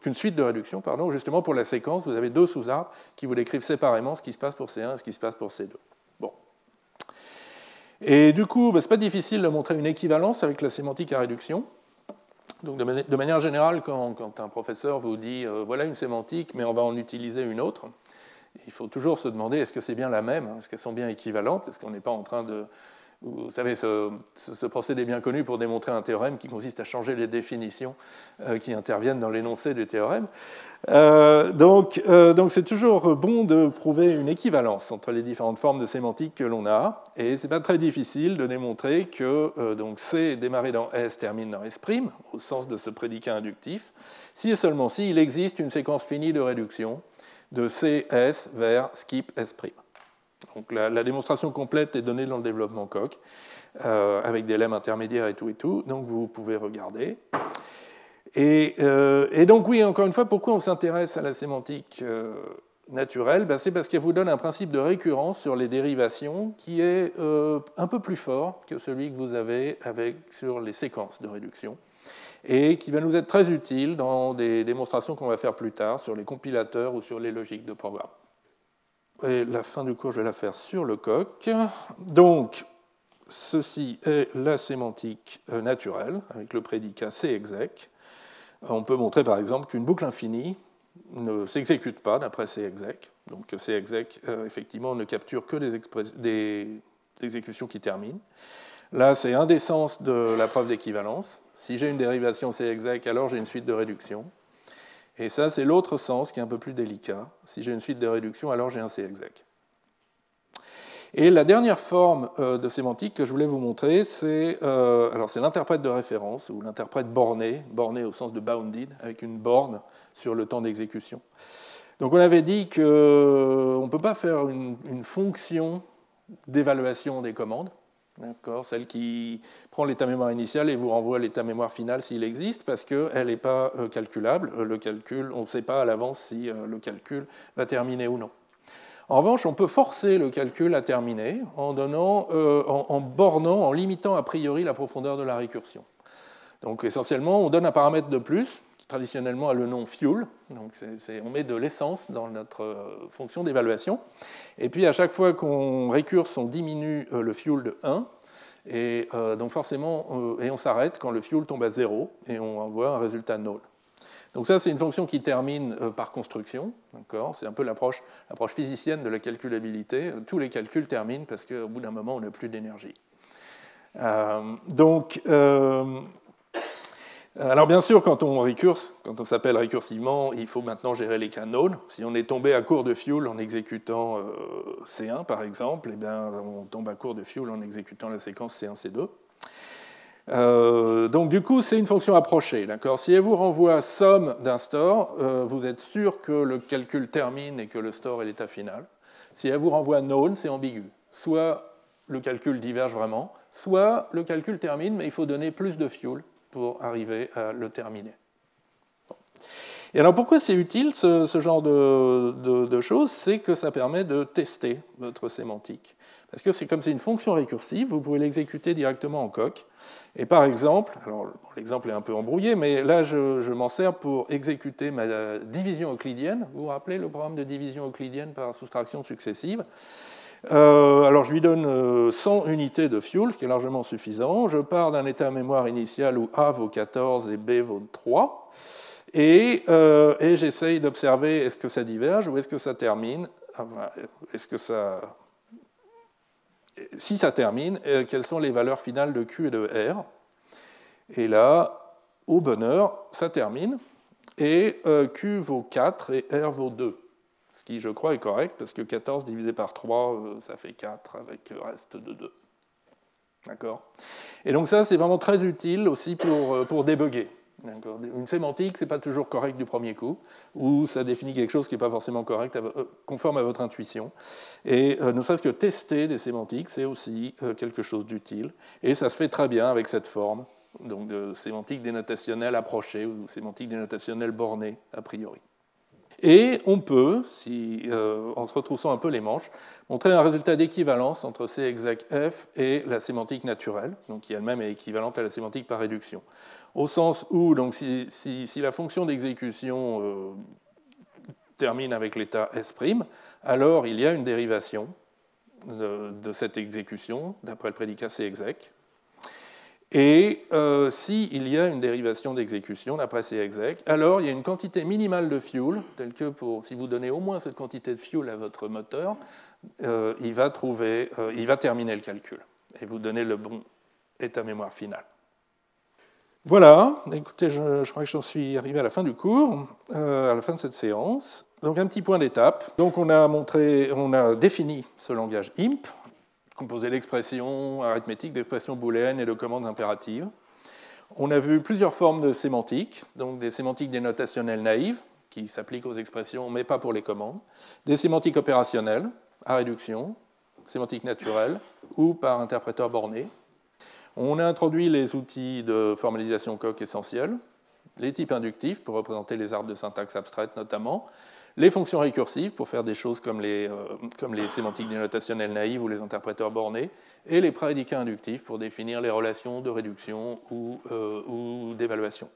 qu'une suite de réduction, pardon, justement pour la séquence, vous avez deux sous-arbres qui vous décrivent séparément ce qui se passe pour C1 et ce qui se passe pour C2. Bon. Et du coup, bah, ce n'est pas difficile de montrer une équivalence avec la sémantique à réduction. Donc, de, manière générale, quand, un professeur vous dit voilà une sémantique, mais on va en utiliser une autre, il faut toujours se demander est-ce que c'est bien la même Est-ce qu'elles sont bien équivalentes Est-ce qu'on n'est pas en train de. Vous savez, ce, procédé bien connu pour démontrer un théorème qui consiste à changer les définitions euh, qui interviennent dans l'énoncé du théorème. Euh, donc, euh, donc c'est toujours bon de prouver une équivalence entre les différentes formes de sémantique que l'on a, et c'est pas très difficile de démontrer que donc C démarré dans S termine dans S', au sens de ce prédicat inductif, si et seulement si il existe une séquence finie de réduction de CS vers skip S'. Donc la, démonstration complète est donnée dans le développement Coq, euh, avec des lemmes intermédiaires et tout et tout, donc vous pouvez regarder. Et, euh, donc oui, encore une fois, pourquoi on s'intéresse à la sémantique euh, naturelle? Ben, C'est parce qu'elle vous donne un principe de récurrence sur les dérivations qui est un peu plus fort que celui que vous avez avec, sur les séquences de réduction et qui va nous être très utile dans des démonstrations qu'on va faire plus tard sur les compilateurs ou sur les logiques de programme. Et la fin du cours, je vais la faire sur le coq. Donc, ceci est la sémantique euh, naturelle, avec le prédicat cexec. On peut montrer par exemple qu'une boucle infinie ne s'exécute pas d'après cexec. Donc cexec, euh, effectivement, ne capture que des, des exécutions qui terminent. Là, c'est sens de la preuve d'équivalence. Si j'ai une dérivation C-exec, alors j'ai une suite de réduction. Et ça, c'est l'autre sens qui est un peu plus délicat. Si j'ai une suite de réduction, alors j'ai un C-exec. Et la dernière forme euh, de sémantique que je voulais vous montrer, c'est euh, l'interprète de référence, ou l'interprète borné, borné au sens de bounded, avec une borne sur le temps d'exécution. Donc on avait dit qu'on ne peut pas faire une fonction d'évaluation des commandes, celle qui prend l'état mémoire initial et vous renvoie l'état mémoire final s'il existe, parce qu'elle n'est pas euh, calculable. Euh, le calcul, on ne sait pas à l'avance si euh, le calcul va terminer ou non. En revanche, on peut forcer le calcul à terminer en, donnant, en, bornant, en limitant a priori la profondeur de la récursion. Donc essentiellement, on donne un paramètre de plus, traditionnellement a le nom fuel. Donc on met de l'essence dans notre fonction d'évaluation. Et puis à chaque fois qu'on récurse, on diminue le fuel de 1. Et euh, donc forcément, euh, et on s'arrête quand le fuel tombe à 0 et on envoie un résultat null. Donc ça, c'est une fonction qui termine euh, par construction. C'est un peu l'approche physicienne de la calculabilité. Tous les calculs terminent parce qu'au bout d'un moment, on n'a plus d'énergie. donc, euh, alors bien sûr, quand on récurse, quand on s'appelle récursivement, il faut maintenant gérer les canaux. Si on est tombé à court de fuel en exécutant euh, C1 par exemple, eh bien, on tombe à court de fuel en exécutant la séquence C1-C2. Euh, donc du coup, c'est une fonction approchée. Si elle vous renvoie somme d'un store, vous êtes sûr que le calcul termine et que le store est l'état final. Si elle vous renvoie known, c'est ambigu. Soit le calcul diverge vraiment, soit le calcul termine, mais il faut donner plus de fuel pour arriver à le terminer. Et alors pourquoi c'est utile ce, genre de, choses? C'est que ça permet de tester votre sémantique. Parce que c'est comme c'est une fonction récursive, vous pouvez l'exécuter directement en coq. Et par exemple, alors l'exemple est un peu embrouillé, mais là je, je m'en sers pour exécuter ma division euclidienne. Vous vous rappelez le programme de division euclidienne par soustraction successive? Euh, alors je lui donne 100 euh, unités de fuel, ce qui est largement suffisant. Je pars d'un état mémoire initial où A vaut 14 et B vaut 3. Euh, et, j'essaye d'observer est-ce que ça diverge ou est-ce que ça termine? Est-ce que ça. Si ça termine, quelles sont les valeurs finales de Q et de R? Et là, au bonheur, ça termine. Et Q vaut 4 et R vaut 2 ce qui, je crois, est correct, parce que 14 divisé par 3, euh, ça fait 4 avec le reste de 2. D'accord? Et donc ça, c'est vraiment très utile aussi pour, euh, pour débugger. Une sémantique, ce n'est pas toujours correct du premier coup, ou ça définit quelque chose qui n'est pas forcément correct, euh, conforme à votre intuition. Et ne serait-ce que tester des sémantiques, c'est aussi quelque chose d'utile. Et ça se fait très bien avec cette forme, donc de sémantique dénotationnelle approchée ou sémantique dénotationnelle bornée, a priori. Et on peut, euh, en se retroussant un peu les manches, montrer un résultat d'équivalence entre C exec f et la sémantique naturelle, donc qui elle-même est équivalente à la sémantique par réduction. Au sens où, donc, si, la fonction d'exécution euh, termine avec l'état S', alors il y a une dérivation de, de cette exécution d'après le prédicat C exec, et euh, s'il y a une dérivation d'exécution d'après ces exec, alors il y a une quantité minimale de fuel, telle que pour, si vous donnez au moins cette quantité de fuel à votre moteur, euh, il, va trouver, euh, il va terminer le calcul et vous donner le bon état mémoire final. Voilà, écoutez, je, je crois que j'en suis arrivé à la fin du cours, à la fin de cette séance. Donc un petit point d'étape. Donc on a montré, on a défini ce langage IMP, composé d'expressions arithmétiques, d'expressions booléennes et de commandes impératives. On a vu plusieurs formes de sémantique, donc des sémantiques dénotationnelles naïves, qui s'appliquent aux expressions, mais pas pour les commandes, des sémantiques opérationnelles, à réduction, sémantique naturelle, ou par interpréteur borné. On a introduit les outils de formalisation coq essentiels, les types inductifs pour représenter les arbres de syntaxe abstraite notamment, les fonctions récursives pour faire des choses comme les, euh, comme les sémantiques dénotationnelles naïves ou les interpréteurs bornés, et les prédicats inductifs pour définir les relations de réduction ou, euh, ou d'évaluation.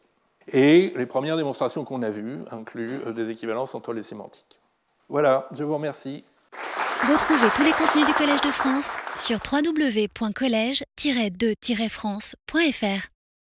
Et les premières démonstrations qu'on a vues incluent euh, des équivalences entre les sémantiques. Voilà, je vous remercie. Retrouvez tous les contenus du Collège de France sur www.colège-2-france.fr.